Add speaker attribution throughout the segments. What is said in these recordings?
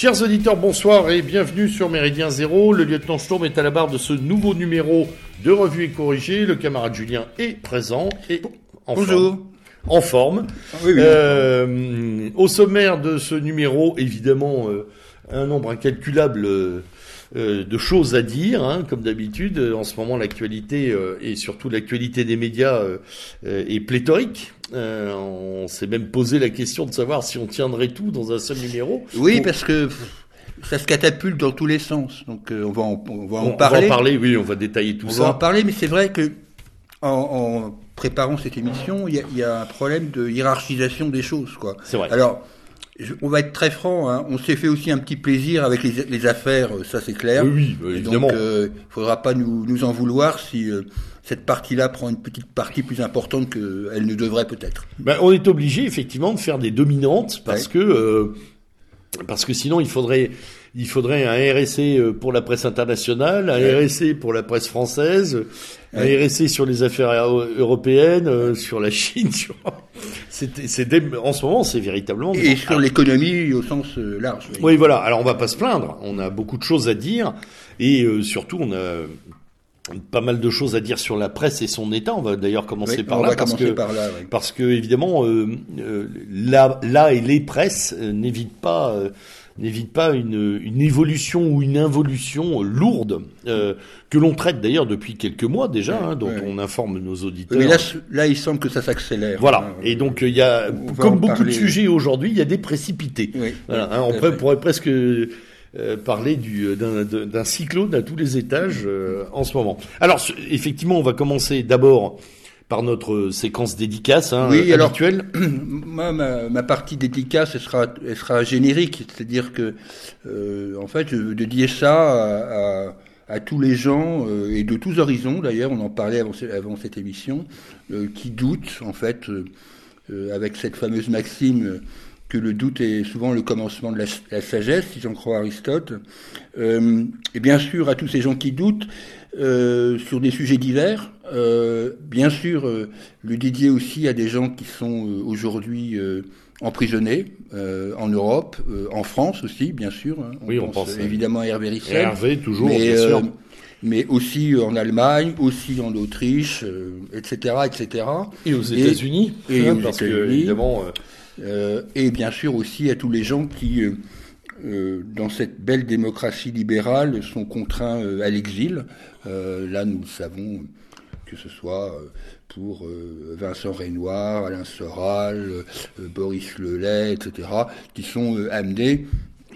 Speaker 1: Chers auditeurs, bonsoir et bienvenue sur Méridien Zéro. Le lieutenant Sturm est à la barre de ce nouveau numéro de Revue et Corrigée. Le camarade Julien est présent et en
Speaker 2: Bonjour.
Speaker 1: forme. En forme.
Speaker 2: Oui, oui.
Speaker 1: Euh, au sommaire de ce numéro, évidemment, euh, un nombre incalculable euh, de choses à dire, hein, comme d'habitude. En ce moment, l'actualité et surtout l'actualité des médias est pléthorique. Euh, on s'est même posé la question de savoir si on tiendrait tout dans un seul numéro.
Speaker 2: Oui, parce que ça se catapulte dans tous les sens. Donc euh, on va en, on va en
Speaker 1: on, on
Speaker 2: parler.
Speaker 1: va en parler, oui, on va détailler tout
Speaker 2: On
Speaker 1: ça.
Speaker 2: va en parler, mais c'est vrai que en, en préparant cette émission, il y, a, il y a un problème de hiérarchisation des choses, quoi.
Speaker 1: C'est vrai.
Speaker 2: Alors, je- on va être très franc. Hein, on s'est fait aussi un petit plaisir avec les, les affaires, euh, ça c'est clair.
Speaker 1: Oui, oui,
Speaker 2: Et
Speaker 1: évidemment.
Speaker 2: Donc, euh, il faudra pas nous, nous en vouloir si cette partie-là prend une petite partie plus importante qu'elle ne devrait peut-être.
Speaker 1: Ben, on est obligé effectivement de faire des dominantes parce
Speaker 2: Ouais.
Speaker 1: que euh, parce que sinon il faudrait il faudrait un RSC euh, pour la presse internationale, un
Speaker 2: Ouais.
Speaker 1: RSC pour la presse française, un
Speaker 2: Ouais.
Speaker 1: RSC sur les affaires euro- européennes, euh, sur la Chine, sur en ce moment c'est véritablement
Speaker 2: Et sur l'économie au sens large. oui.
Speaker 1: oui, voilà. Alors, on va pas se plaindre. On a beaucoup de choses à dire. Et euh, surtout, on a pas mal de choses à dire sur la presse et son état. On va d'ailleurs commencer
Speaker 2: Oui,
Speaker 1: par
Speaker 2: on
Speaker 1: là.
Speaker 2: va
Speaker 1: parce
Speaker 2: commencer
Speaker 1: que,
Speaker 2: par là. oui.
Speaker 1: parce que, évidemment, euh, euh, là, là et les presses euh, n'évitent pas... euh, n'évitent pas une, une évolution ou une involution lourde euh, que l'on traite d'ailleurs depuis quelques mois déjà, hein, dont
Speaker 2: ouais.
Speaker 1: on informe nos auditeurs.
Speaker 2: Mais là, là, il semble que ça s'accélère.
Speaker 1: Voilà.
Speaker 2: Hein,
Speaker 1: Et donc il y a, comme beaucoup
Speaker 2: parler.
Speaker 1: de sujets aujourd'hui, il y a des précipités.
Speaker 2: Oui,
Speaker 1: Voilà, hein, on pourrait presque euh, parler du, d'un, cyclone à tous les étages euh, en ce moment. Alors effectivement, on va commencer d'abord par notre séquence dédicace hein,
Speaker 2: Oui,
Speaker 1: euh,
Speaker 2: alors-
Speaker 1: habituelle.
Speaker 2: Moi, ma, ma partie dédicace, elle sera, elle sera générique, c'est-à-dire que, euh, en fait, je veux dédier ça à, à- à tous les gens euh, et de tous horizons. D'ailleurs, on en parlait avant, ce- avant cette émission, euh, qui doutent, en fait, euh, euh, avec cette fameuse maxime euh, que le doute est souvent le commencement de la, la sagesse, si j'en crois Aristote. Euh, et bien sûr, à tous ces gens qui doutent euh, sur des sujets divers. Euh, bien sûr, euh, le dédier aussi à des gens qui sont euh, aujourd'hui euh, emprisonnés euh, en Europe, euh, en France aussi, bien sûr. hein.
Speaker 1: Oui, on pense,
Speaker 2: évidemment à Hervé Rissel.
Speaker 1: Hervé, toujours,
Speaker 2: mais,
Speaker 1: bien sûr.
Speaker 2: euh, mais aussi en Allemagne, aussi en Autriche, euh, etc., etc.
Speaker 1: Et aux
Speaker 2: et-
Speaker 1: États-Unis,
Speaker 2: et
Speaker 1: hein,
Speaker 2: aux
Speaker 1: parce que évidemment,
Speaker 2: et bien sûr aussi à tous les gens qui, euh, euh, dans cette belle démocratie libérale, sont contraints euh, à l'exil. Euh, là, nous le savons, que ce soit euh, pour euh, Vincent Reynoir, Alain Soral, euh, Boris Lelay, etc., qui sont euh, amenés,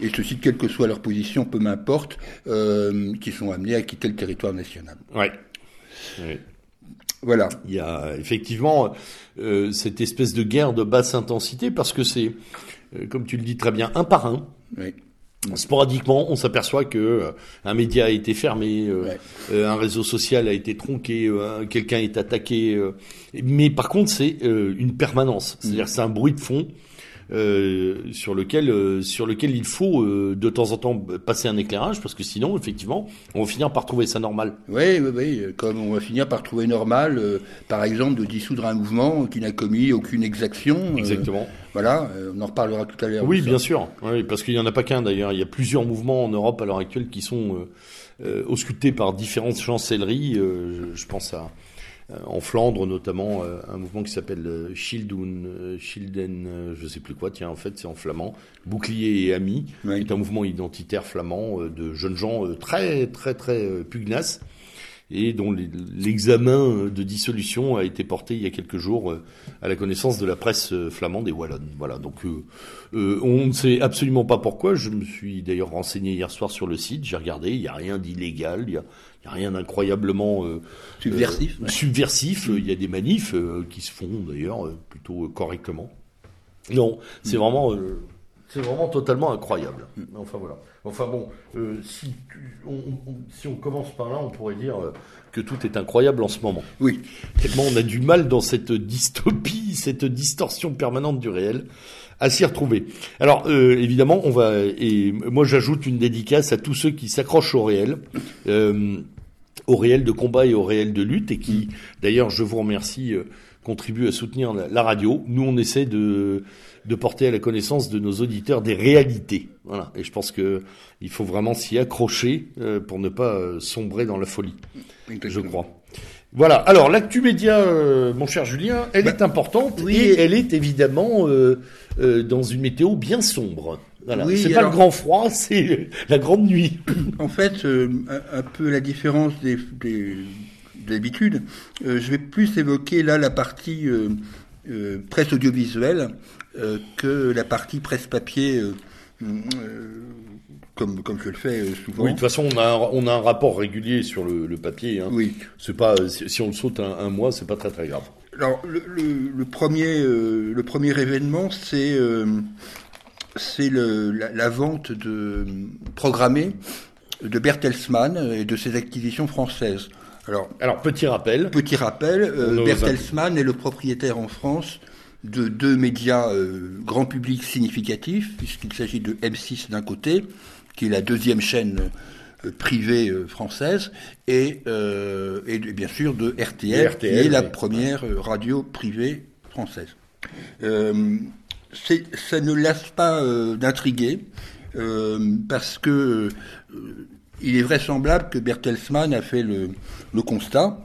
Speaker 2: et ceci, quelle que soit leur position, peu m'importe, euh, qui sont amenés à quitter le territoire national.
Speaker 1: ouais. Ouais.
Speaker 2: Voilà.
Speaker 1: Il y a effectivement euh, cette espèce de guerre de basse intensité parce que c'est, euh, comme tu le dis très bien, un par un.
Speaker 2: Oui.
Speaker 1: Sporadiquement, on s'aperçoit que euh, un média a été fermé,
Speaker 2: Ouais.
Speaker 1: un réseau social a été tronqué, quelqu'un est attaqué. mais par contre, c'est une permanence. C'est-à-dire, que c'est un bruit de fond euh, sur lequel euh, sur lequel il faut euh, de temps en temps passer un éclairage parce que sinon, effectivement, on va finir par trouver ça normal.
Speaker 2: Oui, oui, oui, comme on va finir par trouver normal, euh, par exemple, de dissoudre un mouvement qui n'a commis aucune exaction. euh,
Speaker 1: Exactement.
Speaker 2: voilà, euh, on en reparlera tout à l'heure.
Speaker 1: Oui,
Speaker 2: ça.
Speaker 1: bien sûr. Oui, parce qu'il n'y en a pas qu'un d'ailleurs. Il y a plusieurs mouvements en Europe à l'heure actuelle qui sont euh, euh, auscultés par différentes chancelleries. Euh, je, pense à euh, en Flandre notamment euh, un mouvement qui s'appelle euh, Schildun, euh, Schilden, euh, je sais plus quoi. Tiens, en fait, c'est en flamand. Bouclier et amis.
Speaker 2: Oui.
Speaker 1: C'est un mouvement identitaire flamand euh, de jeunes gens euh, très très très euh, pugnaces et dont l'examen euh, de dissolution a été porté il y a quelques jours euh, à la connaissance de la presse euh, flamande et wallonne. Voilà, donc euh, euh, on ne sait absolument pas pourquoi. Je me suis d'ailleurs renseigné hier soir sur le site, j'ai regardé, il n'y a rien d'illégal, il n'y a, il y a rien d'incroyablement euh,
Speaker 2: Subversif.
Speaker 1: euh,
Speaker 2: ouais.
Speaker 1: subversif. Il y a des manifs euh, qui se font d'ailleurs plutôt correctement. Non, c'est vraiment, euh, c'est vraiment totalement incroyable. Enfin voilà. Enfin bon, euh, si, on, on- si on commence par là, on pourrait dire euh, que tout est incroyable en ce moment.
Speaker 2: Oui.
Speaker 1: Tellement on a du mal dans cette dystopie, cette distorsion permanente du réel à s'y retrouver. Alors euh, évidemment, on va et moi j'ajoute une dédicace à tous ceux qui s'accrochent au réel. Au réel de combat et au réel de lutte et qui, d'ailleurs, je vous remercie euh, contribuent à soutenir la, radio. Nous, on essaie de, de porter à la connaissance de nos auditeurs des réalités. Voilà. Et je pense que il faut vraiment s'y accrocher euh, pour ne pas euh, sombrer dans la folie. Je crois. Voilà. Alors l'actu média, mon cher Julien, elle bah, est importante oui, et elle est évidemment dans une météo bien sombre. Voilà. c'est pas le grand froid, c'est la grande nuit.
Speaker 2: En fait, un, peu la différence des, d'habitude, je vais plus évoquer là la partie presse audiovisuelle euh, que la partie presse-papier, euh, euh, comme, comme je le fais souvent.
Speaker 1: Oui, de toute façon, on a, on a un rapport régulier sur le, papier. Hein.
Speaker 2: Oui.
Speaker 1: C'est pas, si on le saute un, un mois, c'est pas très très grave.
Speaker 2: Alors, le, le, premier, le premier événement, c'est c'est la, la, vente de programmée de Bertelsmann et de ses acquisitions françaises.
Speaker 1: Alors, alors petit rappel.
Speaker 2: Petit rappel, Bertelsmann est le propriétaire en France de deux médias euh, grand public significatifs, puisqu'il s'agit de M6 d'un côté, qui est la deuxième chaîne euh, privée euh, française, et, et, bien sûr de RTL, qui est la première radio privée française. Ça ne lasse pas d'intriguer, parce que il est vraisemblable que Bertelsmann a fait le, le constat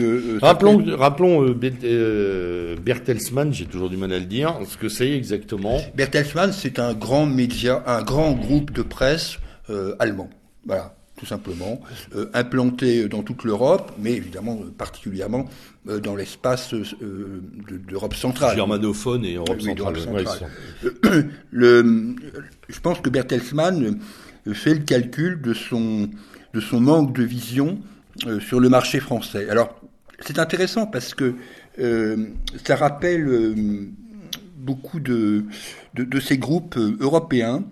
Speaker 1: euh, rappelons, rappelons euh, euh, Bertelsmann, j'ai toujours du mal à le dire, ce que c'est exactement.
Speaker 2: Bertelsmann, c'est un grand média, un grand groupe de presse allemand. Voilà, tout simplement, implanté dans toute l'Europe, mais évidemment particulièrement dans l'espace d'Europe centrale.
Speaker 1: Germanophone et Europe centrale.
Speaker 2: le, je pense que Bertelsmann fait le calcul de son, de son manque de vision sur le marché français. Alors, c'est intéressant parce que euh, ça rappelle euh, beaucoup de, de, ces groupes euh, européens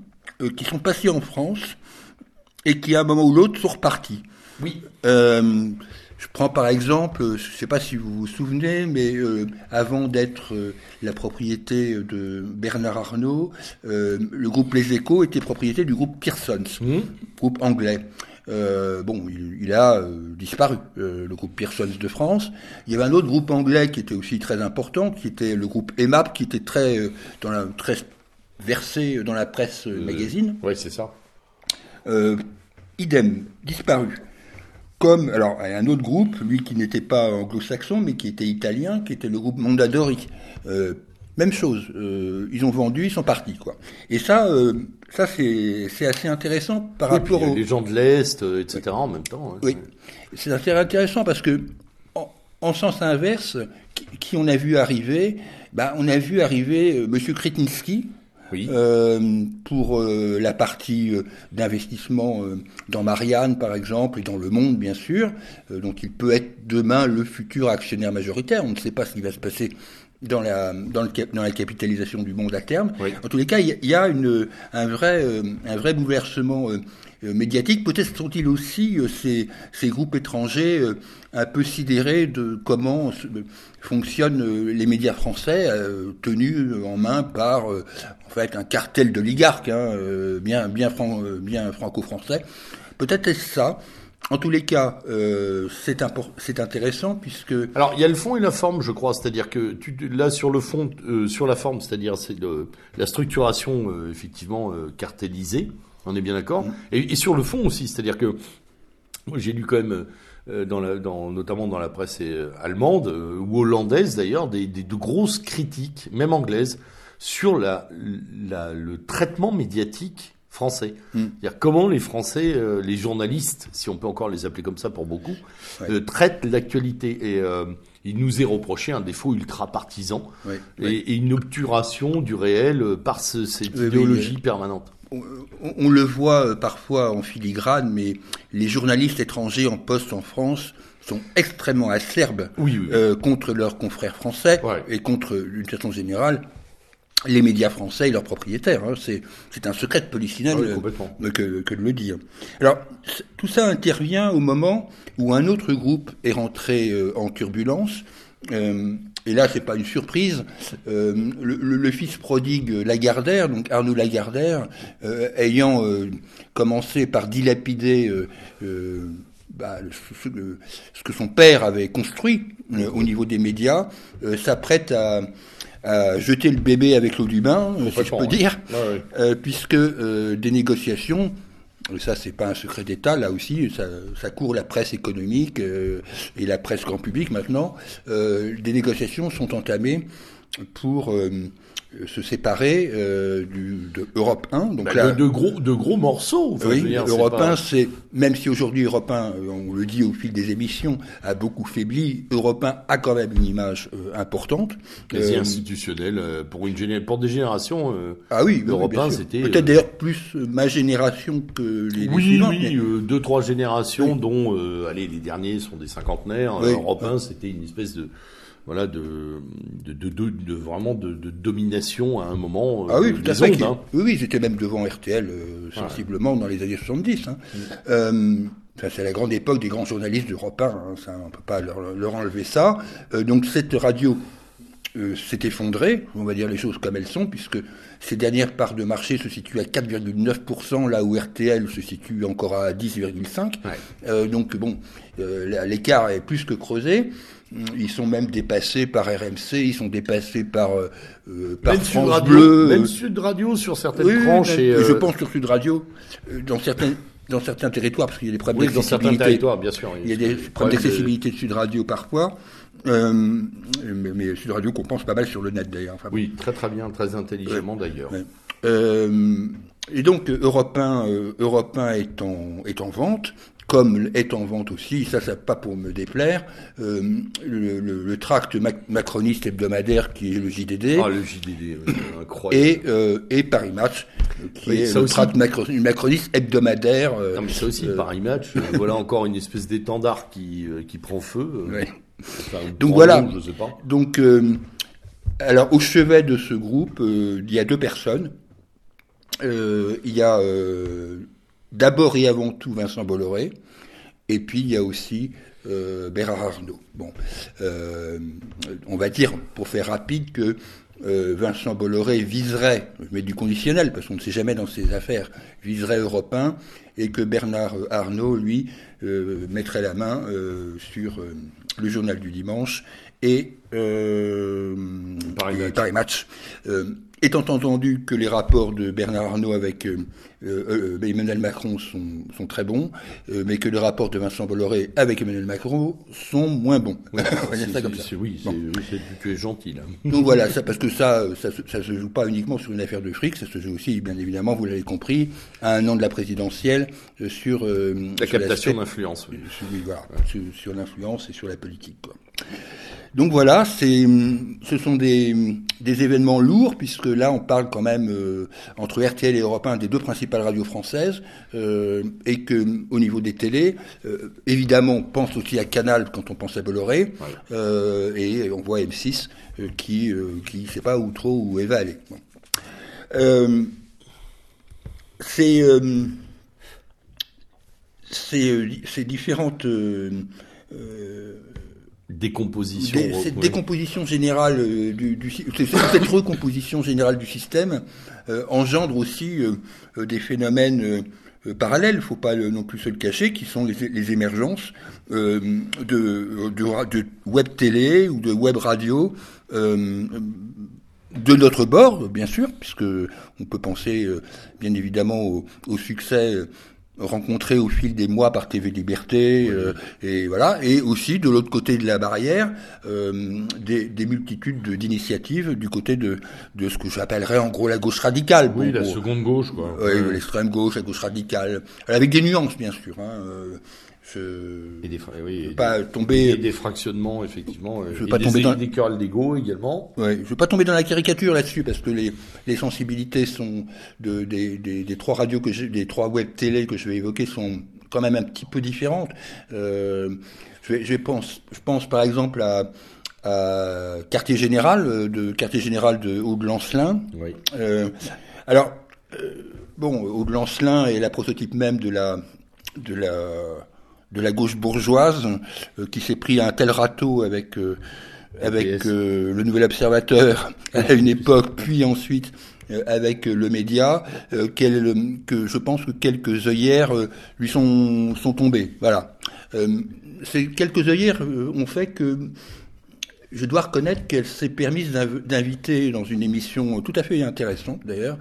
Speaker 2: qui sont passés en France et qui, à un moment ou l'autre, sont repartis.
Speaker 1: Oui.
Speaker 2: je prends par exemple, je ne sais pas si vous vous souvenez, mais avant d'être la propriété de Bernard Arnault, le groupe Les Échos était propriété du groupe Pearsons, mmh. groupe anglais. Euh, bon, il, a euh, disparu, euh, le groupe Pearsons de France. Il y avait un autre groupe anglais qui était aussi très important, qui était le groupe EMAP, qui était très, dans la, très versé dans la presse magazine.
Speaker 1: Oui, c'est ça.
Speaker 2: Idem, disparu. Comme, alors, un autre groupe, lui qui n'était pas anglo-saxon, mais qui était italien, qui était le groupe Mondadori. Même chose, euh, ils ont vendu, ils sont partis, quoi. Et ça, euh, ça c'est assez intéressant par rapport aux
Speaker 1: les gens de l'est, euh, etc. En même temps.
Speaker 2: Hein, oui, c'est assez intéressant parce que en, sens inverse, qui, on a vu arriver? Ben, on a vu arriver Monsieur Kretinsky.
Speaker 1: Oui.
Speaker 2: pour la partie d'investissement dans Marianne, par exemple, et dans Le Monde, bien sûr. donc il peut être demain le futur actionnaire majoritaire. On ne sait pas ce qui va se passer dans la, dans, le, dans la capitalisation du monde à terme. En tous les cas, il y, a une, un, vrai, euh, un vrai bouleversement euh, euh, médiatique. Peut-être sont-ils aussi, ces, ces, groupes étrangers, un peu sidérés de comment fonctionnent les médias français, tenus en main par en fait, un cartel d'oligarques, hein, bien, bien, bien franco-français. Peut-être est-ce ça. En tous les cas, euh, c'est intéressant puisque.
Speaker 1: Alors il y a le fond et la forme, je crois. C'est-à-dire que tu, là sur le fond, euh, sur la forme, c'est-à-dire c'est la structuration euh, effectivement euh, cartélisée. On est bien d'accord. Mm. Et, et, sur le fond aussi, c'est-à-dire que moi j'ai lu quand même. Dans la, dans, notamment dans la presse allemande ou hollandaise d'ailleurs, des, des, de grosses critiques, même anglaises, sur la, la, le traitement médiatique français. Hmm. C'est-à-dire comment les Français, euh, les journalistes, si on peut encore les appeler comme ça pour beaucoup, euh, traitent l'actualité. Et euh, il nous est reproché un défaut ultra partisan et, une obturation du réel par cette idéologie permanente.
Speaker 2: On, le voit parfois en filigrane, mais les journalistes étrangers en poste en France sont extrêmement acerbes contre leurs confrères français et contre, d'une façon générale, les médias français et leurs propriétaires. Hein. C'est un secret de polichinelle
Speaker 1: euh,
Speaker 2: que, que, de le dire. Alors, tout ça intervient au moment où un autre groupe est rentré euh, en turbulence. Euh, et là, c'est pas une surprise. Euh, le, le, fils prodigue Lagardère, donc Arnaud Lagardère, ayant commencé par dilapider bah, ce, que son père avait construit au niveau des médias, s'apprête à, jeter le bébé avec l'eau du bain, si je peux dire, puisque des négociations ça c'est pas un secret d'État, là aussi, ça, court la presse économique et la presse grand public maintenant. des négociations sont entamées pour euh, se séparer euh, du, de Europe 1.
Speaker 1: Donc bah, là, de, gros, de gros morceaux.
Speaker 2: oui, dire, Europe 1, c'est même si aujourd'hui Europe 1, euh, on le dit au fil des émissions, a beaucoup faibli, Europe 1 a quand même une image euh, importante,
Speaker 1: quasi institutionnelle pour une pour des générations.
Speaker 2: ah oui,
Speaker 1: Europe 1, c'était
Speaker 2: peut-être d'ailleurs plus ma génération que les,
Speaker 1: oui,
Speaker 2: suivantes.
Speaker 1: Oui, deux trois générations dont, allez, les derniers sont des cinquantenaires. Europe 1, c'était une espèce de voilà de de, de, de, vraiment de, domination à un moment
Speaker 2: ah oui tout à fait hein. oui oui j'étais même devant RTL euh, sensiblement dans les années 70 hein. Mm. euh, c'est la grande époque des grands journalistes d'Europe 1 hein, ça on peut pas leur, leur enlever ça euh, donc cette radio euh, s'est effondrée, on va dire les choses comme elles sont, puisque ces dernières parts de marché se situent à 4,9%, là où RTL se situe encore à 10,5%. Euh, donc bon, euh, l'écart est plus que creusé. Ils sont même dépassés par RMC, ils sont dépassés par, euh, euh par France
Speaker 1: Radio,
Speaker 2: Bleu.
Speaker 1: Même Sud Radio sur certaines oui, tranches. et,
Speaker 2: Je pense sur Sud Radio, dans certains, dans certains territoires, parce qu'il y a des problèmes
Speaker 1: oui, dans certains territoires, bien sûr.
Speaker 2: Il y a des problèmes d'accessibilité de... Sud Radio parfois. Euh, mais, mais, Sud Radio compense pas mal sur le net d'ailleurs.
Speaker 1: Enfin, oui, très très bien, très intelligemment d'ailleurs.
Speaker 2: Euh, et donc Europe 1, euh, Europe 1 est, en, est en vente comme est en vente aussi, ça, ça pas pour me déplaire, euh, le, le, le, tract macroniste hebdomadaire qui est le JDD.
Speaker 1: Ah, le JDD, incroyable.
Speaker 2: Et, euh, et Paris Match, qui est le tract macroniste hebdomadaire.
Speaker 1: Euh, non, mais ça aussi, Paris Match, voilà encore une espèce d'étendard qui, qui prend feu.
Speaker 2: Donc voilà. je sais pas. Donc, alors, au chevet de ce groupe, il y a deux personnes. il y a d'abord et avant tout Vincent Bolloré, et puis il y a aussi euh, Bérard Arnault. Bon, euh, on va dire, pour faire rapide, que euh, Vincent Bolloré viserait, je mets du conditionnel parce qu'on ne sait jamais dans ses affaires, viserait Europe 1, et que Bernard Arnault, lui, euh, mettrait la main sur le journal du dimanche et
Speaker 1: Paris Match.
Speaker 2: Paris Match. Étant entendu que les rapports de Bernard Arnault avec euh, euh, euh, Emmanuel Macron sont, très bons, mais que les rapports de Vincent Bolloré avec Emmanuel Macron sont moins bons.
Speaker 1: Oui, tu es gentil.
Speaker 2: Donc voilà, ça, parce que ça, ça, ça, se joue pas uniquement sur une affaire de fric, ça se joue aussi, bien évidemment, vous l'avez compris, à un an de la présidentielle sur
Speaker 1: la captation d'influence. Oui.
Speaker 2: Sur, sur l'influence et sur la politique. Quoi. Donc voilà, c'est, ce sont des, des, événements lourds puisque là on parle quand même euh, entre RTL et Europe 1 des deux principales radios françaises euh, et que au niveau des télés, euh, évidemment on pense aussi à Canal quand on pense à Bolloré et on voit M6 euh, qui qui ne sait pas où trop où elle va aller. Bon. c'est ces différentes
Speaker 1: décomposition.
Speaker 2: cette décomposition générale euh, du, du cette recomposition générale du système euh, engendre aussi euh, des phénomènes parallèles, faut pas non plus se le cacher, qui sont les, les émergences de, de, de, web télé ou de web radio de notre bord, bien sûr, puisque on peut penser bien évidemment au, au succès rencontré au fil des mois par TV Liberté euh, et voilà. Et aussi de l'autre côté de la barrière euh, des, des, multitudes d'initiatives du côté de de ce que j'appellerais en gros la gauche radicale
Speaker 1: oui la seconde gauche quoi.
Speaker 2: Oui, l'extrême gauche la gauche radicale. Avec des nuances bien sûr hein, euh,
Speaker 1: je et des, oui,
Speaker 2: veux pas tomber
Speaker 1: et des fractionnements effectivement je veux pas tomber dans des querelles d'ego également.
Speaker 2: Ouais, je veux pas tomber dans la caricature là-dessus parce que les, les sensibilités sont de, des, des, des trois radios que j'ai des trois web télé que je vais évoquer sont quand même un petit peu différentes. Euh, je, je pense je pense par exemple à à quartier général euh, de quartier général de Haut de Lancelin
Speaker 1: oui.
Speaker 2: euh, alors euh, bon Haut de Lancelin est la prototype même de la de la de la gauche bourgeoise euh, qui s'est pris un tel râteau avec euh, avec euh, le Nouvel Observateur à une époque, puis ensuite avec le média, que je pense que quelques œillères lui sont, sont tombées. Voilà. ces quelques œillères ont fait que je dois reconnaître qu'elle s'est permise d'inviter dans une émission tout à fait intéressante d'ailleurs,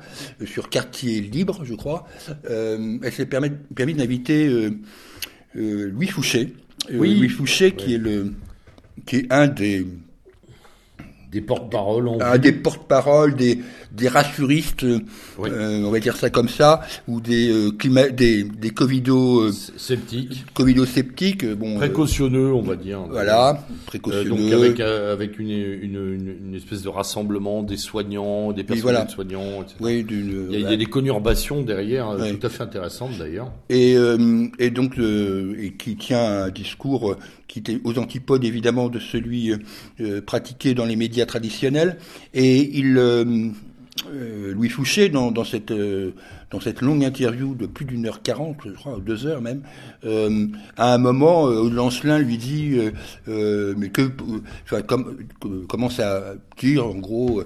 Speaker 2: sur Quartier Libre, je crois. elle s'est permis, permis d'inviter Louis Fouché. Oui. Louis Fouché, qui est le, qui est un des
Speaker 1: des porte-paroles.
Speaker 2: Ah, des porte-paroles, des, des rassuristes, euh, on va dire ça comme ça, ou des euh, climat, des, des covido
Speaker 1: euh, sceptiques,
Speaker 2: covido sceptiques, bon,
Speaker 1: précautionneux, on va dire.
Speaker 2: Voilà, précautionneux.
Speaker 1: donc avec avec une, une, une, espèce de rassemblement des soignants, des personnels soignants, etc.
Speaker 2: Oui,
Speaker 1: il, y a, des conurbations derrière, tout à fait intéressantes d'ailleurs.
Speaker 2: Et et donc et qui tient un discours qui était aux antipodes évidemment de celui pratiqué dans les médias traditionnels, et il euh, Louis Fouché, dans, cette, euh, dans cette longue interview de plus d'une heure quarante, je crois, deux heures même, euh, à un moment, euh, Lancelin lui dit, mais que, enfin, comme, commence à dire, en gros,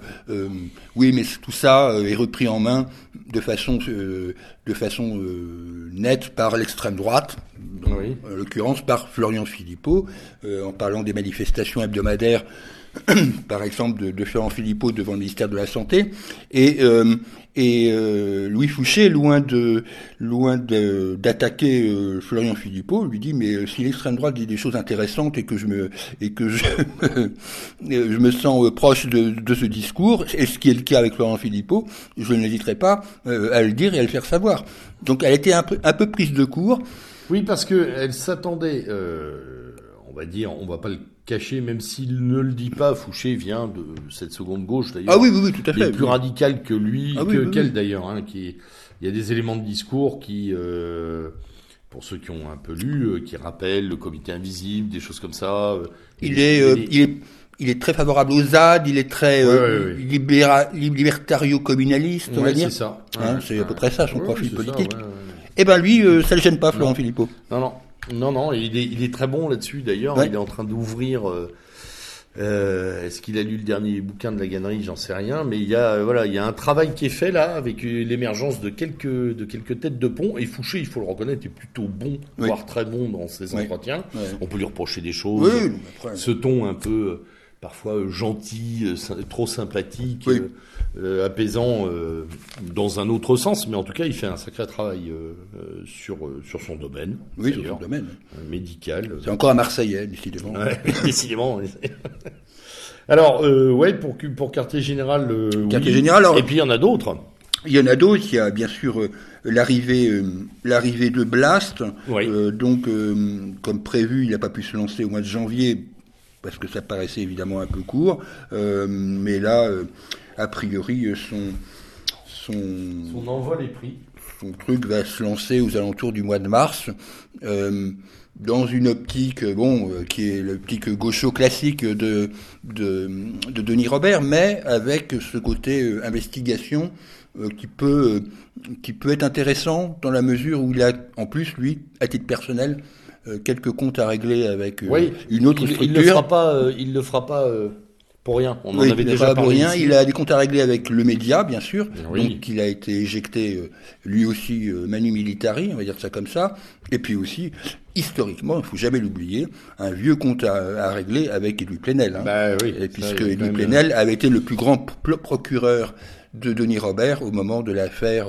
Speaker 2: oui, mais tout ça est repris en main de façon, de façon nette par l'extrême droite, en l'occurrence par Florian Philippot, en parlant des manifestations hebdomadaires par exemple de, de Florent Philippot devant le ministère de la Santé, et, euh, et euh, Louis Fouché, loin de loin d'attaquer euh, Florian Philippot, lui dit mais si l'extrême droite dit des choses intéressantes et que je me et que je je me sens proche de, de, ce discours, et ce qui est le cas avec Florian Philippot, je n'hésiterai pas à le dire et à le faire savoir. Donc elle était un peu, un peu prise de court.
Speaker 1: Oui, parce que elle s'attendait, on va dire, on va pas le caché, même s'il ne le dit pas. Fouché vient de cette seconde gauche d'ailleurs.
Speaker 2: Ah oui, oui, oui, tout à fait.
Speaker 1: Il est plus radical que lui, ah que qu'elle d'ailleurs. Hein, qui, il y a des éléments de discours qui, euh, pour ceux qui ont un peu lu, euh, qui rappellent le comité invisible, des choses comme ça. Euh,
Speaker 2: il, est, il est, il est très favorable aux ZAD, il est très libertario-communaliste, on va dire.
Speaker 1: C'est ça.
Speaker 2: Hein, c'est à peu près ça son profil politique. Eh ben lui, ça le gêne pas, Florent Philippot.
Speaker 1: Non, non. Non, non, il est, il est très bon là-dessus d'ailleurs. Il est en train d'ouvrir. Euh, euh, Est-ce qu'il a lu le dernier bouquin de la Gannerie J'en sais rien, mais il y a voilà, il y a un travail qui est fait là avec l'émergence de quelques de quelques têtes de pont. Et Fouché, il faut le reconnaître, est plutôt bon, voire très bon dans ses entretiens. On peut lui reprocher des choses. ce ton un peu parfois euh, gentil, euh, trop sympathique, euh, apaisant dans un autre sens, mais en tout cas, il fait un sacré travail sur sur son domaine.
Speaker 2: Oui, sur son domaine
Speaker 1: médical.
Speaker 2: C'est encore un Marseillais, décidément.
Speaker 1: décidément. alors, ouais, pour pour quartier général.
Speaker 2: quartier général.
Speaker 1: Et puis il y en a d'autres.
Speaker 2: Il y en a d'autres. Il y a bien sûr l'arrivée l'arrivée de Blast. donc, comme prévu, il n'a pas pu se lancer au mois de janvier parce que ça paraissait évidemment un peu court, euh, mais là, euh, a priori, son,
Speaker 1: son, son envol est pris.
Speaker 2: Son truc va se lancer aux alentours du mois de mars. Euh, dans une optique, bon, qui est l'optique gaucho classique de, de, de, Denis Robert, mais avec ce côté investigation qui peut qui peut être intéressant dans la mesure où il a en plus lui à titre personnel euh, quelques comptes à régler avec euh, une autre structure.
Speaker 1: Il ne le fera pas, euh, il le fera pas pour rien. On en avait déjà parlé. Pour rien.
Speaker 2: Il a des comptes à régler avec le média, bien sûr. Donc, il a été éjecté, lui aussi, Manu Militari, on va dire ça comme ça. Et puis aussi, historiquement, il faut jamais l'oublier, un vieux compte à, régler avec Édouard Plenel. Hein.
Speaker 1: Bah, oui,
Speaker 2: Et puisque Édouard Plenel avait été le plus grand procureur de Denis Robert au moment de l'affaire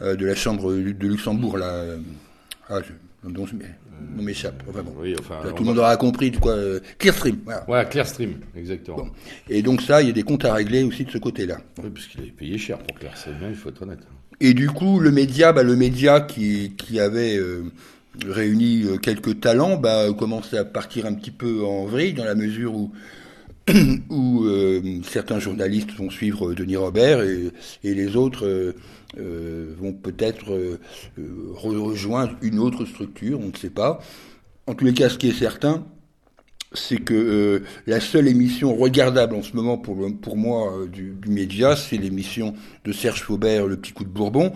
Speaker 2: de la Chambre de Luxembourg, là. Ah, donc je m'échappe. Enfin bon, tout le monde aura compris de quoi. Euh, Clearstream.
Speaker 1: Voilà. voilà, Clearstream, exactement.
Speaker 2: Et donc ça, il y a des comptes à régler aussi de ce côté-là.
Speaker 1: Oui, parce qu'il avait payé cher pour Clearstream, il faut être honnête.
Speaker 2: Et du coup, le média, bah, le média qui, qui avait euh, réuni euh, quelques talents, bah, commence à partir un petit peu en vrille dans la mesure où où certains journalistes vont suivre Denis Robert et, et les autres euh, vont peut-être euh, euh, rejoindre une autre structure, on ne sait pas. En tous les cas, ce qui est certain, c'est que la seule émission regardable en ce moment pour, moi du, média, c'est l'émission de Serge Faubert, Le Petit Coup de Bourbon,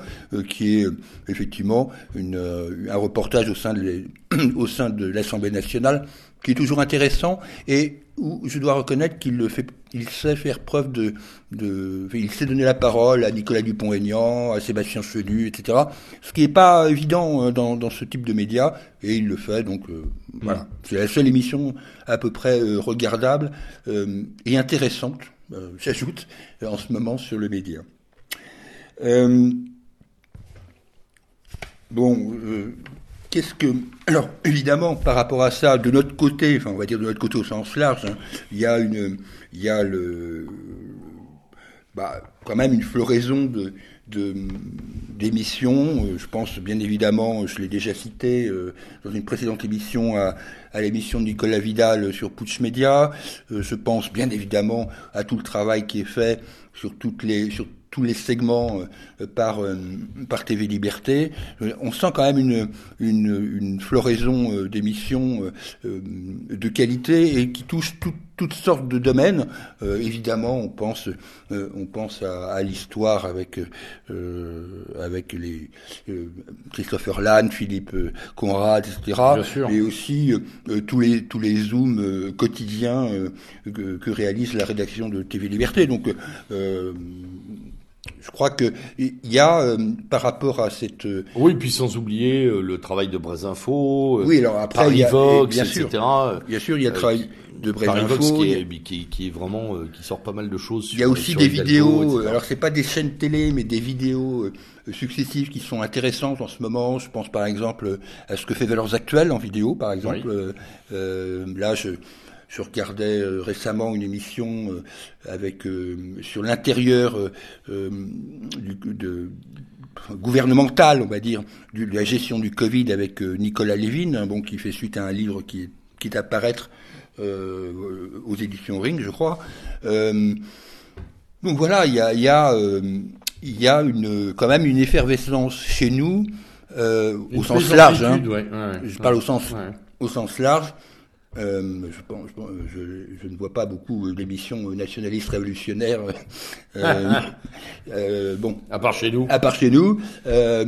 Speaker 2: qui est effectivement un reportage au sein de l'Assemblée nationale qui est toujours intéressant et où je dois reconnaître qu'il le fait, il sait faire preuve de, de, il sait donner la parole à Nicolas Dupont-Aignan, à Sébastien Chenu, etc. Ce qui n'est pas évident euh, dans, dans, ce type de médias, et il le fait. Donc euh, voilà, c'est la seule émission à peu près euh, regardable et intéressante, j'ajoute, en ce moment sur le média. bon, Qu'est-ce que alors évidemment par rapport à ça de notre côté, enfin on va dire de notre côté au sens large, hein, il y a une il y a le bah, quand même une floraison de d'émissions. Euh, je pense bien évidemment, je l'ai déjà cité euh, dans une précédente émission à, à l'émission de Nicolas Vidal sur Putsch Media. Euh, je pense bien évidemment à tout le travail qui est fait sur toutes les sur tous les segments euh, par, euh, par TV Liberté. Euh, on sent quand même une, une, une floraison d'émissions de qualité et qui touche toutes sortes de domaines. évidemment, on pense, on pense à, à l'histoire avec, avec les Christopher Lann, Philippe Conrad, etc. Et aussi tous les tous les zooms quotidiens que, que, réalise la rédaction de TV Liberté. Donc je crois que il y a euh, par rapport à cette
Speaker 1: euh, oui puis sans oublier euh, le travail de Brésinfo
Speaker 2: oui alors après il y a,
Speaker 1: bien
Speaker 2: sûr,
Speaker 1: etc
Speaker 2: bien sûr il y a le travail de Brésinfo
Speaker 1: qui, qui, qui, est vraiment qui sort pas mal de choses
Speaker 2: il y a aussi des vidéos alors c'est pas des chaînes télé mais des vidéos successives qui sont intéressantes en ce moment. Je pense par exemple à ce que fait Valeurs Actuelles en vidéo par exemple. Là je je regardais euh, récemment une émission euh, avec euh, sur l'intérieur gouvernemental, on va dire, de la gestion du Covid avec Nicolas Lévin, hein, bon, qui fait suite à un livre qui est, qui est à paraître aux éditions Ring, je crois. donc voilà, il y a, y, a, il y a une, quand même une effervescence chez nous, au sens large. Hein. je parle au sens, au sens large. Euh, je, pense, je, je, ne vois pas beaucoup d'émissions nationalistes révolutionnaires.
Speaker 1: Euh, euh, bon, à part chez nous.
Speaker 2: À part chez nous. Euh,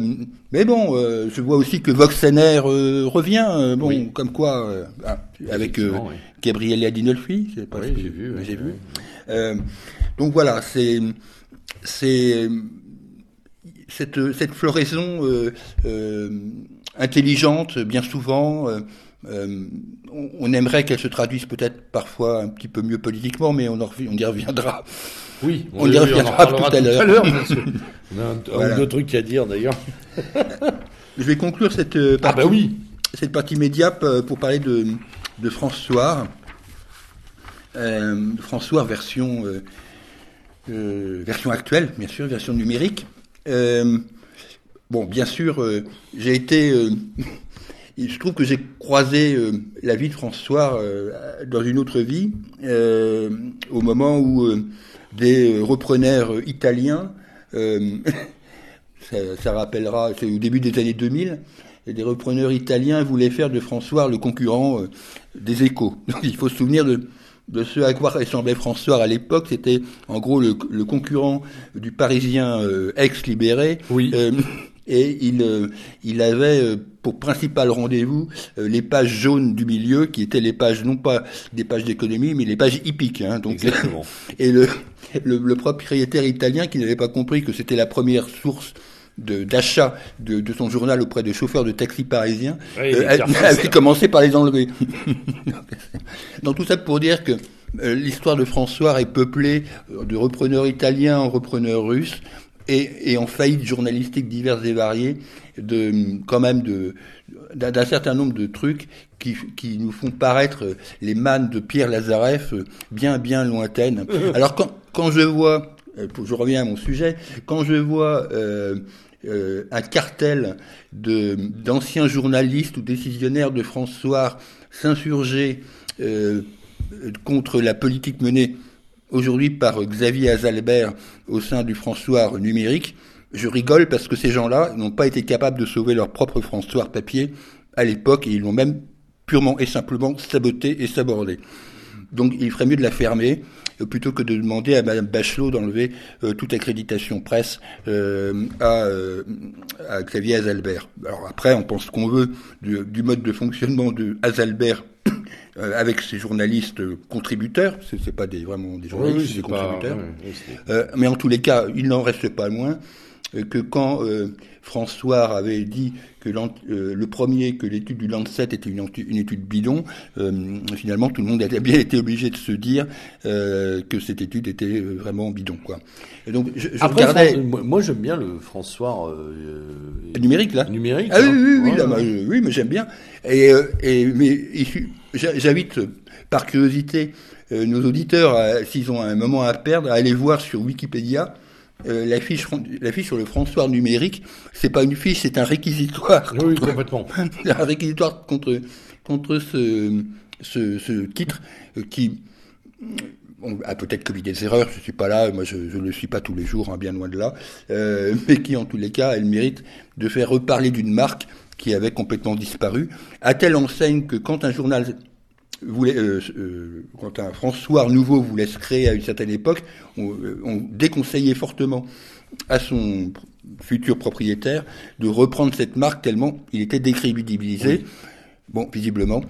Speaker 2: mais bon, euh, je vois aussi que Voxener revient. bon, comme quoi, ah, avec Gabriel Adinolfi.
Speaker 1: oui, j'ai vu.
Speaker 2: J'ai vu. donc voilà, c'est c'est cette cette floraison intelligente, bien souvent. Euh, on, aimerait qu'elle se traduise peut-être parfois un petit peu mieux politiquement, mais on, on y reviendra.
Speaker 1: Oui,
Speaker 2: on, y reviendra tout à l'heure.
Speaker 1: on a un, ou trucs à dire d'ailleurs.
Speaker 2: Je vais conclure cette euh,
Speaker 1: ah,
Speaker 2: partie,
Speaker 1: ah oui.
Speaker 2: cette partie média euh, pour parler de, de François. Euh, François version, version actuelle, bien sûr, version numérique. bon, bien sûr, j'ai été je trouve que j'ai croisé euh, la vie de François euh, dans une autre vie, euh, au moment où des repreneurs italiens, ça, ça, rappellera, c'est au début des années 2000, et des repreneurs italiens voulaient faire de François le concurrent des échos. Donc il faut se souvenir de, de ce à quoi ressemblait François à l'époque. C'était en gros le, le, concurrent du Parisien ex-libéré.
Speaker 1: Oui
Speaker 2: et il, euh, il avait euh, pour principal rendez-vous euh, les pages jaunes du milieu, qui étaient les pages non pas des pages d'économie, mais les pages hippiques. Hein, donc, et le, le, propriétaire italien qui n'avait pas compris que c'était la première source d'achat de, de, son journal auprès de chauffeurs de taxi parisiens, avait commencé par les enlever. donc tout ça pour dire que l'histoire de François est peuplée de repreneurs italiens en repreneurs russes, et, et, en faillite journalistique diverses et variées, de, quand même de, d'un certain nombre de trucs qui, qui, nous font paraître les mannes de Pierre Lazareff bien, bien lointaines. Alors quand, quand je vois, euh, je reviens à mon sujet, quand je vois euh, euh, un cartel de, d'anciens journalistes ou décisionnaires de François s'insurger euh, contre la politique menée aujourd'hui par Xavier Azalbert au sein du François numérique, je rigole parce que ces gens-là n'ont pas été capables de sauver leur propre François papier à l'époque et ils l'ont même purement et simplement saboté et sabordé. Donc il ferait mieux de la fermer euh, plutôt que de demander à Madame Bachelot d'enlever euh, toute accréditation presse euh, à, Xavier Azalbert. Alors après, on pense qu'on veut du, mode de fonctionnement de Azalbert euh, avec ses journalistes contributeurs, c'est c'est pas des, vraiment des journalistes,
Speaker 1: Oui,
Speaker 2: c'est des
Speaker 1: pas-
Speaker 2: contributeurs. Euh, mais en tous les cas, il n'en reste pas moins euh, que quand François avait dit que le premier que l'étude du Lancet était une, étude bidon, finalement tout le monde a bien été obligé de se dire que cette étude était vraiment bidon, quoi. Et donc je, je
Speaker 1: Après,
Speaker 2: regardais
Speaker 1: moi, moi, j'aime bien le François
Speaker 2: numérique là.
Speaker 1: numérique.
Speaker 2: Ah oui,
Speaker 1: hein.
Speaker 2: oui, oui,
Speaker 1: Ouais,
Speaker 2: là,
Speaker 1: ouais.
Speaker 2: bah, oui, mais j'aime bien. Et, et mais il su- j'a- j'invite euh, par curiosité euh, nos auditeurs, s'ils ont un moment à perdre, à aller voir sur Wikipédia euh, la fiche, fron- la fiche sur le François numérique. C'est pas une fiche, c'est un réquisitoire.
Speaker 1: Oui, complètement.
Speaker 2: un réquisitoire contre contre ce ce, ce titre qui on a peut-être commis des erreurs, je suis pas là, moi je ne le suis pas tous les jours, hein, bien loin de là, euh, mais qui en tous les cas, elle mérite de faire reparler d'une marque qui avait complètement disparu, à telle enseigne que quand un journal voulait, euh, euh, quand un François nouveau voulait se créer à une certaine époque, on, euh, on déconseillait fortement à son futur propriétaire de reprendre cette marque tellement il était décrédibilisé. Bon, visiblement,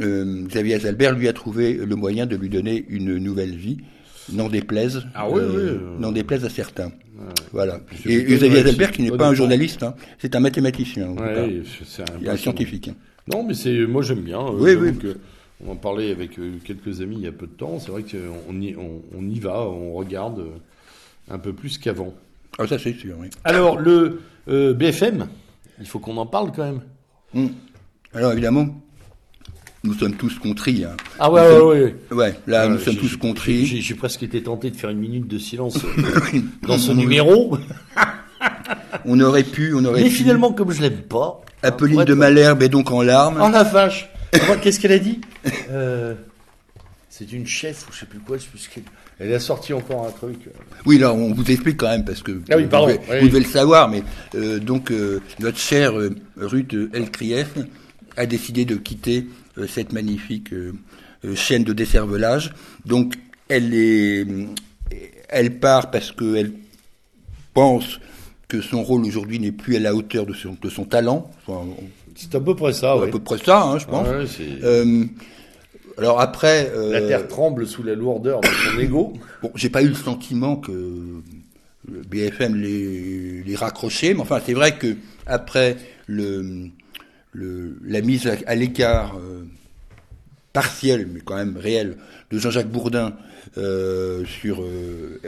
Speaker 2: euh, Xavier Azalbert lui a trouvé le moyen de lui donner une nouvelle vie, n'en déplaise, euh,
Speaker 1: Ah oui, oui.
Speaker 2: n'en déplaise à certains. Voilà. Et Xavier
Speaker 1: une
Speaker 2: Azalbert, qui n'est pas un journaliste, hein, c'est un mathématicien, en tout cas.
Speaker 1: Ouais, c'est un,
Speaker 2: scientifique.
Speaker 1: Non, mais c'est moi j'aime bien. euh,
Speaker 2: Oui, oui.
Speaker 1: que on en parlait avec euh, quelques amis il y a peu de temps. C'est vrai qu'on y, on, on y va, on regarde euh, un peu plus qu'avant.
Speaker 2: Ah, ça c'est sûr, oui.
Speaker 1: Alors le euh, BFM, il faut qu'on en parle quand même.
Speaker 2: Hum. Alors évidemment, nous sommes tous contris. Hein.
Speaker 1: Ah ouais,
Speaker 2: Nous
Speaker 1: ouais,
Speaker 2: sommes-
Speaker 1: ouais.
Speaker 2: Ouais, là, nous
Speaker 1: Euh,
Speaker 2: sommes tous contris.
Speaker 1: J'ai presque été tenté de faire une minute de silence euh, dans ce numéro.
Speaker 2: On aurait pu, on aurait
Speaker 1: Mais
Speaker 2: pu.
Speaker 1: finalement, comme je l'aime pas. hein,
Speaker 2: Apolline de Malherbe est donc en larmes.
Speaker 1: Oh la vache Qu'est-ce qu'elle a dit? Euh, C'est une chef ou je sais plus quoi. Je sais plus ce qu'elle- Elle a sorti encore un truc.
Speaker 2: Oui, là, on vous explique quand même parce que
Speaker 1: Ah oui,
Speaker 2: vous, devez,
Speaker 1: oui.
Speaker 2: vous devez le savoir, mais euh, donc euh, notre chère euh, Ruth Elkrief a décidé de quitter euh, cette magnifique euh, euh, chaîne de desservelage. Donc, elle est, elle part parce qu'elle pense que son rôle aujourd'hui n'est plus à la hauteur de son, de son talent. Enfin,
Speaker 1: C'est à peu près ça,
Speaker 2: à
Speaker 1: ouais.
Speaker 2: peu près ça, hein, je pense.
Speaker 1: Ouais,
Speaker 2: Euh, alors après, euh,
Speaker 1: La terre tremble sous la lourdeur de son ego.
Speaker 2: Bon, j'ai pas eu le sentiment que le BFM les, les raccrochait, mais enfin, c'est vrai que après le, le, la mise à, à l'écart euh, partielle, mais quand même réelle, de Jean-Jacques Bourdin euh, sur euh,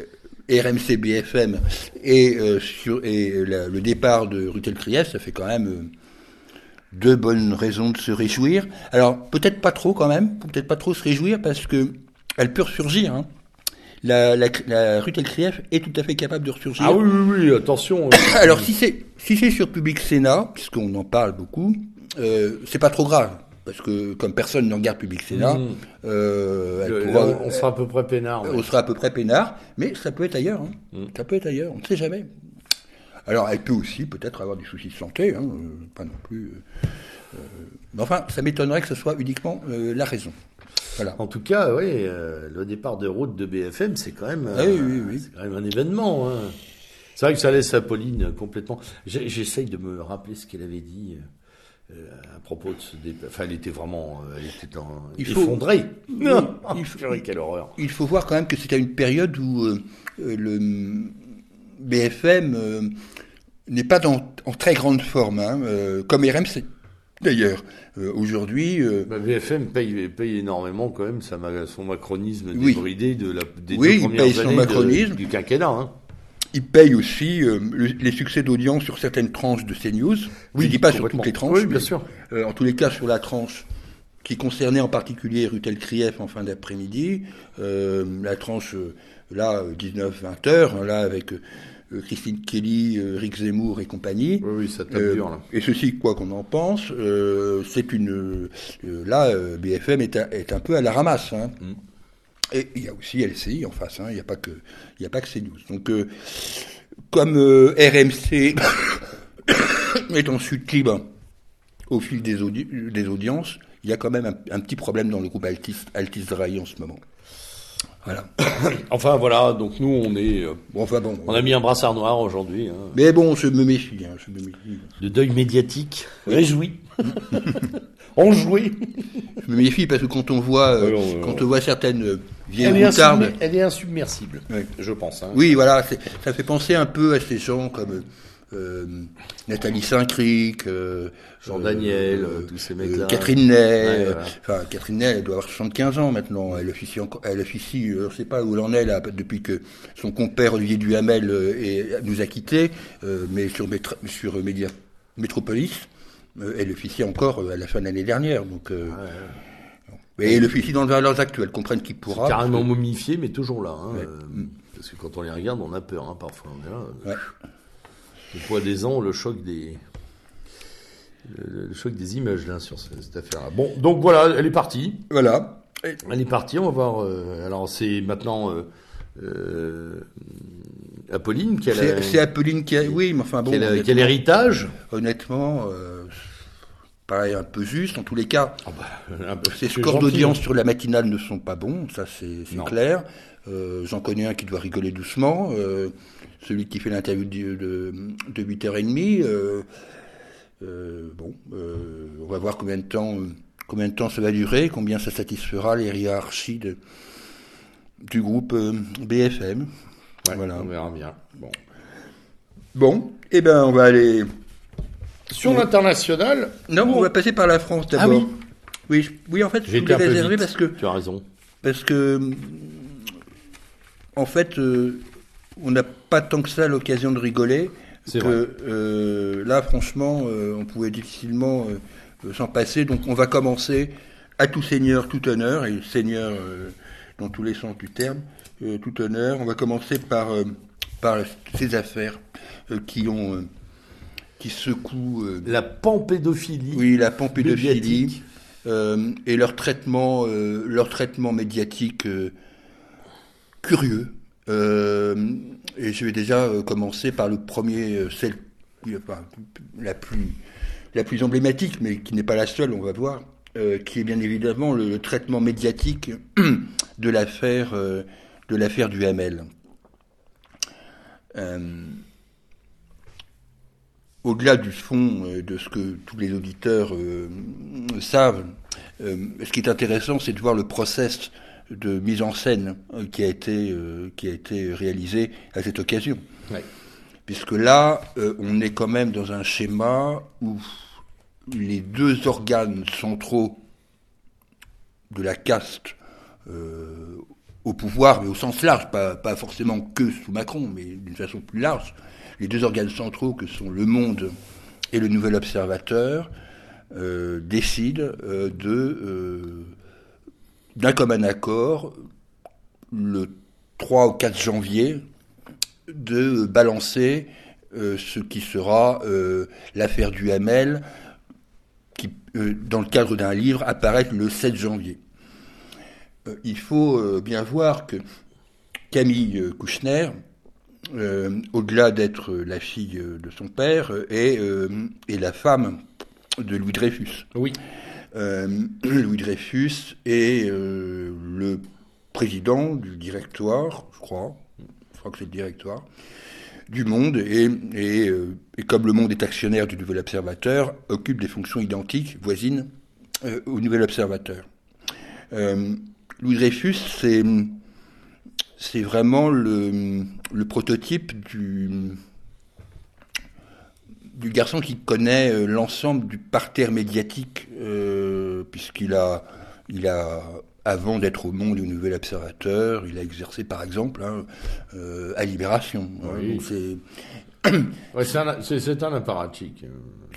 Speaker 2: RMC BFM et, sur, et la- le départ de Rutel Krief, ça fait quand même deux bonnes raisons de se réjouir. Alors, peut-être pas trop quand même, peut-être pas trop se réjouir parce que elle peut ressurgir. Hein. La, la, la Rutel Krief est tout à fait capable de ressurgir.
Speaker 1: Ah oui, oui, oui, attention.
Speaker 2: Alors, si c'est si c'est sur Public Sénat, puisqu'on en parle beaucoup, euh, c'est pas trop grave. Parce que comme personne ne regarde Public Sénat,
Speaker 1: Mm.
Speaker 2: euh, elle
Speaker 1: le-
Speaker 2: pourra-
Speaker 1: là, on sera à peu près peinard. ouais.
Speaker 2: on sera à peu près peinard, mais ça peut être ailleurs. hein.
Speaker 1: Mm.
Speaker 2: Ça peut être ailleurs, on ne sait jamais. Alors, elle peut aussi peut-être avoir des soucis de santé, hein, euh, pas non plus. mais enfin, ça m'étonnerait que ce soit uniquement la raison. Voilà.
Speaker 1: En tout cas, oui, euh, le départ de route de BFM, c'est quand même,
Speaker 2: Ah
Speaker 1: euh,
Speaker 2: oui, oui, oui.
Speaker 1: c'est quand même un événement. hein. C'est vrai que ça laisse Apolline complètement. J'essaye de me rappeler ce qu'elle avait dit euh, à propos de ce départ. Enfin, elle était vraiment, euh, elle était en,
Speaker 2: Il faut-
Speaker 1: effondrée. Non,
Speaker 2: il
Speaker 1: il
Speaker 2: faut-
Speaker 1: quelle horreur.
Speaker 2: Il faut voir quand même que c'était une période où euh, le BFM n'est pas dans, en très grande forme, hein, comme RMC. D'ailleurs, aujourd'hui,
Speaker 1: Bah, BFM paye, paye énormément quand même sa son macronisme
Speaker 2: Oui.
Speaker 1: débridé de la, des
Speaker 2: Oui,
Speaker 1: deux
Speaker 2: il
Speaker 1: premières
Speaker 2: son
Speaker 1: de-
Speaker 2: macronisme.
Speaker 1: du quinquennat. Hein.
Speaker 2: Il paye aussi euh, le- les succès d'audience sur certaines tranches de CNews. Je ne dis pas sur toutes les tranches,
Speaker 1: Oui, bien
Speaker 2: mais,
Speaker 1: sûr.
Speaker 2: euh, en tous les cas sur la tranche qui concernait en particulier Rutel Krief en fin d'après-midi, euh, la tranche là 19-20 heures, hein, là avec Christine Kelly, Rick Zemmour et compagnie.
Speaker 1: Oui, oui, ça tape
Speaker 2: Euh,
Speaker 1: dur là.
Speaker 2: et ceci, quoi qu'on en pense, euh, c'est une euh, là BFM est, un- est un peu à la ramasse. hein.
Speaker 1: Mm.
Speaker 2: Et il y a aussi LCI en face. hein. Il n'y a pas que il y a pas que CNews. Donc euh, comme euh, RMC est en chute libre au fil des, audi- des audiences, il y a quand même un, un petit problème dans le groupe Altis Altis Drahi en ce moment. Voilà.
Speaker 1: Enfin voilà, donc nous on est, euh,
Speaker 2: Bon, enfin bon.
Speaker 1: on a mis un brassard noir aujourd'hui, hein,
Speaker 2: Mais bon, je me méfie. hein, je me méfie.
Speaker 1: de deuil médiatique, réjoui. Enjouée.
Speaker 2: Je me méfie parce que quand on voit, euh,
Speaker 1: Ouais, on-
Speaker 2: quand on voit certaines euh, vieilles
Speaker 1: Elle
Speaker 2: moutardes.
Speaker 1: elle est insubmersible, je pense. hein.
Speaker 2: Oui, voilà, ça fait penser un peu à ces gens comme euh, Nathalie Saint-Cric, euh,
Speaker 1: Jean
Speaker 2: euh,
Speaker 1: Daniel,
Speaker 2: euh,
Speaker 1: tous ces mecs-là.
Speaker 2: Catherine Ney,
Speaker 1: Ouais,
Speaker 2: euh,
Speaker 1: voilà.
Speaker 2: enfin Catherine Ney, elle doit avoir 75 ans maintenant. Elle officie, encore, elle officie, euh, je ne sais pas où elle en est là, depuis que son compère Olivier Duhamel euh, est- nous a quittés, euh, mais sur, Métra- sur Média, Métropolis, euh, elle officie encore euh, à la fin de l'année dernière. Donc, euh, et elle officie dans le valeurs actuelles, comprennent qui pourra.
Speaker 1: Carrément
Speaker 2: parce
Speaker 1: momifié, mais toujours là. hein,
Speaker 2: Ouais.
Speaker 1: euh, parce que quand on les regarde, on a peur, hein, parfois. On est là, euh,
Speaker 2: Ouais.
Speaker 1: Le poids des ans, le choc des. Le, le choc des images là sur ce- cette affaire-là. Bon, donc voilà, elle est partie.
Speaker 2: que- Voilà.
Speaker 1: Elle est partie, on va voir. euh, alors c'est maintenant euh, euh, Apolline qui a,
Speaker 2: C'est Apolline qui a. Oui, mais enfin bon.
Speaker 1: a la-
Speaker 2: honnêtement- euh, pareil, un peu juste. En tous les cas,
Speaker 1: Ah bah, peu-
Speaker 2: ces scores d'audience sur la matinale ne sont pas bons, ça c'est clair. Euh, J'en connais un qui doit rigoler doucement, euh, celui qui fait l'interview de, de, de 8h30. euh, euh, bon, euh, on va voir combien de temps, euh, combien de temps ça va durer, combien ça satisfera les hiérarchies de- du groupe euh, BFM.
Speaker 1: Ouais,
Speaker 2: Voilà.
Speaker 1: On verra bien. Bon.
Speaker 2: Bon, eh ben on va aller.
Speaker 1: Sur l'international,
Speaker 2: Non, on va passer par la France
Speaker 1: Ah
Speaker 2: d'abord.
Speaker 1: oui.
Speaker 2: Oui, je- oui, en fait, je voulais
Speaker 1: vite.
Speaker 2: parce que,
Speaker 1: Tu as raison.
Speaker 2: parce que, hum, en fait, euh, on n'a pas tant que ça l'occasion de rigoler.
Speaker 1: C'est vrai.
Speaker 2: euh, là, franchement, euh, on pouvait difficilement euh, s'en passer. Donc, on va commencer à tout seigneur, tout honneur, et seigneur euh, dans tous les sens du terme, euh, tout honneur. On va commencer par, euh, par ces affaires euh, qui ont, euh, qui secouent. euh,
Speaker 1: La pampédophilie.
Speaker 2: oui, la pampédophilie euh, et leur traitement, euh, leur traitement médiatique curieux. Et je vais déjà commencer par le premier, celle, la plus, la plus emblématique, mais qui n'est pas la seule, on va voir, euh, qui est bien évidemment le, le traitement médiatique de l'affaire, euh, de l'affaire du Hamel. Euh, au-delà du fond euh, de ce que tous les auditeurs euh, savent, euh, ce qui est intéressant, c'est de voir le process de mise en scène qui a été euh, qui a été réalisé à cette occasion.
Speaker 1: Ouais.
Speaker 2: Puisque là, on est quand même dans un schéma où les deux organes centraux de la caste au pouvoir, mais au sens large, pas, pas forcément que sous Macron, mais d'une façon plus large, les deux organes centraux que sont Le Monde et le Nouvel Observateur euh, décident euh, euh, d'un commun accord le 3 ou 4 janvier de balancer ce qui sera l'affaire du Hamel qui, dans le cadre d'un livre, apparaît le 7 janvier. Il faut bien voir que Camille Kouchner, euh, au-delà d'être la fille de son père, est, euh, est la femme de Louis Dreyfus.
Speaker 1: Oui.
Speaker 2: Euh, Louis Dreyfus est le président du directoire, je crois, je crois que c'est le directoire, du Monde, et, et, et comme le Monde est actionnaire du Nouvel Observateur, occupe des fonctions identiques, voisines, au Nouvel Observateur. Louis Dreyfus, c'est c'est vraiment le, le prototype du, du garçon qui connaît euh, l'ensemble du parterre médiatique, euh, puisqu'il a, il a, avant d'être au Monde du Nouvel Observateur, il a exercé par exemple hein, euh, à Libération.
Speaker 1: Oui. Ouais, c'est un, c'est- c'est un apparatchik.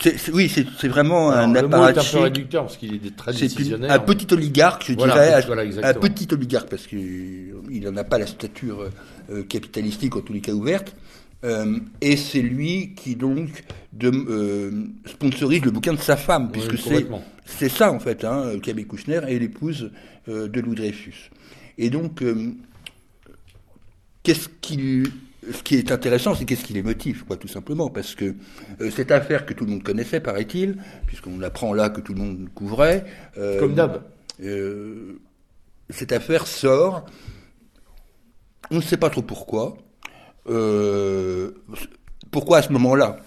Speaker 2: c'est- c'est- oui, c'est c'est vraiment
Speaker 1: Alors,
Speaker 2: un
Speaker 1: le mot est un peu
Speaker 2: apparatchik.
Speaker 1: réducteur parce qu'il est très
Speaker 2: C'est
Speaker 1: décisionnaire.
Speaker 2: un petit oligarque, je
Speaker 1: Voilà,
Speaker 2: dirais, un-
Speaker 1: voilà,
Speaker 2: un
Speaker 1: exactement.
Speaker 2: petit oligarque, parce qu'il n'en a pas la stature euh, capitalistique, en tous les cas ouverte. Euh, et c'est lui qui donc de, euh, sponsorise le bouquin de sa femme,
Speaker 1: Oui,
Speaker 2: puisque c'est c'est ça en fait, hein, Camille Kouchner est l'épouse euh, de Louis Dreyfus. Et donc, euh, qu'est-ce qu'il ce qui est intéressant, c'est qu'est-ce qui les motive, quoi, tout simplement, parce que euh, cette affaire que tout le monde connaissait, paraît-il, puisqu'on apprend là que tout le monde couvrait, euh,
Speaker 1: Comme d'hab.
Speaker 2: euh, cette affaire sort, on ne sait pas trop pourquoi. Pourquoi à ce moment-là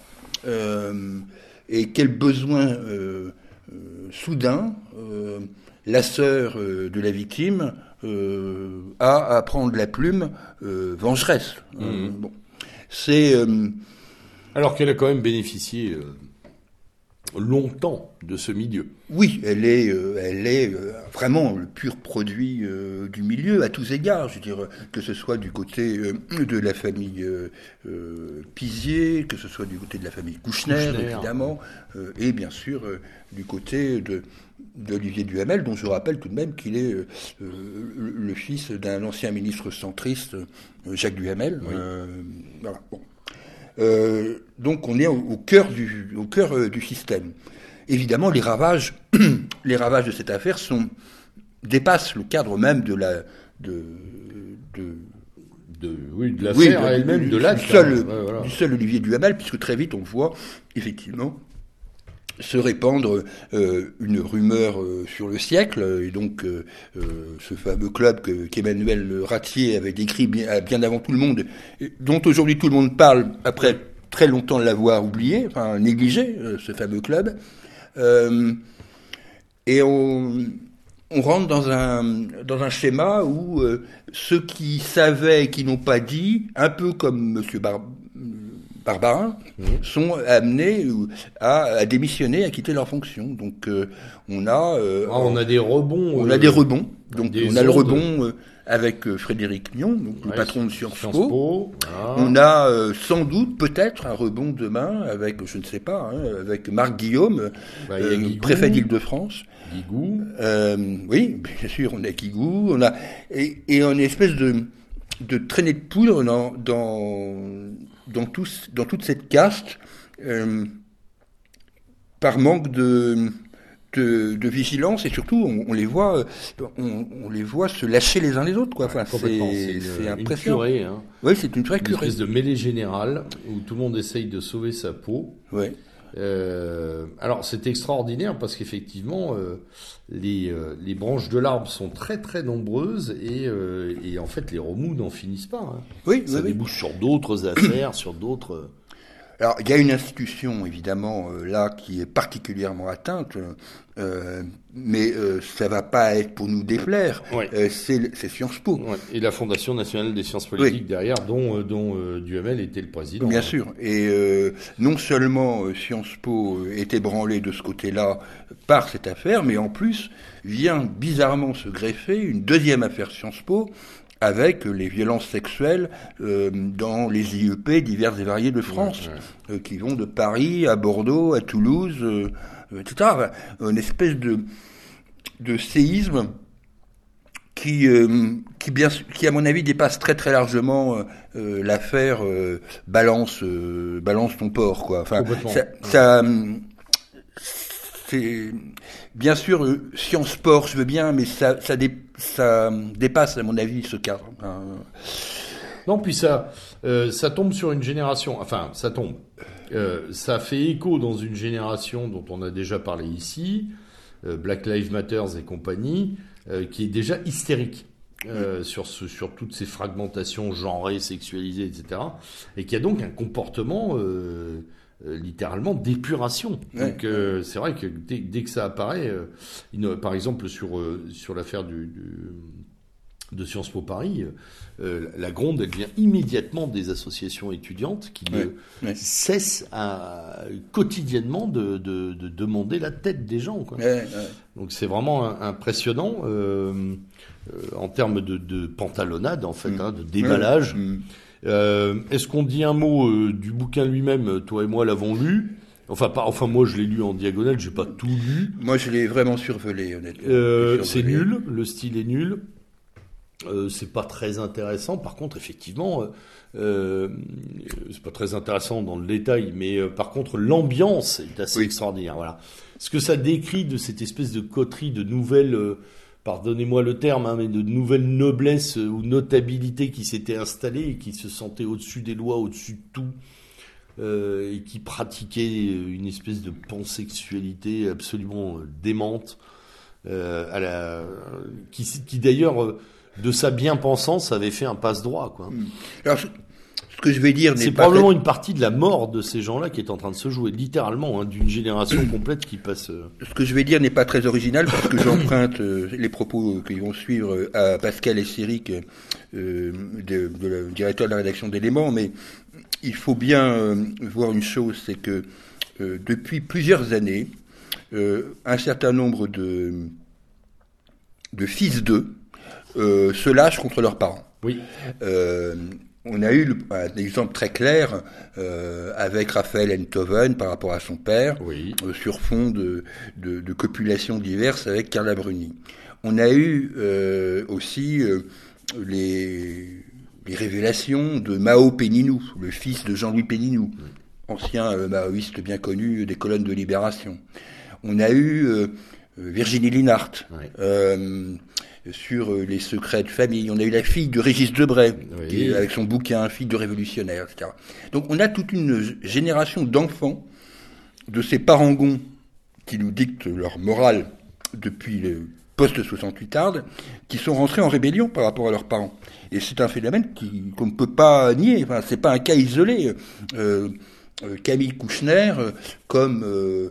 Speaker 2: Et quel besoin soudain, la sœur de la victime a à prendre la plume vengeresse. Mmh. bon. C'est
Speaker 1: alors qu'elle a quand même bénéficié longtemps de ce milieu.
Speaker 2: Oui, elle est, euh, elle est euh, vraiment le pur produit euh, du milieu à tous égards. Je veux dire que ce soit du côté de la famille Pizier, que ce soit du côté de la famille Kouchner, évidemment, et bien sûr du côté de d'Olivier Duhamel, dont je rappelle tout de même qu'il est le fils d'un ancien ministre centriste, Jacques Duhamel. voilà. Bon. Euh, donc on est au, cœur du, au cœur euh, du système. Évidemment, les ravages, les ravages de cette affaire sont dépassent le cadre même de la de,
Speaker 1: de de, oui, de l'affaire elle-même, de l'acte.
Speaker 2: Du, seul, du seul Olivier Duhamel, puisque très vite on voit effectivement se répandre euh, une rumeur euh, sur le siècle, et donc euh, ce fameux club qu'Emmanuel Ratier avait décrit bien, avant tout le monde, dont aujourd'hui tout le monde parle après très longtemps l'avoir oublié, enfin négligé, ce fameux club. et on, rentre dans un, dans un schéma où ceux qui savaient et qui n'ont pas dit, un peu comme M. Bar barbarin sont amenés à, démissionner, à quitter leur fonction. Donc euh, on a
Speaker 1: euh, ah, on a des rebonds.
Speaker 2: On a des euh, rebonds. Donc on a le rebond avec Frédéric Lyon, le patron de Sciences, Po. On a sans doute peut-être un rebond demain avec je ne sais pas hein, avec Marc Guillaume, bah, préfet d'Île-de-France.
Speaker 1: Guigou.
Speaker 2: oui, bien sûr, on a Guigou, on a et, et une espèce de de traîner de poudre dans, dans, dans, dans toute cette caste euh, par manque de, de, vigilance et surtout on, les voit on, les voit se lâcher les uns les autres quoi. Enfin,
Speaker 1: c'est impressionnant. Hein.
Speaker 2: Oui, c'est une vraie
Speaker 1: curée. Une espèce de mêlée générale où tout le monde essaye de sauver sa peau.
Speaker 2: Ouais.
Speaker 1: Euh, alors c'est extraordinaire parce qu'effectivement euh, les, euh, les, branches de l'arbre sont très très nombreuses et, et, en fait les remous n'en finissent pas. Hein.
Speaker 2: Oui,
Speaker 1: ça débouche sur d'autres affaires, sur d'autres.
Speaker 2: Alors, il y a une institution, évidemment, euh, là, qui est particulièrement atteinte, euh, mais euh, ça va pas être pour nous déplaire. c'est Sciences Po.
Speaker 1: Et la Fondation nationale des sciences politiques derrière, dont, dont Duhamel était le président.
Speaker 2: Bien sûr. Et non seulement Sciences Po est ébranlé de ce côté-là par cette affaire, mais en plus vient bizarrement se greffer une deuxième affaire Sciences Po avec les violences sexuelles euh, dans les IEP divers et variés de France, euh, qui vont de Paris à Bordeaux, à Toulouse, euh, etc. Une espèce de, de séisme qui, qui, bien, qui, à mon avis, dépasse très très largement l'affaire balance, balance ton port. Quoi. Enfin, ça, ça c'est bien sûr science sport, je veux bien, mais ça, ça, ça dépasse, à mon avis, ce cadre.
Speaker 1: Non, puis ça, euh, ça tombe sur une génération. Enfin, ça tombe. Euh, ça fait écho dans une génération dont on a déjà parlé ici, euh, Black Lives Matter et compagnie, qui est déjà hystérique. sur, sur toutes ces fragmentations genrées, sexualisées, etc. Et qui a donc un comportement euh, littéralement d'épuration. Donc euh, c'est vrai que dès, que ça apparaît, euh, par exemple sur sur l'affaire du, de Sciences Po Paris, la gronde, elle vient immédiatement des associations étudiantes qui cessent à, quotidiennement de, de, demander la tête des gens. Quoi. Donc c'est vraiment impressionnant en termes de, de pantalonnade, en fait, mm. hein, de déballage. Mm. Euh, est-ce qu'on dit un mot euh, du bouquin lui-même Toi et moi l'avons lu? Enfin, pas, enfin moi je l'ai lu en diagonale, j'ai pas tout lu.
Speaker 2: Moi je l'ai vraiment survolé, honnêtement.
Speaker 1: Euh, c'est nul, le style est nul. c'est pas très intéressant. Par contre, effectivement, c'est pas très intéressant dans le détail, mais par contre, l'ambiance est assez extraordinaire. Voilà. Ce que ça décrit de cette espèce de coterie de nouvelles pardonnez-moi le terme, hein, mais de nouvelles noblesses ou notabilités qui s'étaient installées et qui se sentaient au-dessus des lois, au-dessus de tout, euh, et qui pratiquaient une espèce de pansexualité absolument euh, démente, euh, à la, qui, d'ailleurs, de sa bien-pensance, avait fait un passe-droit. Quoi. Hmm.
Speaker 2: Ce que je vais dire n'est
Speaker 1: C'est probablement une partie de la mort de ces gens-là qui est en train de se jouer, littéralement, hein, d'une génération complète qui passe. euh,
Speaker 2: Ce que je vais dire n'est pas très original parce que j'emprunte euh, les propos qui vont suivre euh, à Pascal Esséric, euh, de, de le directeur de la rédaction d'Éléments, mais il faut bien euh, voir une chose, c'est que euh, depuis plusieurs années, euh, un certain nombre de, de fils d'eux euh, se lâchent contre leurs parents.
Speaker 1: Oui.
Speaker 2: Euh, on a eu un exemple très clair euh, avec Raphaël Enthoven par rapport à son père,
Speaker 1: Oui.
Speaker 2: euh, sur fond de, de, de copulations diverses avec Carla Bruni. On a eu euh, aussi euh, les, les révélations de Mao Péninou, le fils de Jean-Louis Péninou, ancien maoïste bien connu des colonnes de Libération. On a eu euh, Virginie Linhart
Speaker 1: Ouais.
Speaker 2: euh, sur euh, les secrets de famille. On a eu la fille de Régis Debray,
Speaker 1: Oui.
Speaker 2: qui est- avec son bouquin Fille de révolutionnaire, etc. Donc on a toute une génération d'enfants de ces parangons qui nous dictent leur morale depuis le post-68 arde, qui sont rentrés en rébellion par rapport à leurs parents. Et c'est un phénomène qu'on ne peut pas nier. Enfin, c'est pas un cas isolé. Euh, euh, Camille Kouchner, euh, comme euh,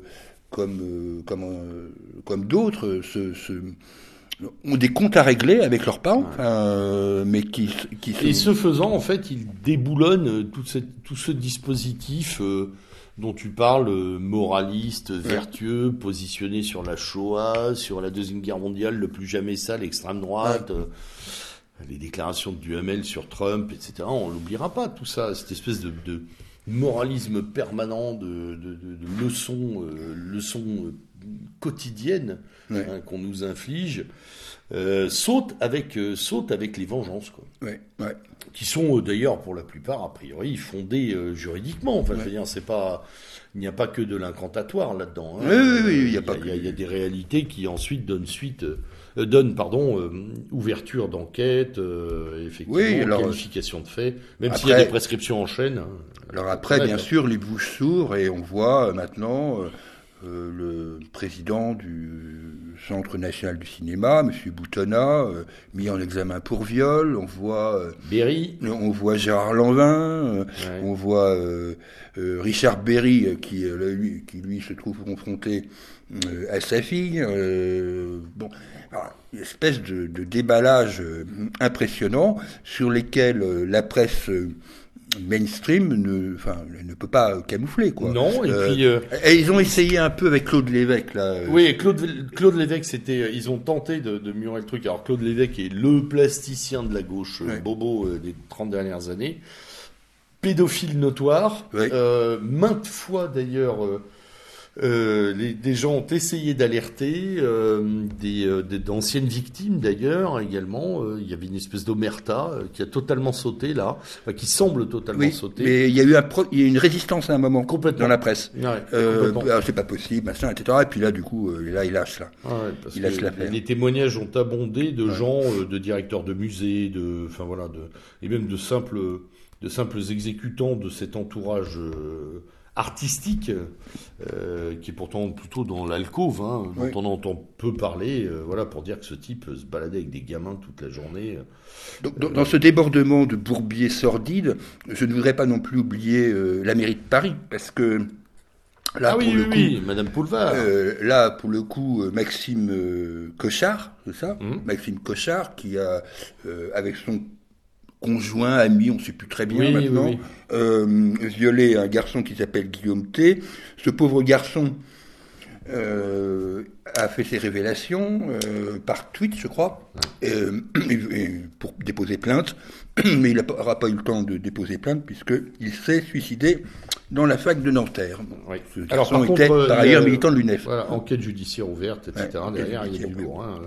Speaker 2: comme euh, comme euh, comme d'autres, se, se- ont des comptes à régler avec leurs parents, euh, mais qui qui
Speaker 1: Et ce faisant, en fait, il déboulonne euh, tout, cette- tout ce dispositif euh, dont tu parles, moraliste, vertueux, positionné sur la Shoah, sur la Deuxième Guerre mondiale, le plus jamais ça, l'extrême droite, euh, les déclarations de Duhamel sur Trump, etc. On l'oubliera pas, tout ça, cette espèce de, de moralisme permanent, de, de, de- de leçons, euh, leçons euh, quotidiennes
Speaker 2: Ouais.
Speaker 1: hein, qu'on nous inflige, euh, saute, avec, euh, saute avec les vengeances. Quoi
Speaker 2: Ouais, ouais.
Speaker 1: qui sont d'ailleurs pour la plupart a priori fondés euh, juridiquement. Enfin, je veux dire, c'est pas, il n'y a pas que de l'incantatoire là-dedans. hein.
Speaker 2: Oui, oui, oui, il y a
Speaker 1: il y a,
Speaker 2: pas
Speaker 1: il y a-
Speaker 2: que-
Speaker 1: il y a des réalités qui ensuite donnent suite, euh, donnent pardon, euh, ouverture d'enquête, euh, effectivement,
Speaker 2: Oui, alors,
Speaker 1: qualification de fait, même s'il y a des prescriptions en chaîne.
Speaker 2: Alors après, bien sûr, les bouches s'ouvrent et on voit maintenant le président du Centre national du cinéma, M. Boutonnat, mis en examen pour viol. On voit,
Speaker 1: Berry,
Speaker 2: on voit Gérard Lanvin,
Speaker 1: ouais.
Speaker 2: on voit Richard Berry qui, lui, qui lui se trouve confronté à sa fille. euh, bon, alors, une espèce de, de déballage euh, impressionnant sur lesquels euh, la presse euh, mainstream ne, enfin, ne peut pas camoufler quoi.
Speaker 1: non, et
Speaker 2: Euh,
Speaker 1: puis euh,
Speaker 2: Et ils ont essayé un peu avec Claude Lévesque là. euh,
Speaker 1: Oui, Claude, Claude Lévesque, c'était, euh, ils ont tenté de, de murer le truc. Alors Claude Lévesque est le plasticien de la gauche, euh,
Speaker 2: Ouais.
Speaker 1: bobo euh, des 30 dernières années, pédophile notoire,
Speaker 2: Ouais.
Speaker 1: euh, maintes fois d'ailleurs. Euh, les, des gens ont essayé d'alerter, euh, des, euh, d'anciennes victimes d'ailleurs également. Euh, il y avait une espèce d'omerta euh, qui a totalement sauté là, enfin, qui semble totalement
Speaker 2: oui,
Speaker 1: sauter.
Speaker 2: mais il y a eu un pro- il y a une résistance à un moment
Speaker 1: Complètement.
Speaker 2: dans la presse.
Speaker 1: Ouais,
Speaker 2: Euh,
Speaker 1: complètement.
Speaker 2: ah, c'est pas possible, machin, etc. Et puis là, du coup, euh, là, il lâche là.
Speaker 1: Ah ouais, parce
Speaker 2: Il la
Speaker 1: les témoignages ont abondé de
Speaker 2: Ouais.
Speaker 1: gens, euh, de directeurs de musées, de, enfin voilà, de, et même de simples, de simples exécutants de cet entourage euh, artistique, euh, qui est pourtant plutôt dans l'alcôve, hein, dont
Speaker 2: Oui.
Speaker 1: on entend peu parler, euh, voilà, pour dire que ce type se baladait avec des gamins toute la journée.
Speaker 2: Donc, dans, dans ce débordement de bourbier sordide, je ne voudrais pas non plus oublier euh, la mairie de Paris, parce que là,
Speaker 1: ah oui,
Speaker 2: pour le
Speaker 1: oui,
Speaker 2: coup,
Speaker 1: oui, Madame Poulevard.
Speaker 2: euh, là, pour le coup, euh, Maxime euh, Cochard, c'est ça?
Speaker 1: Mhm.
Speaker 2: Maxime Cochard, qui a, euh, avec son conjoint, ami, on ne sait plus très bien
Speaker 1: Oui,
Speaker 2: maintenant,
Speaker 1: oui, oui.
Speaker 2: euh, violé un garçon qui s'appelle Guillaume T. Ce pauvre garçon euh, a fait ses révélations euh, par tweet, je crois, euh, et- et pour déposer plainte, mais il n'aura pas eu le temps de déposer plainte puisqu'il s'est suicidé dans la fac de Nanterre. Bon,
Speaker 1: Oui.
Speaker 2: Ce
Speaker 1: Alors,
Speaker 2: garçon
Speaker 1: par
Speaker 2: était
Speaker 1: contre,
Speaker 2: par ailleurs
Speaker 1: le-
Speaker 2: militant de l'UNEF.
Speaker 1: Voilà, enquête judiciaire ouverte, etc.
Speaker 2: Ouais,
Speaker 1: Derrière, il y a du lourd. Hein.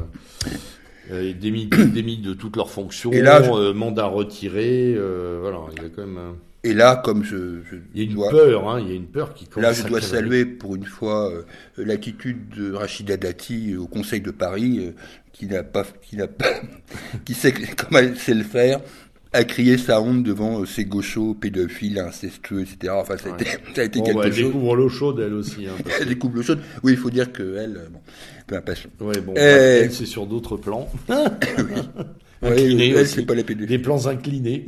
Speaker 1: Euh, démis, démis de toutes leurs fonctions,
Speaker 2: Et là, je-
Speaker 1: euh, mandat retiré, euh, voilà, il y a quand même, euh,
Speaker 2: Et là, comme je, je
Speaker 1: il y a une
Speaker 2: dois,
Speaker 1: peur, hein, il y a une peur qui commence
Speaker 2: là, je dois saluer pour une fois euh, l'attitude de Rachida Dati au Conseil de Paris, euh, qui n'a pas, qui n'a pas, qui sait comment elle sait le faire, a crié sa honte devant euh, ces gauchos pédophiles, incestueux, etc. Enfin, ça a été, ça a été
Speaker 1: Bon,
Speaker 2: quelque
Speaker 1: bah, elle
Speaker 2: chose.
Speaker 1: découvre l'eau chaude, elle aussi. Hein, parce
Speaker 2: Elle découvre le chose. Oui, il faut dire que elle, euh, bon, peu
Speaker 1: que- ouais, bon, elle, c'est sur d'autres plans.
Speaker 2: Oui,
Speaker 1: Inclinés
Speaker 2: elle,
Speaker 1: aussi.
Speaker 2: c'est pas la
Speaker 1: Des
Speaker 2: pédophilie.
Speaker 1: plans inclinés.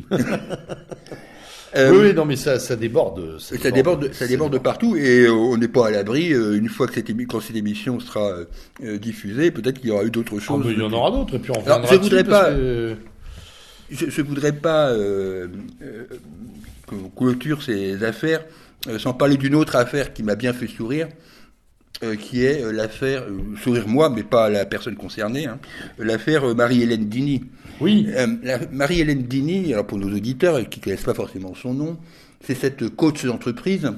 Speaker 2: Euh,
Speaker 1: oui, oui, non, mais ça, ça déborde.
Speaker 2: Ça, ça déborde, ça déborde partout et on n'est pas à l'abri. une fois que cette, quand cette émission sera diffusée, peut-être qu'il y aura eu d'autres choses.
Speaker 1: Ah, il y en aura d'autres. Et puis on
Speaker 2: Alors, je voudrais pas. Je, je voudrais pas qu'on clôture ces affaires sans parler d'une autre affaire qui m'a bien fait sourire. Euh, qui est euh, l'affaire, euh, sourire moi, mais pas la personne concernée, hein, l'affaire Marie-Hélène Dini.
Speaker 1: Oui.
Speaker 2: Marie-Hélène Dini, alors pour nos auditeurs qui ne connaissent pas forcément son nom, c'est cette coach d'entreprise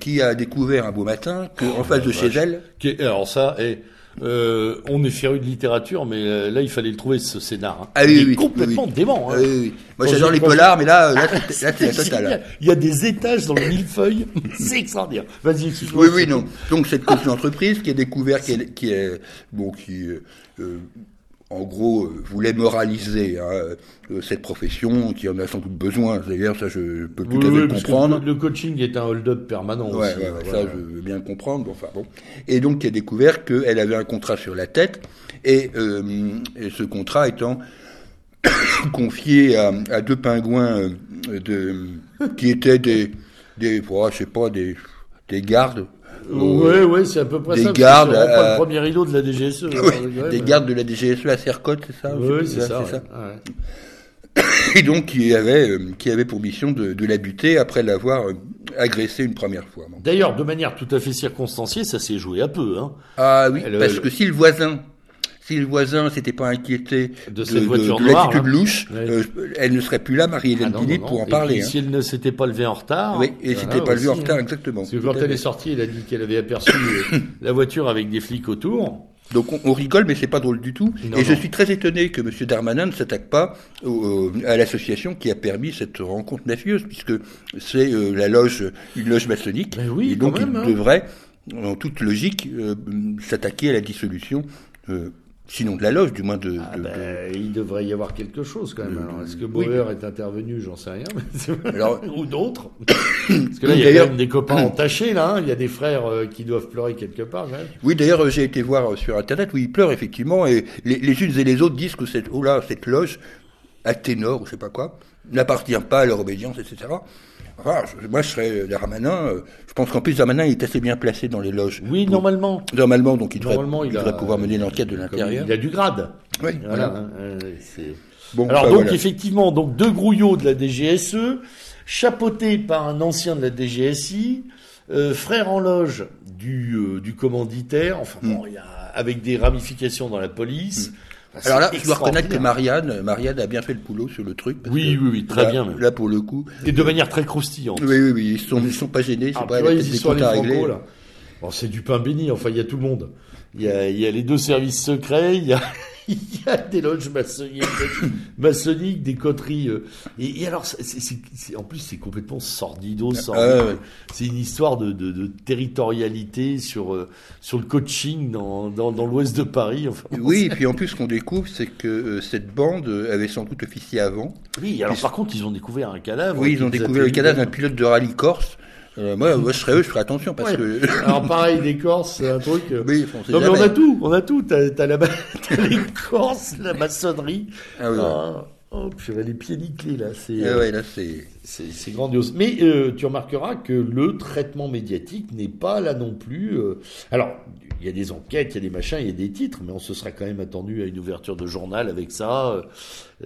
Speaker 2: qui a découvert un beau matin qu'en en face de chez elle.
Speaker 1: alors ça, est euh, on est féru de littérature, mais euh, là, il fallait le trouver, ce scénar. Hein.
Speaker 2: Ah, oui,
Speaker 1: il
Speaker 2: est
Speaker 1: complètement dément. Hein.
Speaker 2: Moi, j'adore les polars, mais là, là, c'est la totale.
Speaker 1: Il y a des étages dans le millefeuille. c'est extraordinaire. Vas-y,
Speaker 2: excuse-moi. Oui, oui, non. Donc, cette coach d'entreprise qui a découvert, qui est, qui est bon, qui, euh, en gros, euh, voulait moraliser hein, euh, cette profession, qui en a sans doute besoin. D'ailleurs, ça, je peux tout à fait comprendre.
Speaker 1: le coaching est un hold-up permanent.
Speaker 2: Ouais,
Speaker 1: aussi,
Speaker 2: ouais, ça, je veux bien comprendre. Enfin bon. Et donc, qui a découvert qu'elle avait un contrat sur la tête, et, euh, et ce contrat étant confié à, à, deux pingouins de, qui étaient des, des, oh, je sais pas, des, des gardes
Speaker 1: oui, oui, c'est à peu près
Speaker 2: des
Speaker 1: ça.
Speaker 2: Gardes,
Speaker 1: pas le premier rideau de la DGSE.
Speaker 2: des gardes de la DGSE à Sercotte, c'est ça
Speaker 1: Oui, c'est ça. ça.
Speaker 2: Et donc qui avait, euh, qui avait pour mission de, de la buter après l'avoir euh, agressé une première fois.
Speaker 1: D'ailleurs, de manière tout à fait circonstanciée, ça s'est joué à peu. Hein.
Speaker 2: Ah oui, parce que si le voisin si le voisin s'était pas inquiété
Speaker 1: de, cette voiture
Speaker 2: de, l'attitude hein. louche, euh, elle ne serait plus là, Marie-Hélène ah pour en parler.
Speaker 1: hein. Si elle ne s'était pas levée en retard.
Speaker 2: Oui, et voilà, s'était pas levée en retard, exactement.
Speaker 1: Parce que quand elle est sortie, elle a dit qu'elle avait aperçu euh, la voiture avec des flics autour.
Speaker 2: Donc on, on, rigole, mais c'est pas drôle du tout.
Speaker 1: Non,
Speaker 2: et
Speaker 1: non.
Speaker 2: je suis très étonné que M. Darmanin ne s'attaque pas au, à l'association qui a permis cette rencontre mafieuse, puisque c'est euh, la loge, une loge maçonnique.
Speaker 1: Ben oui,
Speaker 2: et donc
Speaker 1: quand même,
Speaker 2: il
Speaker 1: hein.
Speaker 2: devrait, en toute logique, euh, s'attaquer à la dissolution euh, sinon de la loge, du moins de.
Speaker 1: Ah
Speaker 2: de,
Speaker 1: ben,
Speaker 2: de...
Speaker 1: Il devrait y avoir quelque chose quand même. Alors, est-ce que Bauer oui. est intervenu J'en sais rien. Mais
Speaker 2: Alors,
Speaker 1: ou d'autres. Parce que là, il y a quand même des copains entachés, là. Hein. Il y a des frères euh, qui doivent pleurer quelque part. Quand même.
Speaker 2: Oui, d'ailleurs, j'ai été voir sur Internet où ils pleurent effectivement, et les, les unes et les autres disent que cette, oh là, cette loge, à ténor ou je sais pas quoi, n'appartient pas à leur obédience, etc. Je, moi, je serais Darmanin. Euh, je pense qu'en plus, Darmanin est assez bien placé dans les loges.
Speaker 1: Oui,
Speaker 2: pour,
Speaker 1: normalement.
Speaker 2: Normalement, donc il devrait,
Speaker 1: normalement, il,
Speaker 2: il devrait
Speaker 1: a,
Speaker 2: pouvoir mener l'enquête de l'intérieur.
Speaker 1: Il a du grade.
Speaker 2: Oui, voilà.
Speaker 1: voilà. Euh,
Speaker 2: bon,
Speaker 1: Alors,
Speaker 2: bah,
Speaker 1: donc,
Speaker 2: voilà.
Speaker 1: effectivement, donc deux grouillots de la DGSE, chapeautés par un ancien de la DGSI, euh, frère en loge du, euh, du commanditaire, enfin, bon, il y a, avec des ramifications dans la police.
Speaker 2: Mm. Alors là, je dois reconnaître que Marianne, Marianne a bien fait le boulot sur le truc.
Speaker 1: Oui, oui, oui, très
Speaker 2: là,
Speaker 1: bien. Même.
Speaker 2: Là, pour le coup.
Speaker 1: Et de manière très croustillante.
Speaker 2: Oui, oui, oui, ils sont, ils sont pas gênés.
Speaker 1: Ah,
Speaker 2: pas
Speaker 1: vois, ils y sont les franco, là. Bon, c'est du pain béni, enfin, il y a tout le monde. Il y a, il y a les deux services secrets, il y a, il y a des loges maçonniques, maçonniques des coteries. Euh, et, et, alors, en plus, c'est complètement sordido.
Speaker 2: Ah, ouais.
Speaker 1: C'est une histoire de, de, de territorialité sur, euh, sur le coaching dans, dans, dans l'ouest de Paris. Enfin,
Speaker 2: oui, et puis en plus, ce qu'on découvre, c'est que euh, cette bande avait sans doute officié avant.
Speaker 1: Oui, alors par contre, ils ont découvert un cadavre.
Speaker 2: Oui, ils ont découvert le cadavre d'un pilote de rallye corse. Euh, moi, moi, je serais eux, je ferais attention parce
Speaker 1: ouais.
Speaker 2: que.
Speaker 1: Alors pareil, les Corses, c'est un truc. euh,
Speaker 2: Oui, on
Speaker 1: non mais on a tout, on a tout. T'as, t'as la, t'as les Corses, la maçonnerie.
Speaker 2: Ah oui.
Speaker 1: Ah, oh, purée, les pieds nickelés là, c'est,
Speaker 2: Ah ouais, là, c'est.
Speaker 1: C'est, c'est grandiose. Mais euh, tu remarqueras que le traitement médiatique n'est pas là non plus. euh, Alors, il y a des enquêtes, il y a des machins, il y a des titres, mais on se serait quand même attendu à une ouverture de journal avec ça.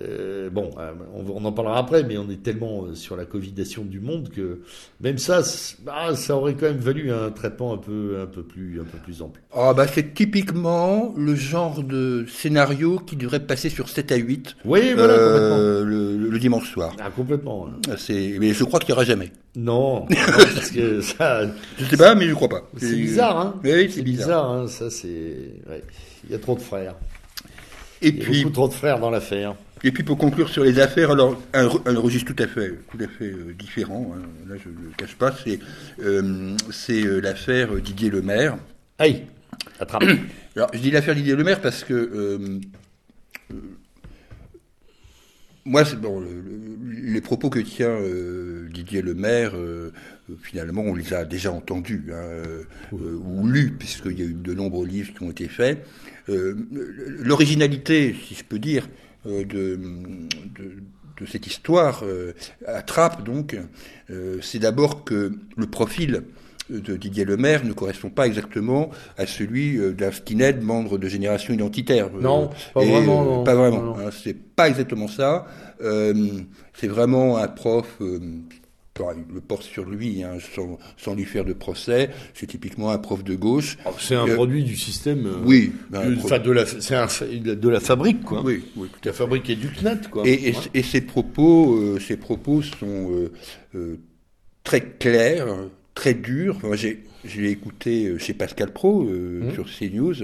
Speaker 1: Euh, bon, on, on en parlera après, mais on est tellement sur la covidation du monde que même ça, c'est- ah, ça aurait quand même valu un traitement un peu, un peu plus, un peu plus ample.
Speaker 2: Ah bah c'est typiquement le genre de scénario qui devrait passer sur 7 à 8
Speaker 1: Oui, voilà,
Speaker 2: euh, le, le dimanche soir.
Speaker 1: complètement. Ah, complètement. hein.
Speaker 2: C'est, mais je crois qu'il n'y aura jamais.
Speaker 1: Non, non, parce que ça,
Speaker 2: Je sais pas, mais je crois pas.
Speaker 1: c'est bizarre, hein.
Speaker 2: Oui, c'est bizarre.
Speaker 1: bizarre, hein. Ça, c'est, ouais. Il y a trop de frères.
Speaker 2: Et
Speaker 1: Il y a
Speaker 2: puis,
Speaker 1: beaucoup trop de frères dans l'affaire.
Speaker 2: et puis pour conclure sur les affaires, alors un, re- un registre tout à fait, tout à fait euh, différent. hein. Là, je ne le cache pas. C'est, euh, c'est euh, l'affaire Didier Lemaire.
Speaker 1: Aïe, attrape.
Speaker 2: Alors, je dis l'affaire Didier Lemaire parce que moi, c'est bon, le- le- les propos que tient euh, Didier Lemaire, euh, euh, finalement, on les a déjà entendus hein, euh, ou lus, puisqu'il y a eu de nombreux livres qui ont été faits. L'originalité, si je peux dire, de, de, de cette histoire à Trappes, donc, c'est d'abord que le profil de Didier Lemaire ne correspond pas exactement à celui d'un skinhead membre de génération identitaire.
Speaker 1: Non, pas vraiment.
Speaker 2: Pas vraiment. Hein, c'est pas exactement ça. c'est vraiment un prof le porte sur lui hein, sans, lui faire de procès. C'est typiquement un prof de gauche.
Speaker 1: Oh, c'est un produit du système. Euh,
Speaker 2: oui.
Speaker 1: Enfin, de la, c'est de la fabrique, quoi.
Speaker 2: Oui, oui.
Speaker 1: La fabrique est du CNAT, quoi.
Speaker 2: Et, et, ses propos, euh, ses propos sont euh, très clairs, très. Enfin, j'ai, je l'ai écouté chez Pascal Pro mmh. sur CNews.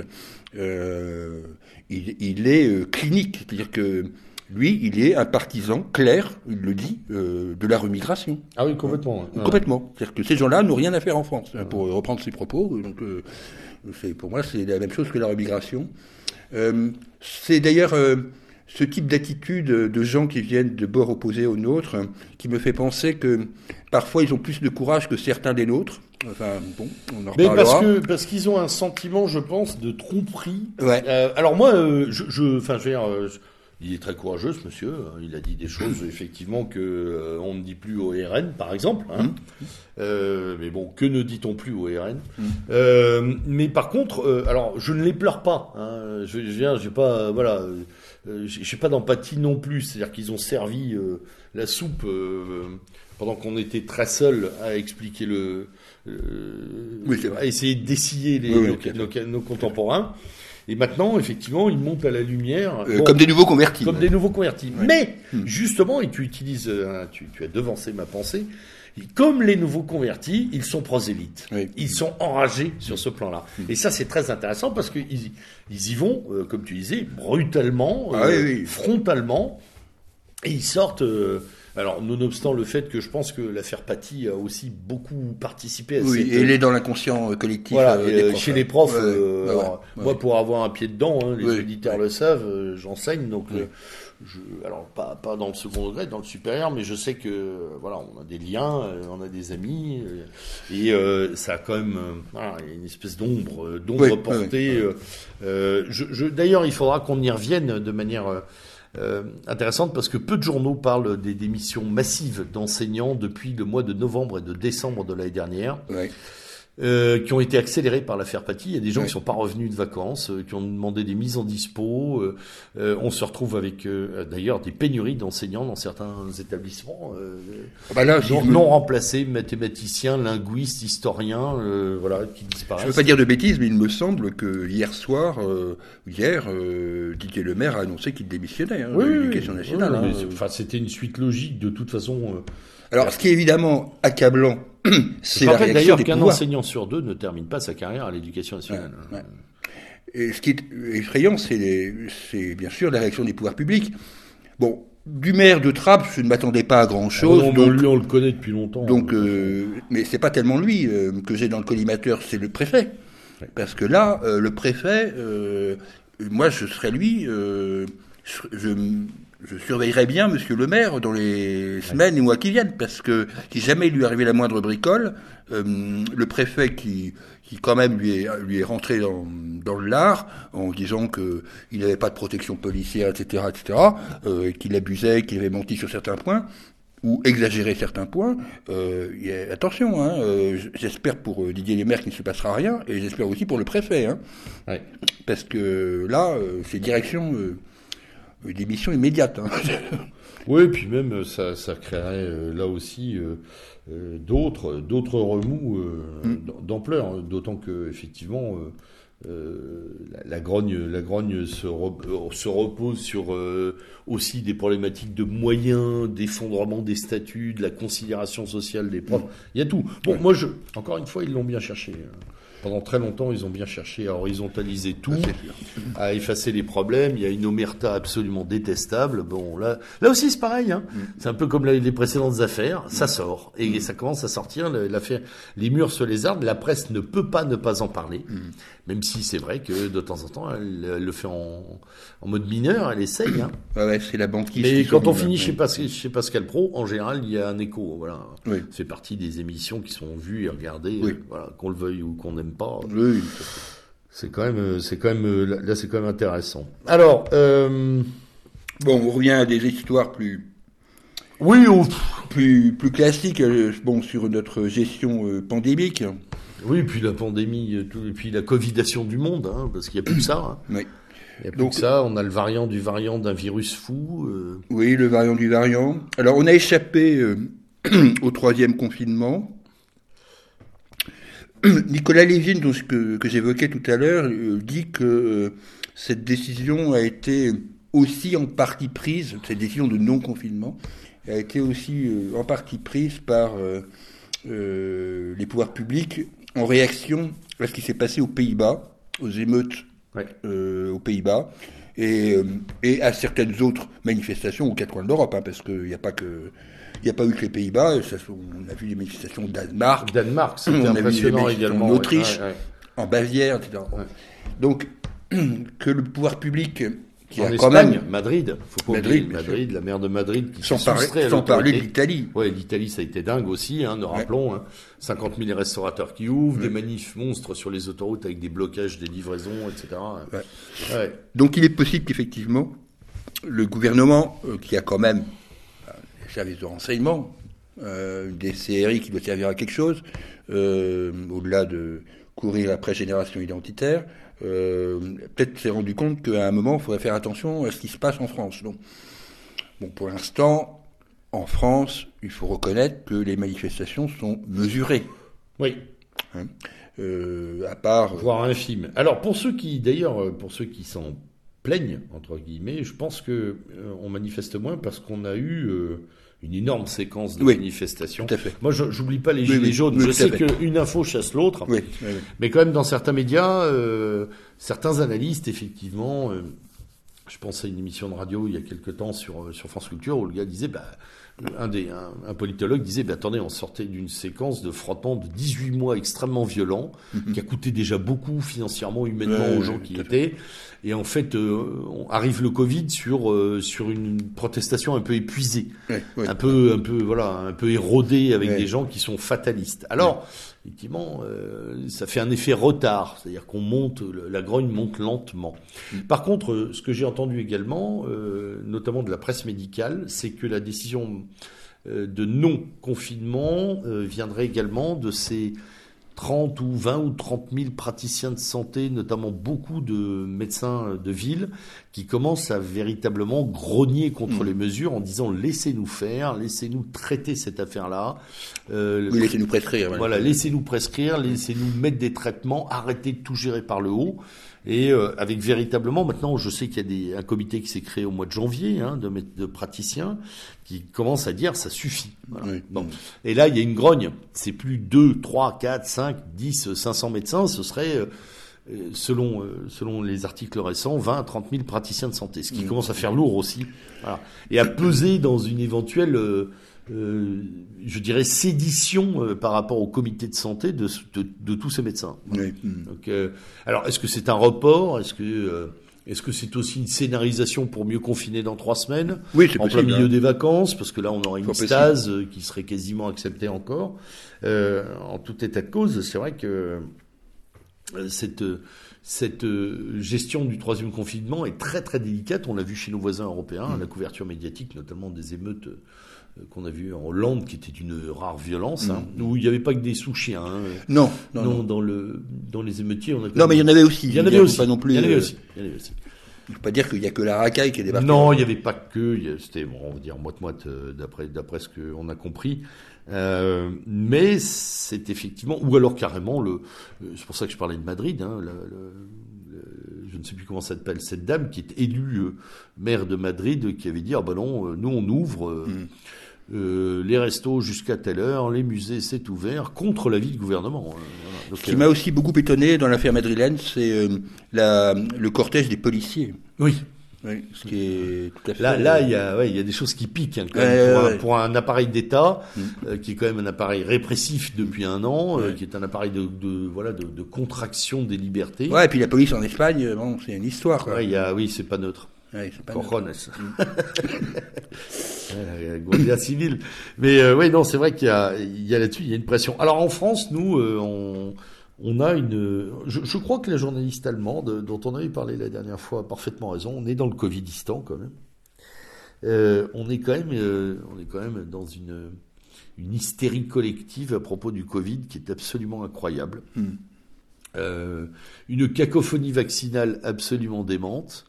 Speaker 2: il, il est clinique, c'est-à-dire que lui, il est un partisan clair, il le dit, euh, de la remigration.
Speaker 1: Ah oui, complètement.
Speaker 2: Complètement. C'est-à-dire que ces gens-là n'ont rien à faire en France, hein, pour reprendre ses propos. Donc, euh, pour moi, c'est la même chose que la remigration. Euh, c'est d'ailleurs ce type d'attitude de gens qui viennent de bords opposés aux nôtres qui me fait penser que parfois ils ont plus de courage que certains des nôtres. Enfin, bon, on en
Speaker 1: Mais parce que parce qu'ils ont un sentiment, je pense, de tromperie.
Speaker 2: Ouais.
Speaker 1: alors moi, je, je, enfin, je veux dire, il est très courageux, ce monsieur. Il a dit des choses, effectivement, que euh, on ne dit plus au RN, par exemple. Hein. Mmh. Euh, mais bon, que ne dit-on plus au RN mmh. euh, Mais par contre, alors, je ne les pleure pas. Hein. Je, je viens, j'ai pas, voilà, j'ai pas d'empathie non plus. C'est-à-dire qu'ils ont servi la soupe pendant qu'on était très seuls à expliquer le, oui, à essayer de dessiller les, nos, contemporains. Et maintenant, effectivement, ils montent à la lumière.
Speaker 2: Euh, comme des nouveaux convertis.
Speaker 1: Comme des nouveaux convertis. Mais, hmm. justement, et tu utilises, euh, tu, as devancé ma pensée, comme les nouveaux convertis, ils sont prosélytes. Ils sont enragés sur ce plan-là. Et ça, c'est très intéressant parce qu'ils ils y vont, euh, comme tu disais, brutalement,
Speaker 2: ah
Speaker 1: frontalement, et ils sortent. Alors, nonobstant le fait que je pense que l'affaire Paty a aussi beaucoup participé à
Speaker 2: oui, elle est dans l'inconscient euh, collectif.
Speaker 1: Voilà, euh, chez les profs, euh, moi, pour avoir un pied dedans, hein, les éditeurs le savent, j'enseigne, donc. Je, alors pas, pas dans le second degré, dans le supérieur, mais je sais que voilà, on a des liens, on a des amis, et ça a quand même voilà, une espèce d'ombre, d'ombre portée. je, je, D'ailleurs, il faudra qu'on y revienne de manière euh, intéressante parce que peu de journaux parlent des démissions massives d'enseignants depuis le mois de novembre et de décembre de l'année dernière. Euh, qui ont été accélérés par l'affaire Paty. Il y a des gens qui sont pas revenus de vacances, euh, qui ont demandé des mises en dispo. Euh, on se retrouve avec d'ailleurs des pénuries d'enseignants dans certains établissements. Ah bah là, non, non remplacés, mathématiciens, linguistes, historiens, voilà, qui disparaissent.
Speaker 2: Je ne veux pas dire de bêtises, mais il me semble que hier soir, hier, Didier Le Maire a annoncé qu'il démissionnait hein,
Speaker 1: oui, de l'éducation nationale. Hein. enfin, c'était une suite logique de toute façon.
Speaker 2: Alors, ce qui est évidemment accablant
Speaker 1: c'est la réaction d'ailleurs qu'un enseignant sur deux ne termine pas sa carrière à l'éducation nationale.
Speaker 2: Et ce qui est effrayant, c'est bien sûr la réaction des pouvoirs publics. Bon, du maire de Trappes, je ne m'attendais pas à grand-chose.
Speaker 1: Ah lui, on le connaît depuis longtemps.
Speaker 2: Donc, euh, mais c'est pas tellement lui euh, que j'ai dans le collimateur, c'est le préfet. Parce que là, euh, le préfet, euh, moi, je serais lui, je, je surveillerai bien Monsieur le maire dans les semaines et mois qui viennent, parce que si jamais il lui arrivait la moindre bricole, euh, le préfet qui, qui quand même lui est, lui est rentré dans, dans le lard en disant que il n'avait pas de protection policière, etc., etc., euh, qu'il abusait, qu'il avait menti sur certains points ou exagéré certains points. Euh, attention, hein, euh, j'espère pour euh, Didier Lemaire qu'il ne se passera rien, et j'espère aussi pour le préfet, hein, parce que là, c'est direction une émission immédiate. Hein.
Speaker 1: oui, puis même ça, ça créerait euh, là aussi euh, euh, d'autres d'autres remous mm. d'ampleur, hein. d'autant que effectivement la, la, grogne la grogne se, se repose sur aussi des problématiques de moyens, d'effondrement des statuts, de la considération sociale des profs. Mm. Il y a tout. Bon, moi je encore une fois ils l'ont bien cherché. Hein pendant très longtemps, ils ont bien cherché à horizontaliser tout, à effacer les problèmes. Il y a une omerta absolument détestable. Bon, là, là aussi, c'est pareil. Hein. Mm. C'est un peu comme les précédentes affaires. Ça mm. sort et mm. ça commence à sortir. L'affaire, les murs sur les arbres. La presse ne peut pas ne pas en parler. Même si c'est vrai que de temps en temps, elle, le fait en, en, mode mineur. Elle essaye. Hein.
Speaker 2: Ouais, c'est la banquise.
Speaker 1: Mais quand on finit chez Pascal, chez Pascal Pro, en général, il y a un écho. Voilà. C'est partie des émissions qui sont vues et regardées. Voilà, qu'on le veuille ou qu'on aime pas.
Speaker 2: Oui.
Speaker 1: C'est quand même, c'est quand même, là, c'est quand même intéressant. Alors, euh...
Speaker 2: bon, on revient à des histoires plus,
Speaker 1: Oui, on...
Speaker 2: plus plus classique, euh, bon sur notre gestion euh, pandémique.
Speaker 1: Oui, puis la pandémie, euh, tout- et puis la covidation du monde, hein, parce qu'il n'y a plus que ça. hein.
Speaker 2: Oui.
Speaker 1: Il n'y a plus
Speaker 2: Donc-
Speaker 1: que ça. On a le variant du variant d'un virus fou. euh,
Speaker 2: Oui, le variant du variant. Alors, on a échappé euh, au troisième confinement. Nicolas Lévin, donc, que, que j'évoquais tout à l'heure, euh, dit que cette décision a été aussi en partie prise, cette décision de non-confinement, a été aussi en partie prise par les pouvoirs publics en réaction à ce qui s'est passé aux Pays-Bas, aux émeutes
Speaker 1: Ouais.
Speaker 2: euh, aux Pays-Bas et, euh, et à certaines autres manifestations aux quatre coins de l'Europe, hein, parce qu'il n'y a pas que il n'y a pas eu que les Pays-Bas, on a vu les manifestations au Danemark,
Speaker 1: Danemark, c'était impressionnant également.
Speaker 2: en Autriche.
Speaker 1: ouais, ouais.
Speaker 2: en Bavière, etc. Donc que le pouvoir public qui
Speaker 1: en
Speaker 2: a quand
Speaker 1: Espagne,
Speaker 2: même,
Speaker 1: Madrid, faut pas
Speaker 2: Madrid,
Speaker 1: oublier Madrid, la maire de Madrid qui
Speaker 2: sans, parler, sans parler de l'Italie,
Speaker 1: Ouais, l'Italie, ça a été dingue aussi, hein, nous rappelons. Hein, 50 000 restaurateurs qui ouvrent, des manifs monstres sur les autoroutes avec des blocages des livraisons, etc.
Speaker 2: Ouais.
Speaker 1: Ouais.
Speaker 2: Donc il est possible qu'effectivement, le gouvernement, euh, qui a quand même euh, des services de renseignement, euh, des CRI qui doit servir à quelque chose, euh, au-delà de courir après génération identitaire, peut-être s'est rendu compte qu'à un moment, il faudrait faire attention à ce qui se passe en France. Donc, bon, pour l'instant, en France, il faut reconnaître que les manifestations sont mesurées.
Speaker 1: Oui,
Speaker 2: Euh, à part...
Speaker 1: voire infime. Alors pour ceux qui, d'ailleurs, euh, pour ceux qui s'en plaignent entre guillemets, je pense que euh, on manifeste moins parce qu'on a eu euh, une énorme séquence de
Speaker 2: Oui,
Speaker 1: manifestations.
Speaker 2: Tout à fait.
Speaker 1: Moi, j'oublie pas les
Speaker 2: Oui,
Speaker 1: gilets
Speaker 2: oui,
Speaker 1: jaunes. je sais qu'une info chasse l'autre. Mais quand même, dans certains médias, euh, certains analystes, effectivement, euh, je pense à une émission de radio il y a quelque temps sur, euh, sur France Culture où le gars disait, bah, un, des, un, un politologue disait, bah, attendez, on sortait d'une séquence de frottement de 18 mois extrêmement violent, qui a coûté déjà beaucoup financièrement, humainement
Speaker 2: Mhm. Ouais,
Speaker 1: aux gens qui
Speaker 2: fait.
Speaker 1: étaient. Et en fait, euh, on arrive le Covid sur, euh, sur une protestation un peu épuisée un peu un peu voilà un peu érodé avec des gens qui sont fatalistes. Alors effectivement euh, ça fait un effet retard, c'est-à-dire qu'on monte la grogne monte lentement.
Speaker 2: Mm.
Speaker 1: Par contre ce que j'ai entendu également euh, notamment de la presse médicale, c'est que la décision euh, de non confinement euh, viendrait également de ces 30 ou 20 ou 30 000 praticiens de santé, notamment beaucoup de médecins de ville, qui commencent à véritablement grogner contre
Speaker 2: Mm.
Speaker 1: les mesures en disant laissez-nous faire, laissez-nous traiter cette affaire-là. Euh,
Speaker 2: Oui, laissez-nous prescrire.
Speaker 1: voilà, laissez-nous prescrire, laissez-nous mettre des traitements, arrêtez de tout gérer par le haut. Et euh, avec véritablement, maintenant, je sais qu'il y a des, un comité qui s'est créé au mois de janvier hein, de, de praticiens qui commencent à dire ça suffit. Voilà.
Speaker 2: Oui.
Speaker 1: Bon. Et là, il y a une grogne. C'est plus 2, 3, 4, 5, 10, 500 médecins. Ce serait, euh, euh, selon, euh, selon les articles récents, 20 à 30 000 praticiens de santé. Ce qui
Speaker 2: Mm.
Speaker 1: commence à faire lourd aussi. Voilà. Et à peser dans une éventuelle, euh, je dirais, sédition euh, par rapport au comité de santé de, de, de tous ces médecins.
Speaker 2: Oui. Mm.
Speaker 1: Donc, euh, alors, est-ce que c'est un report? Est-ce que est-ce que c'est aussi une scénarisation pour mieux confiner dans trois semaines?
Speaker 2: Oui, c'est
Speaker 1: en plein milieu
Speaker 2: hein.
Speaker 1: des vacances, parce que là on aurait une
Speaker 2: possible.
Speaker 1: stase qui serait quasiment acceptée encore. En tout état de cause, c'est vrai que cette cette gestion du troisième confinement est très très délicate. On l'a vu chez nos voisins européens,
Speaker 2: Mm.
Speaker 1: la couverture médiatique, notamment des émeutes qu'on a vues en Hollande, qui était d'une rare violence, hein, où il n'y avait pas que des sous-chiens. hein.
Speaker 2: Non, non,
Speaker 1: Non,
Speaker 2: non.
Speaker 1: dans le dans les émeutiers, on a
Speaker 2: Non, mais il y en avait aussi.
Speaker 1: il y en avait aussi.
Speaker 2: Pas non plus.
Speaker 1: Il y en avait
Speaker 2: euh,
Speaker 1: aussi. Il y en avait aussi.
Speaker 2: Il faut pas dire qu'il y a que la racaille qui est débarquée.
Speaker 1: Non, il n'y avait pas que. C'était, bon, on va dire, moite-moite, euh, d'après, d'après ce qu'on a compris. Euh, mais c'est effectivement. Ou alors carrément, le, euh, c'est pour ça que je parlais de Madrid. Hein, le- le- le- je ne sais plus comment ça s'appelle, cette dame qui est élue euh, maire de Madrid, qui avait dit Ah ben non, euh, nous on ouvre. euh,
Speaker 2: Mm.
Speaker 1: Euh, les restos jusqu'à telle heure, les musées c'est ouvert contre l'avis du gouvernement. euh, voilà. Donc,
Speaker 2: Ce qui
Speaker 1: euh,
Speaker 2: m'a aussi beaucoup étonné dans l'affaire madrilène, c'est euh, la, le cortège des policiers.
Speaker 1: oui,
Speaker 2: Oui, ce qui est tout à fait.
Speaker 1: Là, là, il y a, ouais, il y a des choses qui piquent hein, quand
Speaker 2: Ouais,
Speaker 1: même, pour,
Speaker 2: ouais,
Speaker 1: un,
Speaker 2: ouais.
Speaker 1: pour un appareil d'État
Speaker 2: Mm.
Speaker 1: euh, qui est quand même un appareil répressif depuis un an, euh, qui est un appareil de, de voilà de, de contraction des libertés.
Speaker 2: Ouais, et puis la police en Espagne, euh, bon, c'est une histoire. Quoi.
Speaker 1: Ouais, il y a, oui, c'est pas neutre.
Speaker 2: Ouais, pas.
Speaker 1: Cojones. Guardia civile. Mais euh, oui, non, c'est vrai qu'il y a, il y a là-dessus, il y a une pression. Alors en France, nous, euh, on, on a une. Je, je crois que la journaliste allemande, dont on avait parlé la dernière fois, a parfaitement raison. On est dans le Covidistan quand même. euh, on est quand même, euh, on est quand même dans une une hystérie collective à propos du Covid qui est absolument incroyable. Euh, une cacophonie vaccinale absolument démente,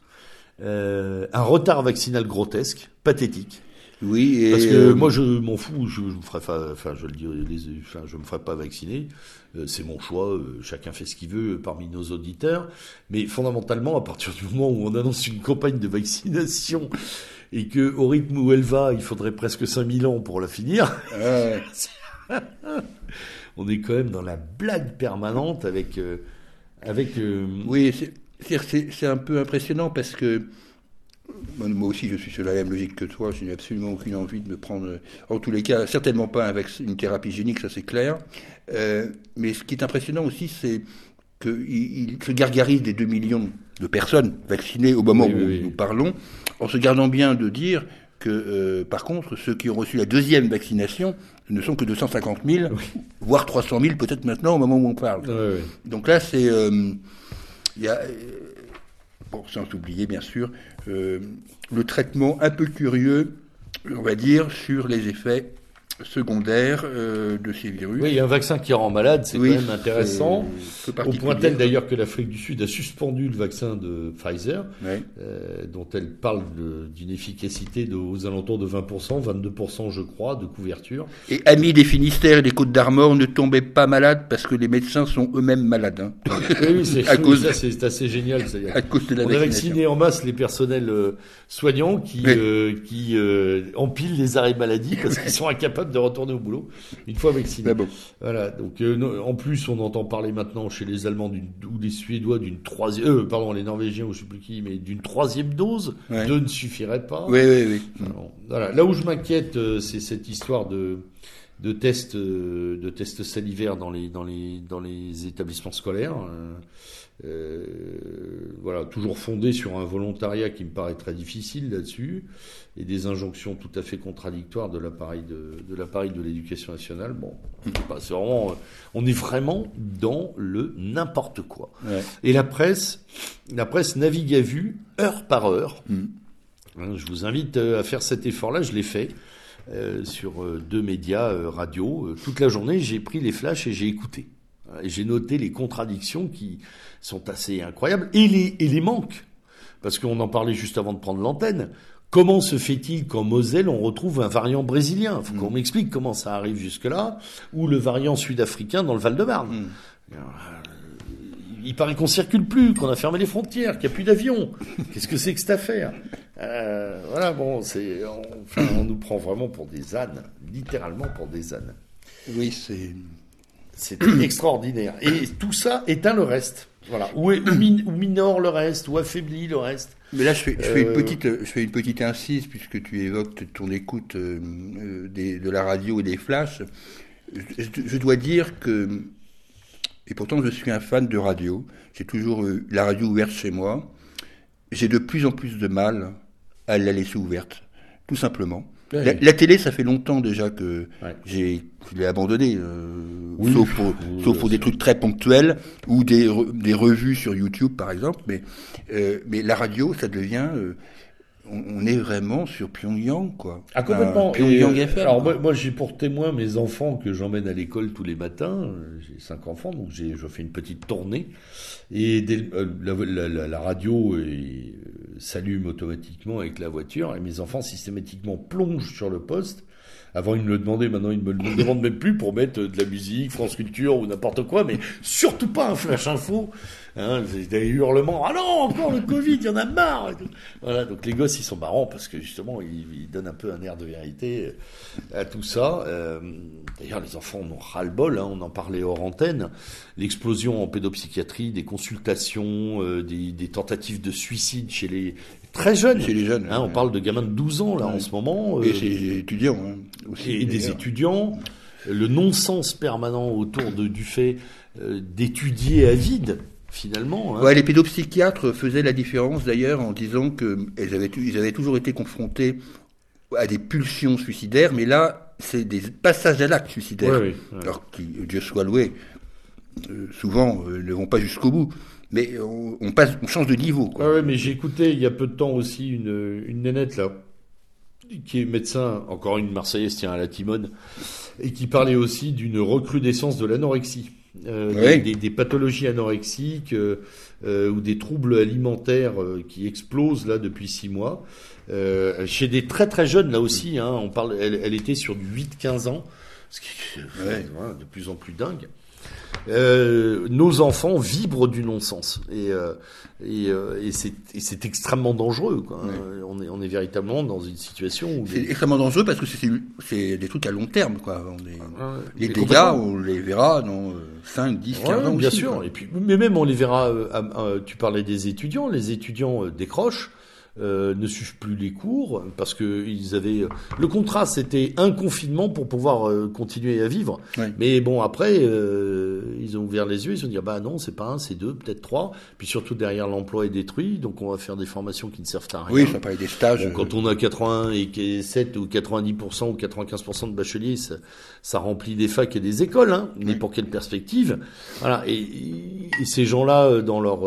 Speaker 1: euh, un retard vaccinal grotesque, pathétique.
Speaker 2: Oui, et
Speaker 1: Parce que
Speaker 2: euh,
Speaker 1: moi je m'en fous, je, je me ferai pas, enfin je le dis, les, enfin, je me ferai pas vacciner, Euh, c'est mon choix, euh, chacun fait ce qu'il veut parmi nos auditeurs, mais fondamentalement à partir du moment où on annonce une campagne de vaccination et que au rythme où elle va, il faudrait presque 5000 ans pour la finir,
Speaker 2: ouais.
Speaker 1: on est quand même dans la blague permanente avec euh, avec euh,
Speaker 2: Oui, c'est- un peu impressionnant parce que moi aussi je suis sur la même logique que toi, je n'ai absolument aucune envie de me prendre, en tous les cas, certainement pas avec une thérapie génique, ça c'est clair. Euh, mais ce qui est impressionnant aussi, c'est qu'il il se gargarise des 2 millions de personnes vaccinées au moment
Speaker 1: Oui,
Speaker 2: où
Speaker 1: oui, oui.
Speaker 2: nous parlons, en se gardant bien de dire que, euh, par contre, ceux qui ont reçu la deuxième vaccination ne sont que 250 000, voire 300 000 peut-être maintenant au moment où on parle. Donc là, c'est. euh, Il y a. euh, sans oublier, bien sûr, euh, le traitement un peu curieux, on va dire, sur les effets secondaires euh, de ces virus.
Speaker 1: Oui, il y a un vaccin qui rend malade, c'est
Speaker 2: Oui,
Speaker 1: quand même intéressant. Au point tel d'ailleurs que l'Afrique du Sud a suspendu le vaccin de Pfizer,
Speaker 2: Ouais.
Speaker 1: euh, dont elle parle d'une efficacité de, aux alentours de 20%, 22% je crois, de couverture.
Speaker 2: Et amis des Finistères et des Côtes d'Armor, ne tombez pas malades parce que les médecins sont eux-mêmes malades. hein,
Speaker 1: Oui, c'est assez génial.
Speaker 2: à cause de la
Speaker 1: On a vacciné en masse les personnels euh, soignants qui, euh, qui empilent les arrêts maladie parce qu'ils sont incapables de retourner au boulot une fois vaccinés.
Speaker 2: Bon.
Speaker 1: Voilà. Donc euh, en plus, on entend parler maintenant chez les Allemands ou les Suédois d'une troisième, euh, pardon, les Norvégiens ou je sais plus qui, mais d'une troisième dose.
Speaker 2: Ouais.
Speaker 1: Deux ne suffirait pas.
Speaker 2: Oui, oui, oui.
Speaker 1: Alors, voilà. Là où je m'inquiète, euh, c'est cette histoire de de tests de tests salivaires dans les dans les dans les établissements scolaires. Euh, voilà, toujours fondé sur un volontariat qui me paraît très difficile là-dessus et des injonctions tout à fait contradictoires de l'appareil de, l'éducation nationale. Bon, c'est vraiment, euh, on est vraiment dans le n'importe quoi.
Speaker 2: Ouais.
Speaker 1: Et la presse, la presse navigue à vue, heure par heure.
Speaker 2: Mm.
Speaker 1: Hein, Je vous invite euh, à faire cet effort-là. Je l'ai fait euh, sur deux médias euh, radio. Toute la journée, j'ai pris les flashs et j'ai écouté. Et j'ai noté les contradictions qui sont assez incroyables et les, et les manques. Parce qu'on en parlait juste avant de prendre l'antenne. Comment se fait-il qu'en Moselle, on retrouve un variant brésilien? Faut qu'on m'explique comment ça arrive jusque-là. Ou le variant sud-africain dans le Val-de-Marne.
Speaker 2: Mm.
Speaker 1: Il paraît qu'on circule plus, qu'on a fermé les frontières, qu'il n'y a plus d'avions. Qu'est-ce que c'est que cette affaire? Euh, Voilà, bon, c'est, on, enfin, on nous prend vraiment pour des ânes, littéralement pour des ânes.
Speaker 2: Oui, c'est.
Speaker 1: C'est extraordinaire. Et tout ça éteint le reste. Voilà. Ou, ou, min- ou minore le reste, ou affaiblit le reste.
Speaker 2: Mais là, je fais, je fais
Speaker 1: Euh,
Speaker 2: une petite, je fais une petite incise puisque tu évoques ton écoute euh, euh, des- de la radio et des flashs. Je dois dire que, et pourtant je suis un fan de radio. J'ai toujours eu la radio ouverte chez moi. J'ai de plus en plus de mal à la laisser ouverte, tout simplement.
Speaker 1: Ouais.
Speaker 2: La, la télé, ça fait longtemps déjà que
Speaker 1: Ouais.
Speaker 2: j'ai, je l'ai abandonné, euh,
Speaker 1: Oui.
Speaker 2: sauf pour,
Speaker 1: Oui,
Speaker 2: sauf pour des trucs très ponctuels ou des, re- des revues sur YouTube, par exemple. Mais, euh, mais la radio, ça devient, euh, on, on est vraiment sur Pyongyang, quoi.
Speaker 1: Ah, complètement.
Speaker 2: Enfin, Pyongyang
Speaker 1: Et, euh,
Speaker 2: FM.
Speaker 1: alors, moi, moi, j'ai pour témoin mes enfants que j'emmène à l'école tous les matins. Euh, J'ai cinq enfants, donc je fais une petite tournée. Et dès euh, la, la- la- la radio euh, s'allume automatiquement avec la voiture. Et mes enfants, systématiquement, plongent sur le poste. Avant, ils me le demandaient, maintenant, ils me le demandent même plus pour mettre de la musique, France Culture ou n'importe quoi, mais surtout pas un flash info. Hein, des hurlements. Ah non, encore le Covid, il y en a marre. Voilà, donc les gosses, ils sont marrants parce que justement, ils, ils donnent un peu un air de vérité à tout ça. Euh, D'ailleurs, les enfants en ont ras-le-bol, hein, on en parlait hors antenne. L'explosion en pédopsychiatrie, des consultations, euh, des, des tentatives de suicide chez les très jeunes.
Speaker 2: Chez les jeunes.
Speaker 1: Hein, on
Speaker 2: ouais.
Speaker 1: parle de gamins de 12 ans là en ce moment. euh,
Speaker 2: Et chez les étudiants hein, aussi.
Speaker 1: et des étudiants, le non-sens permanent autour de, du fait euh, d'étudier à vide, finalement. hein.
Speaker 2: Ouais, les pédopsychiatres faisaient la différence d'ailleurs en disant qu'ils avaient, ils avaient toujours été confrontés à des pulsions suicidaires, mais là, c'est des passages à l'acte suicidaire.
Speaker 1: Ouais, ouais, ouais.
Speaker 2: Alors qui, Dieu soit loué, euh, souvent euh, ne vont pas jusqu'au bout. Mais on, on passe, on change de niveau. Quoi.
Speaker 1: Ouais, ouais, mais j'ai écouté il y a peu de temps aussi une, une nénette là, qui est médecin, encore une Marseillaise tient à la Timone, et qui parlait aussi d'une recrudescence de l'anorexie. Euh, des, pathologies anorexiques euh, euh, ou des troubles alimentaires qui explosent là depuis six mois. chez des très très jeunes là aussi, hein, on parle, elle, était sur du 8-15 ans, ce qui est de plus en plus dingue. Euh, nos enfants vibrent du non-sens et, euh, et, euh, et c'est extrêmement dangereux. Quoi. On, est, on est véritablement dans une situation où
Speaker 2: c'est extrêmement dangereux parce que c'est des trucs à long terme. Quoi. On est, ah les dégâts, on les verra dans 5, 10, 15 ans.
Speaker 1: Bien sûr. Et puis, mais même on les verra. tu parlais des étudiants. Les étudiants décrochent. Euh, ne suivent plus les cours parce que ils avaient le contrat c'était un confinement pour pouvoir euh, continuer à vivre. Mais bon après euh, ils ont ouvert les yeux, ils ont dit ah bah non c'est pas un, c'est deux, peut-être trois. Puis surtout derrière l'emploi est détruit, donc on va faire des formations qui ne servent à rien.
Speaker 2: Oui, ça pas des stages.
Speaker 1: quand on a 80 et 7 ou 90% ou 95% de bacheliers, ça, remplit des facs et des écoles. Hein. Mais pour quelle perspective? Voilà. Et, et ces gens-là dans leur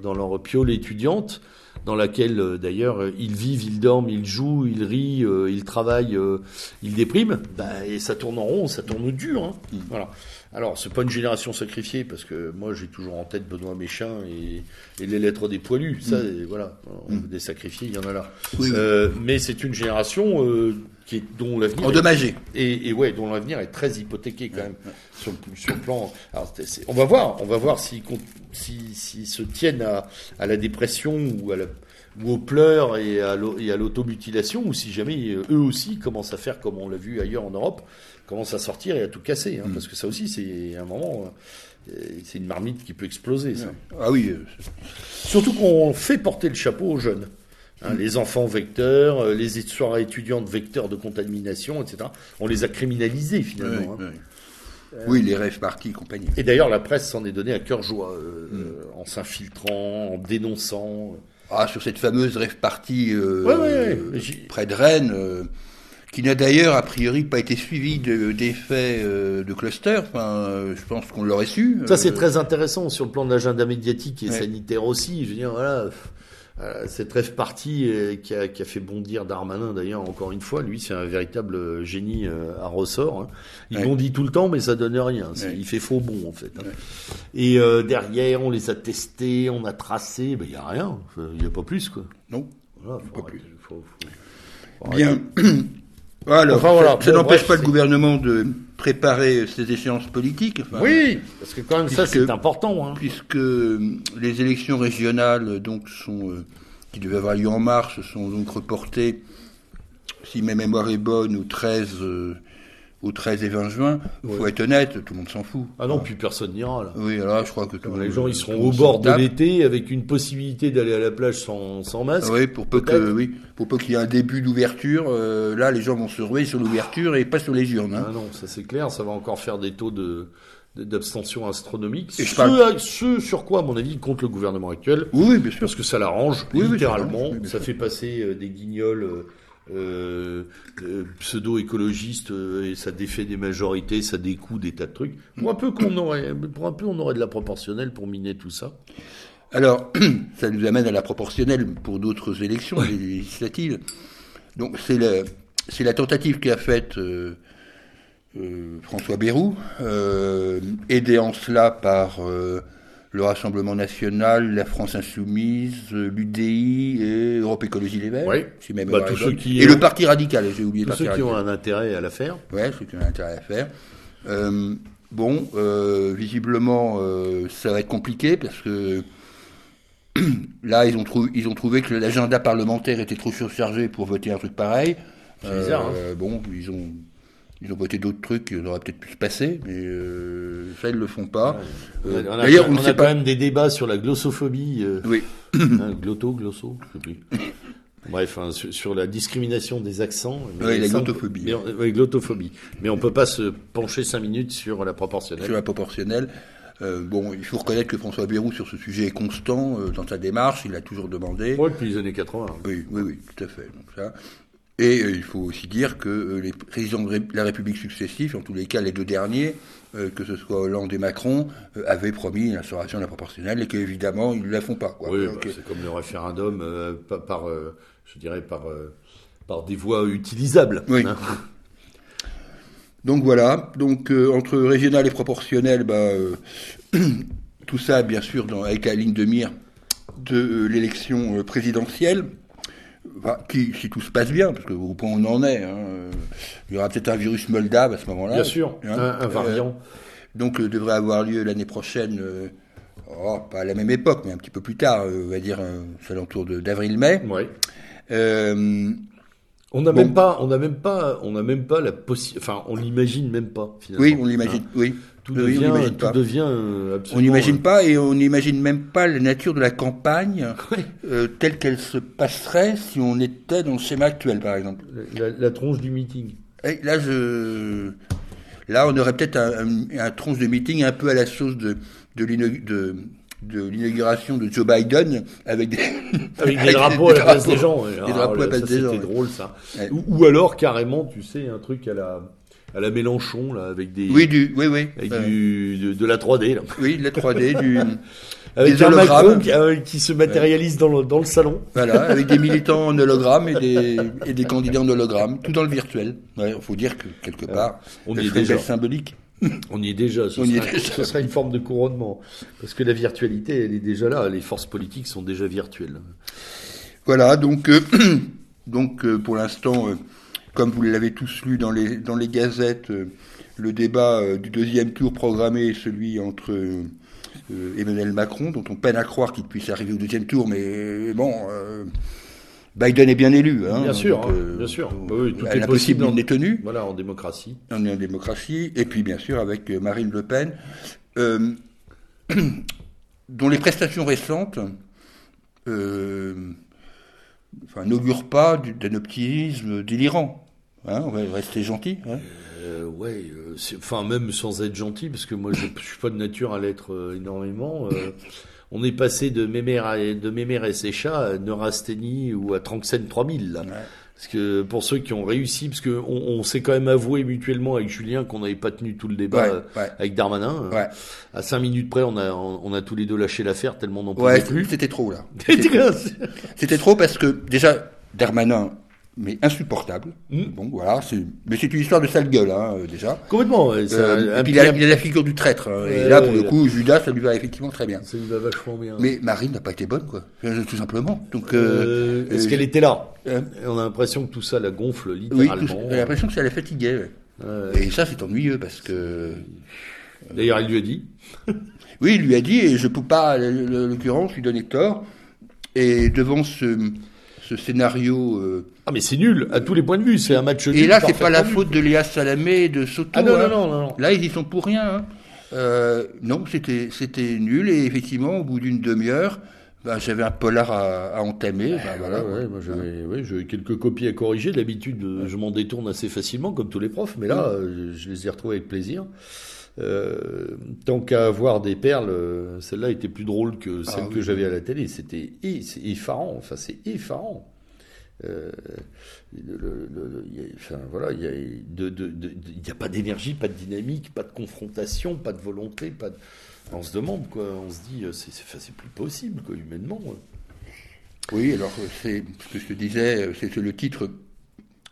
Speaker 1: dans leur piole étudiante dans laquelle euh, d'ailleurs euh, ils vivent, ils dorment, ils jouent, ils rient, euh, ils travaillent, ils dépriment, bah, et ça tourne en rond, ça tourne dur. Hein. Mm. Voilà. Alors, c'est pas une génération sacrifiée, parce que moi j'ai toujours en tête Benoît Méchin et, les lettres des poilus. Ça, mm. voilà, on mm. des sacrifiés, il y en a là. mais c'est une génération qui est, dont l'avenir
Speaker 2: endommagé
Speaker 1: et, et, ouais, dont l'avenir est très hypothéqué quand même sur, sur, le plan. Alors, on va voir, on va voir s'ils si, se tiennent à, à, la dépression ou à la ou aux pleurs et à l'automutilation, ou si jamais euh, eux aussi commencent à faire comme on l'a vu ailleurs en Europe, commencent à sortir et à tout casser, hein, mm. parce que ça aussi c'est un moment, euh, c'est une marmite qui peut exploser. Ça.
Speaker 2: Ah oui. Euh,
Speaker 1: Surtout qu'on fait porter le chapeau aux jeunes. Hein, les enfants vecteurs, les soirées étudiantes vecteurs de contamination, etc. On les a criminalisés finalement.
Speaker 2: Oui, hein. oui. Les rêves partis et compagnie.
Speaker 1: Et d'ailleurs, la presse s'en est donné à cœur joie, euh, mm. euh, en s'infiltrant, en dénonçant.
Speaker 2: Ah, sur cette fameuse rêve partie près de Rennes, qui n'a d'ailleurs a priori pas été suivie d'effets de, cluster. Enfin, je pense qu'on l'aurait su.
Speaker 1: Ça, c'est très intéressant sur le plan de l'agenda médiatique et sanitaire aussi. Je veux dire, voilà euh, cette rêve partie euh, qui a, qui a, fait bondir Darmanin d'ailleurs encore une fois, lui c'est un véritable génie euh, à ressort. Hein. Il bondit tout le temps mais ça donne rien, il fait faux bon en fait. Hein. Et derrière on les a testés, on a tracé, il ben, n'y a rien, il n'y a pas plus quoi.
Speaker 2: Non, voilà, pas plus. Faut, faut, Bien. Alors, ça, n'empêche pas le gouvernement de préparer ces échéances politiques.
Speaker 1: oui, parce que quand même ça c'est important. Hein.
Speaker 2: Puisque les élections régionales donc sont euh, qui devaient avoir lieu en mars sont donc reportées, si ma mémoire est bonne, au 13 au 13 et 20 juin. Il faut être honnête, tout le monde s'en fout.
Speaker 1: Ah non, puis personne n'ira là.
Speaker 2: Oui, alors je crois que
Speaker 1: les gens ils seront au bord de l'été avec une possibilité d'aller à la plage sans, sans masque.
Speaker 2: Oui, pour peu que oui, pour peu qu'il y ait un début d'ouverture, euh, là les gens vont se ruer sur l'ouverture et pas sur les urnes. Hein.
Speaker 1: Ah non, ça c'est clair, ça va encore faire des taux de d'abstention astronomique. Et ce, sur quoi, à mon avis, compte le gouvernement actuel.
Speaker 2: Oui, bien sûr.
Speaker 1: Parce que ça l'arrange, littéralement. ça fait passer euh, des guignols euh, euh, euh, pseudo-écologiste euh, et ça défait des majorités, ça découle des tas de trucs. Pour un peu qu'on aurait, pour un peu on aurait de la proportionnelle pour miner tout ça.
Speaker 2: Alors, ça nous amène à la proportionnelle pour d'autres élections législatives. Donc c'est la, c'est la tentative qu'a faite François Bayrou, aidé en cela par le Rassemblement National, la France Insoumise, l'UDI et Europe Écologie Les Verts.
Speaker 1: Oui.
Speaker 2: Bah, tous ceux qui et le Parti Radical, j'ai oublié.
Speaker 1: Tous ceux qui ont un intérêt à la faire.
Speaker 2: Oui, ceux qui ont un intérêt à la faire. Euh, bon, euh, visiblement, euh, ça va être compliqué parce que là, ils ont, ils ont trouvé que l'agenda parlementaire était trop surchargé pour voter un truc pareil.
Speaker 1: C'est bizarre. Hein.
Speaker 2: Bon, ils ont ils ont voté d'autres trucs qui auraient peut-être pu se passer, mais euh, ça, ils ne le font pas.
Speaker 1: Euh, d'ailleurs, on, a, quand même des débats sur la glossophobie. Euh,
Speaker 2: oui.
Speaker 1: Hein, glotto, glosso, je sais plus. Bref, hein, sur, la discrimination des accents.
Speaker 2: oui, la glottophobie.
Speaker 1: Mais oui, glottophobie. Mais on peut pas se pencher cinq minutes sur la proportionnelle.
Speaker 2: Sur la proportionnelle. bon, il faut reconnaître que François Bayrou, sur ce sujet, est constant dans sa démarche. Il a toujours demandé.
Speaker 1: Oui, depuis les années 80.
Speaker 2: Oui, oui, oui, tout à fait. Donc, ça. Et euh, il faut aussi dire que euh, les présidents de la République successifs, en tous les cas les deux derniers, euh, que ce soit Hollande et Macron, avaient promis l'instauration de la proportionnelle et qu'évidemment ils ne la font pas.
Speaker 1: Oui, bah, c'est comme le référendum par, je dirais par par des voies utilisables.
Speaker 2: Oui.
Speaker 1: hein.
Speaker 2: Donc voilà, donc entre régional et proportionnel, bah, tout ça bien sûr dans, avec la ligne de mire de l'élection présidentielle, Qui, si tout se passe bien, parce que au point où on en est, hein, euh, il y aura peut-être un virus moldave à ce moment-là.
Speaker 1: Bien sûr,
Speaker 2: hein.
Speaker 1: un, un variant.
Speaker 2: Donc euh, devrait avoir lieu l'année prochaine, euh, oh, pas à la même époque, mais un petit peu plus tard, euh, on va dire euh, c'est alentour de- d'avril-mai.
Speaker 1: Ouais.
Speaker 2: Euh,
Speaker 1: On n'a
Speaker 2: Bon.
Speaker 1: même pas, on n'a même pas, on n'a même pas la possibilité. Enfin, on l'imagine même pas. Finalement.
Speaker 2: oui, on l'imagine.
Speaker 1: Hein.
Speaker 2: Oui,
Speaker 1: Tout
Speaker 2: Oui, on
Speaker 1: devient,
Speaker 2: l'imagine
Speaker 1: tout
Speaker 2: pas.
Speaker 1: devient euh,
Speaker 2: On n'imagine pas et on n'imagine même pas la nature de la campagne euh, telle qu'elle se passerait si on était dans le schéma actuel, par exemple.
Speaker 1: La, la tronche du meeting.
Speaker 2: Et là, je... là, on aurait peut-être un, un, un tronche de meeting un peu à la sauce de, de de- de l'inauguration de Joe Biden avec des,
Speaker 1: Avec des drapeaux à la place des gens. ouais.
Speaker 2: Des
Speaker 1: Ah,
Speaker 2: drapeaux à la place
Speaker 1: ça,
Speaker 2: des gens,
Speaker 1: C'était
Speaker 2: ouais.
Speaker 1: drôle ça.
Speaker 2: Ouais.
Speaker 1: Ou, ou alors carrément, tu sais, un truc à la, à la Mélenchon là, avec des,
Speaker 2: Oui, du, oui, oui.
Speaker 1: avec
Speaker 2: Euh,
Speaker 1: du, de, de la 3D là.
Speaker 2: Oui, la 3D, du,
Speaker 1: Avec
Speaker 2: Des
Speaker 1: un
Speaker 2: hologrammes.
Speaker 1: Macron qui, euh, qui se matérialise dans, le, dans le salon.
Speaker 2: voilà, avec des militants en hologramme et des, et des candidats en hologramme, tout dans le virtuel. Il faut dire que quelque part,
Speaker 1: On est déjà.
Speaker 2: symbolique.
Speaker 1: On y est déjà. Ce,
Speaker 2: On y est
Speaker 1: serait,
Speaker 2: déjà.
Speaker 1: ce serait une forme de couronnement. Parce que la virtualité, elle est déjà là. Les forces politiques sont déjà virtuelles.
Speaker 2: Voilà, donc, euh, donc euh, pour l'instant, euh, comme vous l'avez tous lu dans les, dans les gazettes, euh, le débat euh, du deuxième tour programmé est celui entre euh, euh, Emmanuel Macron, dont on peine à croire qu'il puisse arriver au deuxième tour, mais bon, euh, Biden est bien élu. Hein,
Speaker 1: Bien sûr,
Speaker 2: donc,
Speaker 1: hein, bien sûr. Bah oui, tout
Speaker 2: euh,
Speaker 1: est possible
Speaker 2: il est tenu.
Speaker 1: Voilà, en démocratie.
Speaker 2: On est en démocratie, et puis bien sûr avec euh, Marine Le Pen, euh, dont les prestations récentes euh, enfin, n'augurent pas du- d'un optimisme délirant. Hein, on va rester gentil. hein.
Speaker 1: Euh, ouais, euh, enfin même sans être gentil, parce que moi je, je suis pas de nature à l'être euh, énormément. On est passé de Mémère à, de Mémère et Sécha à Neurasthénie ou à Tranxène 3000 là.
Speaker 2: Ouais.
Speaker 1: Parce que pour ceux qui ont réussi, parce que on, on s'est quand même avoué mutuellement avec Julien qu'on n'avait pas tenu tout le débat
Speaker 2: Ouais,
Speaker 1: euh,
Speaker 2: ouais.
Speaker 1: avec Darmanin.
Speaker 2: Ouais,
Speaker 1: À cinq minutes près, on a on a tous les deux lâché l'affaire tellement on n'en pouvait
Speaker 2: ouais
Speaker 1: plus.
Speaker 2: c'était trop là.
Speaker 1: C'était-
Speaker 2: C'était trop parce que déjà, Darmanin, mais insupportable.
Speaker 1: Mm.
Speaker 2: Bon, voilà, mais c'est une histoire de sale gueule, hein, euh, déjà.
Speaker 1: Complètement. ouais,
Speaker 2: Euh,
Speaker 1: un-
Speaker 2: et puis il a, il a la figure du traître. hein, et
Speaker 1: Ouais,
Speaker 2: là, pour le coup, Judas, ça lui va effectivement très bien.
Speaker 1: ça lui va vachement bien.
Speaker 2: Mais Marine n'a pas été bonne, quoi. Euh, Tout simplement. Donc,
Speaker 1: Euh,
Speaker 2: euh,
Speaker 1: Est-ce qu'elle était là? On a l'impression que tout ça la gonfle
Speaker 2: oui,
Speaker 1: littéralement.
Speaker 2: tout- j'ai l'impression que ça la fatiguait. Et ça, c'est ennuyeux parce que.
Speaker 1: D'ailleurs, elle lui a dit.
Speaker 2: Oui, il lui a dit, et je peux pas, en l'occurrence, lui donner tort. Et devant ce, ce scénario. euh,
Speaker 1: Ah, mais c'est nul, à tous les points de vue. C'est un match nul.
Speaker 2: Et là, c'est pas la faute de Léa Salamé et de Soto.
Speaker 1: Ah non,
Speaker 2: hein.
Speaker 1: non, non, non, non.
Speaker 2: Là, ils y sont pour rien. hein. Euh, non, c'était c'était nul. Et effectivement, au bout d'une demi-heure, ben, j'avais un polar à, à entamer. Voilà,
Speaker 1: Ouais, ouais, moi j'avais ouais, quelques copies à corriger. D'habitude, euh, je m'en détourne assez facilement, comme tous les profs, mais là, je les ai retrouvés avec plaisir. Euh, tant qu'à avoir des perles, euh, celle-là était plus drôle que celle
Speaker 2: Ah
Speaker 1: que
Speaker 2: oui.
Speaker 1: j'avais à la télé. C'était effarant. Enfin, c'est effarant. Euh, le- le- le- il y a- enfin, voilà, il y a, de, de, de- de- il y a pas d'énergie, pas de dynamique, pas de confrontation, pas de volonté, pas. On se demande, quoi. On se dit, c'est plus possible, quoi, humainement. ouais.
Speaker 2: Oui, alors c'est ce que je te disais, c'est le titre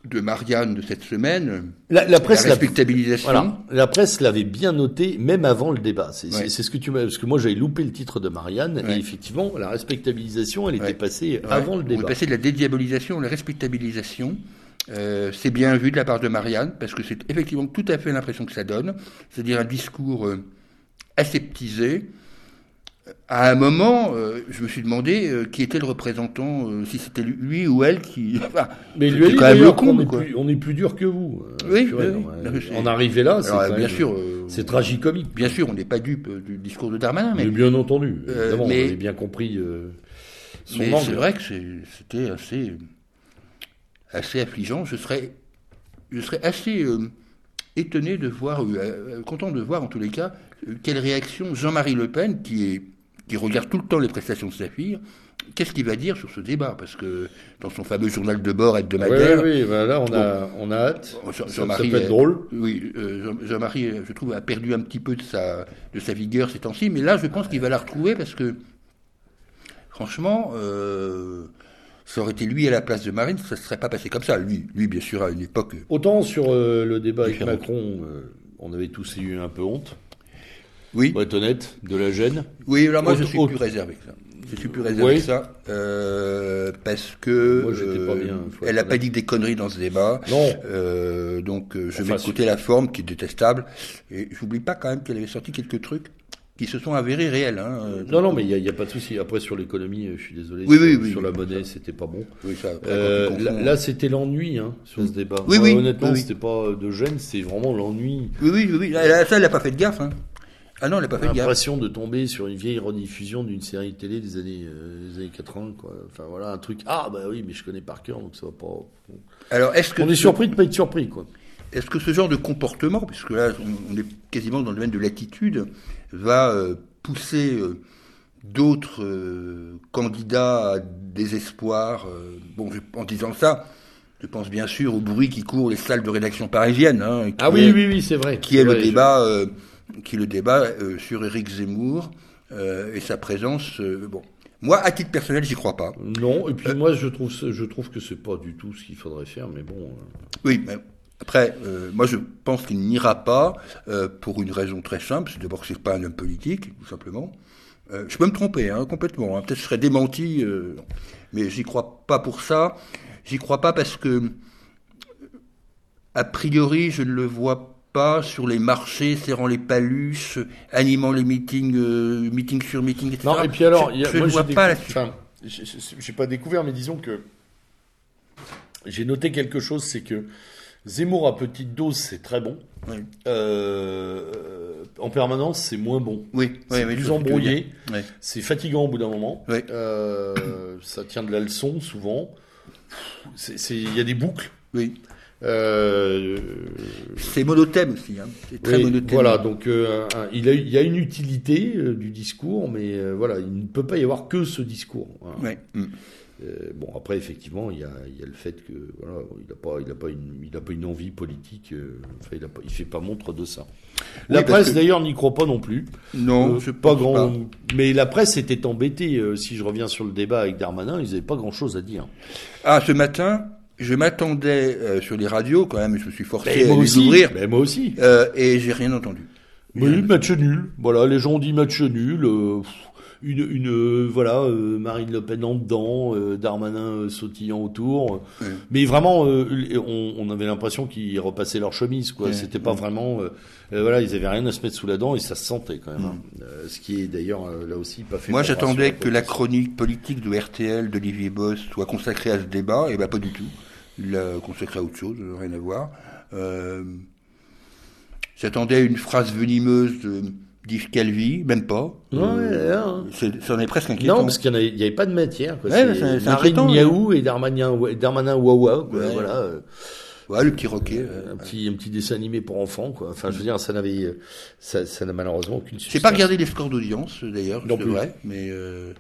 Speaker 2: de Marianne de cette semaine.
Speaker 1: La, la presse
Speaker 2: la
Speaker 1: l'a
Speaker 2: respectabilisation.
Speaker 1: Voilà. La presse l'avait bien noté, même avant le débat. C'est
Speaker 2: Ouais.
Speaker 1: ce que tu m'as, parce que moi j'avais loupé le titre de Marianne,
Speaker 2: Ouais.
Speaker 1: et effectivement, la respectabilisation, elle était passée avant le
Speaker 2: On
Speaker 1: débat.
Speaker 2: est passé de la dédiabolisation à la respectabilisation. Euh, c'est bien vu de la part de Marianne, parce que c'est effectivement tout à fait l'impression que ça donne. C'est-à-dire un discours euh, aseptisé. À un moment, euh, je me suis demandé euh, qui était le représentant, euh, si c'était lui ou elle qui. Enfin,
Speaker 1: Mais lui, a
Speaker 2: quand même le con,
Speaker 1: est, plus, on est plus dur que vous.
Speaker 2: Oui, oui, oui. Non,
Speaker 1: En arriver là, c'est
Speaker 2: bien
Speaker 1: même-
Speaker 2: sûr,
Speaker 1: c'est tragicomique.
Speaker 2: Bien sûr, on n'est pas dupe du discours de Darmanin, mais,
Speaker 1: Mais bien entendu, évidemment,
Speaker 2: mais-
Speaker 1: on avait bien compris son
Speaker 2: mais c'est vrai que c'était assez, assez affligeant. Je serais, je serais assez étonné de voir, content de voir en tous les cas, quelle réaction Jean-Marie Le Pen, qui, est, qui regarde tout le temps les prestations de Saphir, qu'est-ce qu'il va dire sur ce débat? Parce que dans son fameux journal de bord
Speaker 1: Ah Ouais,
Speaker 2: hebdomadaire,
Speaker 1: oui, bah là, on a, on a hâte.
Speaker 2: Jean-
Speaker 1: Ça, ça
Speaker 2: Jean-Marie
Speaker 1: peut être drôle.
Speaker 2: Oui, euh, Jean- Jean-Marie, euh, je trouve, a perdu un petit peu de sa, de sa vigueur ces temps-ci, mais là, je pense qu'il va la retrouver parce que, franchement, euh, ça aurait été lui à la place de Marine, ça ne serait pas passé comme ça. Lui, lui bien sûr, à une époque.
Speaker 1: Autant sur euh, le débat avec. Macron, on avait tous eu un peu honte,
Speaker 2: Oui,
Speaker 1: pour être honnête, de la gêne.
Speaker 2: oui alors moi je suis
Speaker 1: autre-
Speaker 2: plus réservé que ça. Je suis plus réservé
Speaker 1: Oui.
Speaker 2: que ça. euh, parce que
Speaker 1: Moi, j'étais pas bien, faut
Speaker 2: elle n'a pas dit des conneries dans ce débat.
Speaker 1: Non.
Speaker 2: Euh, donc euh, je
Speaker 1: Enfin,
Speaker 2: mets de côté la forme qui est détestable. Et j'oublie pas quand même qu'elle avait sorti quelques trucs qui se sont avérés réels. Hein. Euh,
Speaker 1: Non, non, mais il n'y a, pas de souci. Après, sur l'économie, euh, je suis désolé.
Speaker 2: Oui,
Speaker 1: sur,
Speaker 2: oui, oui.
Speaker 1: sur la monnaie, c'était pas bon.
Speaker 2: Oui, ça,
Speaker 1: Euh, là, c'était l'ennui hein, sur ce débat.
Speaker 2: Oui,
Speaker 1: Moi,
Speaker 2: oui,
Speaker 1: Honnêtement, c'était pas de gêne, c'est vraiment l'ennui.
Speaker 2: Oui, oui, oui, oui. Là, ça, elle n'a pas fait de gaffe. Hein. Ah non, elle n'a pas fait de.
Speaker 1: L'impression de tomber sur une vieille rediffusion d'une série télé des années, euh, des années 80, quoi. Enfin, voilà, un truc. Ah, bah oui, mais je connais par cœur, donc ça va pas.
Speaker 2: Alors, est-ce que
Speaker 1: On est surpris de pas être surpris, quoi.
Speaker 2: Est-ce que ce genre de comportement, puisque là on on est quasiment dans le domaine de l'attitude, va euh, pousser euh, d'autres candidats à désespoir Bon, en disant ça, je pense bien sûr au bruit qui court les salles de rédaction parisiennes. hein,
Speaker 1: Ah oui,
Speaker 2: est-
Speaker 1: oui, oui, c'est vrai.
Speaker 2: Qui est le débat, qui le débat euh, sur Éric Zemmour euh, et sa présence. euh, bon, moi, à titre personnel, j'y crois pas.
Speaker 1: Non, et puis moi, je trouve, je trouve que c'est pas du tout ce qu'il faudrait faire, mais bon.
Speaker 2: Oui, mais après, euh, moi je pense qu'il n'ira pas euh, pour une raison très simple. C'est d'abord que c'est pas un homme politique, tout simplement. Euh, je peux me tromper, hein, complètement. hein. Peut-être que je serais démenti, mais j'y crois pas pour ça. J'y crois pas parce que, a priori, je ne le vois pas sur les marchés, serrant les paluches, animant les meetings, euh, meeting sur meeting, etc.
Speaker 1: Non, et puis alors,
Speaker 2: je,
Speaker 1: a-
Speaker 2: je
Speaker 1: moi,
Speaker 2: vois pas là-dessus.
Speaker 1: Enfin, j'ai- pas découvert, mais disons que j'ai noté quelque chose, c'est que Zemmour à petite dose, c'est très bon.
Speaker 2: Oui.
Speaker 1: Euh, en permanence, c'est moins bon.
Speaker 2: Oui,
Speaker 1: C'est
Speaker 2: oui,
Speaker 1: plus embrouillé. C'est fatigant au bout d'un moment. Euh, ça tient de la leçon souvent. Il y a des boucles.
Speaker 2: Oui.
Speaker 1: Euh,
Speaker 2: C'est monotème aussi. Hein. C'est très
Speaker 1: oui,
Speaker 2: monotème.
Speaker 1: Voilà, donc euh, un- il, a, il y a une utilité euh, du discours, mais euh, voilà, il ne peut pas y avoir que ce discours.
Speaker 2: Ouais. Mm.
Speaker 1: Euh, bon, après, effectivement, il y a, il y a le fait que voilà, il n'a pas, il a pas une, il a pas une envie politique. euh, enfin, il il fait pas montre de ça. la
Speaker 2: Oui,
Speaker 1: presse,
Speaker 2: que-
Speaker 1: d'ailleurs, n'y croit pas non plus.
Speaker 2: Non,
Speaker 1: Euh,
Speaker 2: je
Speaker 1: pas grand.
Speaker 2: pas.
Speaker 1: Mais la presse était embêtée. euh, si je reviens sur le débat avec Darmanin, ils n'avaient pas grand-chose à dire.
Speaker 2: Ah, ce matin, je m'attendais euh, sur les radios quand même, je me suis forcé
Speaker 1: Mais
Speaker 2: à les ouvrir
Speaker 1: Mais moi aussi.
Speaker 2: euh, et j'ai rien entendu.
Speaker 1: Oui, match nul. Voilà, les gens ont dit match nul. euh, une, une euh, voilà, euh, Marine Le Pen en dedans, euh, Darmanin sautillant autour.
Speaker 2: Ouais.
Speaker 1: Mais vraiment, euh, on, on avait l'impression qu'ils repassaient leur chemise. quoi. C'était pas vraiment. euh, euh, voilà, ils avaient rien à se mettre sous la dent et ça se sentait quand même. hein. Euh, ce qui est d'ailleurs là aussi pas fait.
Speaker 2: Moi, j'attendais que la chronique politique de RTL d'Olivier Boss soit consacrée à ce débat, et ben pas du tout. Il l'a consacrée à autre chose, rien à voir. Euh, j'attendais à une phrase venimeuse de Calvi, même pas.
Speaker 1: Ouais,
Speaker 2: Euh,
Speaker 1: hein.
Speaker 2: c'est- ça en est presque inquiétant.
Speaker 1: Non, parce qu'il n'y avait, pas de matière.
Speaker 2: Ouais,
Speaker 1: C'est Marine Miaou et Darmanin, Darmanin Wawa. Quoi,
Speaker 2: Ouais.
Speaker 1: Voilà. Euh,
Speaker 2: Ouais, le petit roquet. euh,
Speaker 1: un petit un petit dessin animé pour enfants quoi. Enfin je veux dire ça n'avait euh, ça ça n'a malheureusement aucune
Speaker 2: J'ai
Speaker 1: substance.
Speaker 2: pas regardé les scores d'audience d'ailleurs,
Speaker 1: Non plus.
Speaker 2: vrai, mais euh,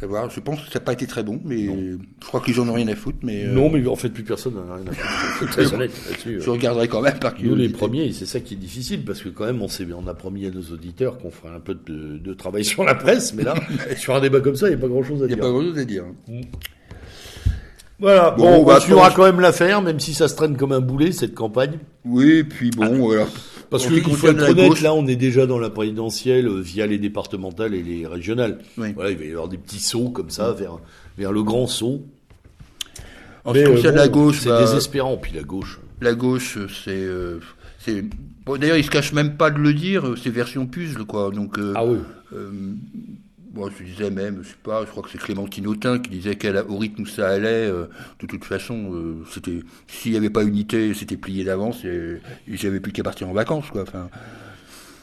Speaker 2: savoir, je pense que ça n'a pas été très bon, mais je crois que les gens n'ont rien à foutre, mais euh,
Speaker 1: Non mais en fait plus personne n'en a rien à foutre. Très honnête là-dessus.
Speaker 2: je regarderai quand même par
Speaker 1: Nous les
Speaker 2: curiosité.
Speaker 1: premiers, et c'est ça qui est difficile parce que quand même on s'est on a promis à nos auditeurs qu'on ferait un peu de, de travail sur la presse, mais là sur un débat comme ça il n'y a pas grand chose à
Speaker 2: Il n'y a
Speaker 1: dire.
Speaker 2: pas grand chose à dire.
Speaker 1: Voilà,
Speaker 2: Bon,
Speaker 1: bon, on
Speaker 2: bah,
Speaker 1: continuera
Speaker 2: pour-
Speaker 1: quand même l'affaire, même si ça se traîne comme un boulet cette campagne.
Speaker 2: Oui, puis bon, voilà.
Speaker 1: Parce
Speaker 2: En
Speaker 1: que
Speaker 2: ce qui
Speaker 1: il faut être honnête,
Speaker 2: gauche-
Speaker 1: là on est déjà dans la présidentielle euh, via les départementales et les régionales.
Speaker 2: Oui.
Speaker 1: Voilà, il va y avoir des petits sauts comme ça vers vers le grand saut.
Speaker 2: En ce qui concerne la gauche,
Speaker 1: c'est
Speaker 2: bah,
Speaker 1: désespérant. Puis la gauche.
Speaker 2: la gauche, c'est, euh, c'est, bon, d'ailleurs, ils se cachent même pas de le dire, c'est version puzzle, quoi. Donc, euh,
Speaker 1: Ah oui.
Speaker 2: euh, moi, je disais même, je sais pas, je crois que c'est Clémentine Autain qui disait qu'au rythme où ça allait, euh, de toute façon, euh, c'était, s'il n'y avait pas unité, c'était plié d'avance et, et j'avais plus qu'à partir en vacances, quoi. Enfin,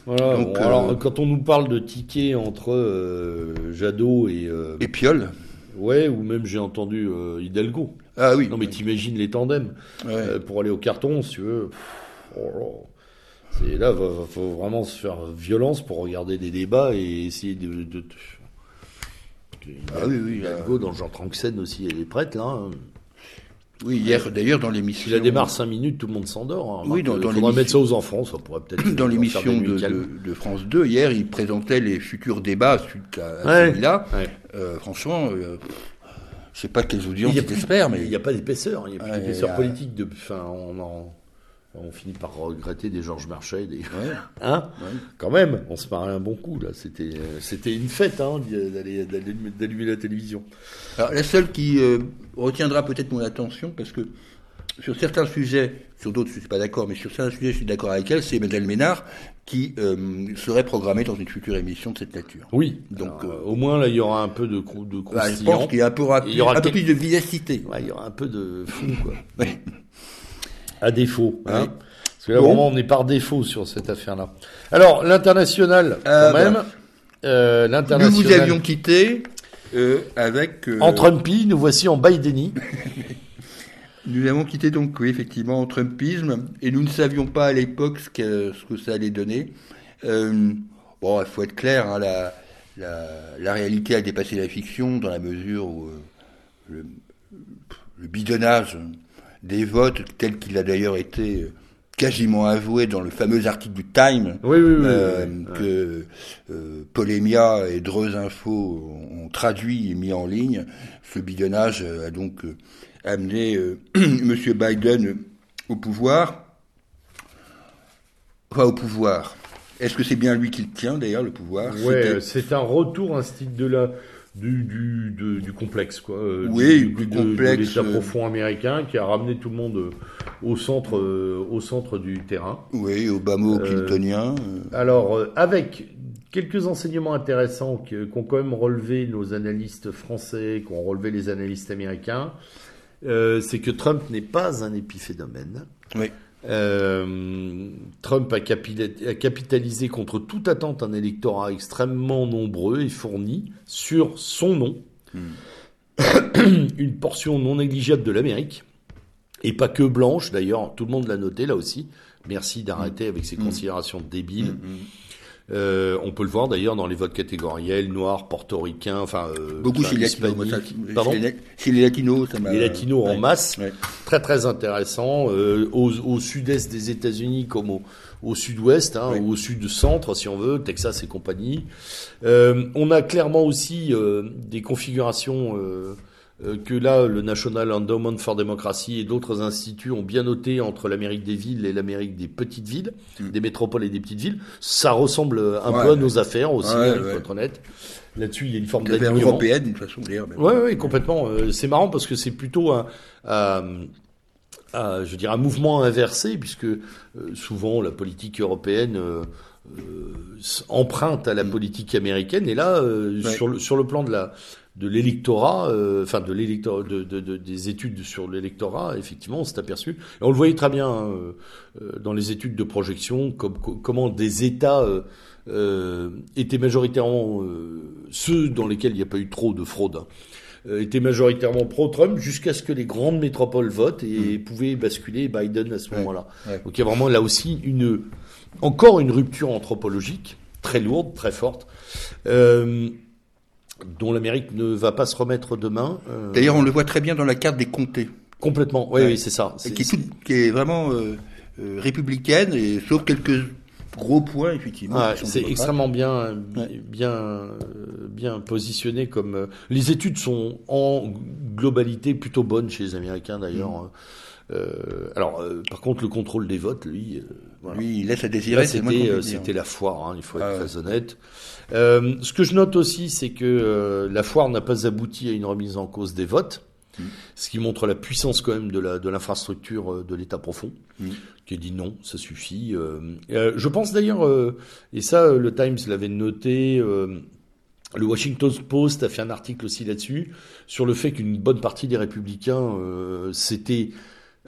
Speaker 1: Voilà.
Speaker 2: Donc,
Speaker 1: bon,
Speaker 2: euh,
Speaker 1: Alors quand on nous parle de tickets entre Jadot et
Speaker 2: et Piolle.
Speaker 1: ouais, ou même j'ai entendu Hidalgo.
Speaker 2: Ah oui.
Speaker 1: Non mais t'imagines les tandems
Speaker 2: Ouais.
Speaker 1: pour aller au carton, si tu veux. Pff, oh là. Va- faut vraiment se faire violence pour regarder des débats et essayer de. de, de-
Speaker 2: Ah oui, oui.
Speaker 1: Hidalgo dans le genre Tranxène aussi, elle est prête là. hein.
Speaker 2: Oui, hier, d'ailleurs, dans
Speaker 1: Si
Speaker 2: l'émission.
Speaker 1: la démarre 5 minutes, tout le monde s'endort. hein.
Speaker 2: Oui, dans-
Speaker 1: Il
Speaker 2: dans
Speaker 1: faudra
Speaker 2: l'émission-
Speaker 1: mettre ça aux enfants, ça pourrait peut-être.
Speaker 2: Dans l'émission de, France 2, hier, il présentait les futurs débats suite à, à
Speaker 1: Ouais.
Speaker 2: celui-là.
Speaker 1: Ouais.
Speaker 2: Euh, franchement, euh, je sais pas quelles audiences il espèrent, mais
Speaker 1: il n'y a pas d'épaisseur, il n'y a plus d'épaisseur politique. De, enfin, on en, on finit par regretter des Georges Marchais, des... hein Quand même, on se parlait un bon coup là. C'était, c'était une fête hein, d'aller, d'allumer la télévision.
Speaker 2: Alors la seule qui euh, retiendra peut-être mon attention, parce que sur certains sujets, sur d'autres je ne suis pas d'accord, mais sur certains sujets je suis d'accord avec elle, c'est Madeleine Ménard qui euh, serait programmée dans une future émission de cette nature.
Speaker 1: Oui. Donc euh, au moins là il y aura un peu de de
Speaker 2: bah, Je pense qu'il y a un peu, il y aura un peu plus de vivacité.
Speaker 1: il y aura un peu de fou quoi. À défaut. Hein Parce que là vraiment on est par défaut sur cette affaire-là. Alors l'international quand même. Bah.
Speaker 2: Euh, l'international. Nous vous avions quitté avec.
Speaker 1: En Trumpy, nous voici en Bideni.
Speaker 2: Nous avons quitté donc, oui, effectivement, en Trumpisme, et nous ne savions pas à l'époque ce que, ce que ça allait donner. Euh, bon, il faut être clair, hein, la, la, la, réalité a dépassé la fiction dans la mesure où euh, le, bidonnage des votes, tel qu'il a d'ailleurs été euh, quasiment avoué dans le fameux article du Time que euh, Polémia et Dreuse Info ont traduit et mis en ligne. Ce bidonnage a donc euh, M. Biden au pouvoir. Enfin, au pouvoir. Est-ce que c'est bien lui qui le tient, d'ailleurs, le pouvoir?
Speaker 1: Oui, c'est un retour, un style de la, du, du, du complexe, quoi. Euh,
Speaker 2: oui, du, complexe.
Speaker 1: De l'État euh, profond américain qui a ramené tout le monde au centre, au centre du terrain.
Speaker 2: Oui, au bas mot clintonien.
Speaker 1: Alors, avec quelques enseignements intéressants qu'ont quand même relevé nos analystes français, qu'ont relevé les analystes américains. Euh, c'est que Trump n'est pas un épiphénomène.
Speaker 2: Oui.
Speaker 1: Euh, Trump a, capitalisé contre toute attente un électorat extrêmement nombreux et fourni sur son nom. Hmm. Une portion non négligeable de l'Amérique, et pas que blanche d'ailleurs, tout le monde l'a noté là aussi. Merci d'arrêter avec ces hmm. considérations débiles. Hmm, euh, on peut le voir d'ailleurs dans les votes catégoriels, noirs, portoricains, enfin
Speaker 2: euh, beaucoup chez les latinos. Pardon chez les latinos, ça
Speaker 1: Les latinos en masse, très très intéressant. Euh, au, sud-est des États-Unis comme au, au sud-ouest, hein, au sud-centre si on veut, Texas et compagnie. Euh, on a clairement aussi des configurations euh, que là, le National Endowment for Democracy et d'autres instituts ont bien noté entre l'Amérique des villes et l'Amérique des petites villes, mm. des métropoles et des petites villes. Ça ressemble un peu à nos affaires aussi, hein, il faut être honnête. Là-dessus, il y a une forme d'alignement.
Speaker 2: européenne, d'une façon
Speaker 1: d'ailleurs. Oui, oui, complètement. Euh, c'est marrant parce que c'est plutôt un, je dire, un mouvement inversé, puisque euh, souvent la politique européenne emprunte à la mm. politique américaine. Et là, sur, le, sur le plan de la de l'électorat, euh, enfin de l'électorat, de, de, des études sur l'électorat, effectivement, on s'est aperçu. Et on le voyait très bien hein, euh, dans les études de projection, comme, comment des États euh, étaient majoritairement ceux dans lesquels il n'y a pas eu trop de fraude. Hein, étaient majoritairement pro-Trump jusqu'à ce que les grandes métropoles votent et mmh. pouvaient basculer Biden à ce moment-là. Donc il y a vraiment là aussi une encore une rupture anthropologique très lourde, très forte. Euh, dont l'Amérique ne va pas se remettre demain.
Speaker 2: Euh, D'ailleurs, on le voit très bien dans la carte des comtés.
Speaker 1: Complètement, oui, oui c'est ça.
Speaker 2: Qui est, qui, est vraiment euh, euh, républicaine, et sauf quelques gros points, effectivement.
Speaker 1: c'est extrêmement bien, bien, bien positionné comme. les études sont en globalité plutôt bonnes chez les Américains, d'ailleurs. Mm. Euh, alors, euh, par contre, le contrôle des votes, lui,
Speaker 2: euh, lui, il laisse à désirer.
Speaker 1: C'était la foire, hein, il faut être ah très honnête. ce que je note aussi, c'est que la foire n'a pas abouti à une remise en cause des votes. Mm. Ce qui montre la puissance quand même de l'infrastructure de l'État profond, mm. qui a dit non, ça suffit. je pense d'ailleurs, et ça le Times l'avait noté, le Washington Post a fait un article aussi là-dessus, sur le fait qu'une bonne partie des républicains s'étaient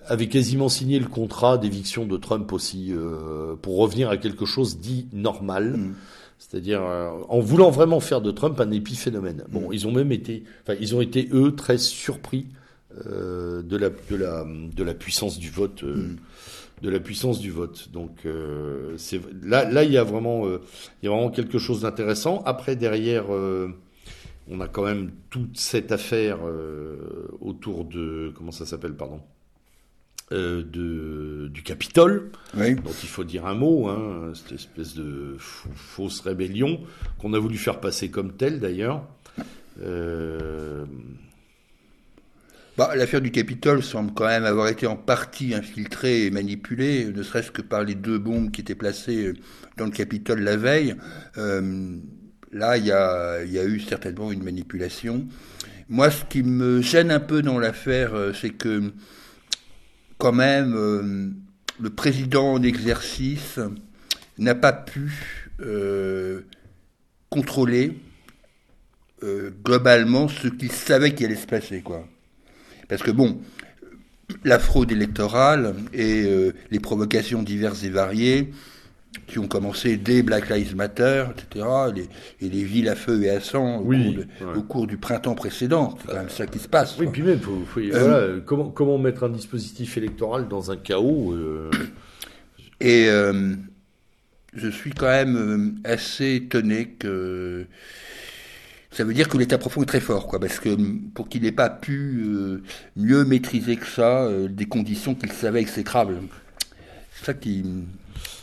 Speaker 1: avait quasiment signé le contrat d'éviction de Trump aussi, euh, pour revenir à quelque chose dit normal. Mm. C'est-à-dire euh, en voulant vraiment faire de Trump un épiphénomène. Bon, mm. ils ont même été, enfin, ils ont été eux très surpris euh, de la de la de la puissance du vote, mm. de la puissance du vote. Donc c'est là là il y a vraiment il y a vraiment quelque chose d'intéressant. Après derrière. on a quand même toute cette affaire autour de comment ça s'appelle pardon? Euh, de, du Capitole, dont il faut dire un mot, hein, cette espèce de fausse rébellion qu'on a voulu faire passer comme telle d'ailleurs. Euh,
Speaker 2: bah, L'affaire du Capitole semble quand même avoir été en partie infiltrée et manipulée, ne serait-ce que par les deux bombes qui étaient placées dans le Capitole la veille. Euh, là, il y a, y a, eu certainement une manipulation. Moi, ce qui me gêne un peu dans l'affaire, c'est que quand même, euh, le président en exercice n'a pas pu euh, contrôler euh, globalement ce qu'il savait qu'il allait se passer, quoi. Parce que bon, la fraude électorale et les provocations diverses et variées qui ont commencé dès Black Lives Matter, etc., les, et les villes à feu et à sang au,
Speaker 1: Oui,
Speaker 2: cours, de-
Speaker 1: ouais.
Speaker 2: au cours du printemps précédent. C'est quand même ça qui se passe.
Speaker 1: Oui,
Speaker 2: quoi.
Speaker 1: puis même, faut- faut- voilà, comment, comment mettre un dispositif électoral dans un chaos euh,
Speaker 2: Et euh, je suis quand même euh, assez étonné que ça veut dire que l'état profond est très fort, quoi, parce que pour qu'il n'ait pas pu euh, mieux maîtriser que ça euh, des conditions qu'il savait exécrables. C'est ça qui,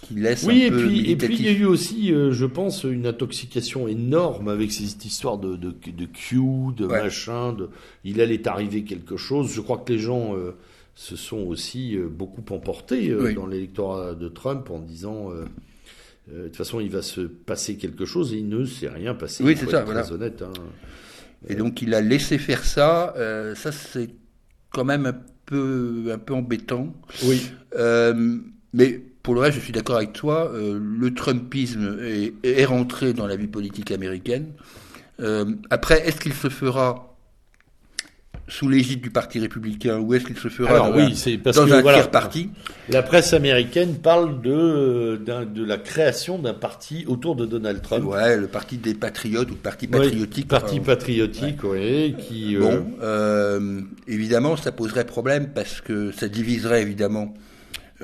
Speaker 2: qui laisse
Speaker 1: Oui,
Speaker 2: un
Speaker 1: et
Speaker 2: peu
Speaker 1: puis, et puis il y a eu aussi, euh, je pense, une intoxication énorme avec cette histoire de, de, de Q, de
Speaker 2: Ouais.
Speaker 1: machin, de il allait arriver quelque chose. Je crois que les gens euh, se sont aussi euh, beaucoup emportés
Speaker 2: Oui.
Speaker 1: dans l'électorat de Trump en disant. de toute façon, il va se passer quelque chose et il ne s'est rien passé.
Speaker 2: Oui, c'est ça,
Speaker 1: être
Speaker 2: voilà.
Speaker 1: Très honnête. hein.
Speaker 2: Et donc il a laissé faire ça. ça c'est quand même un peu, un peu embêtant.
Speaker 1: Oui.
Speaker 2: Mais pour le reste, je suis d'accord avec toi. euh, le Trumpisme est, est rentré dans la vie politique américaine. Euh, après, est-ce qu'il se fera sous l'égide du Parti républicain ou est-ce qu'il se fera
Speaker 1: Alors
Speaker 2: dans
Speaker 1: oui,
Speaker 2: un,
Speaker 1: c'est parce
Speaker 2: dans
Speaker 1: que
Speaker 2: un
Speaker 1: voilà,
Speaker 2: tiers parti
Speaker 1: la presse américaine parle de la création d'un parti autour de Donald Trump.
Speaker 2: Ouais, le Parti des patriotes ou le Parti patriotique.
Speaker 1: parti
Speaker 2: enfin,
Speaker 1: patriotique, oui, qui. euh,
Speaker 2: Bon, euh, évidemment, ça poserait problème parce que ça diviserait évidemment.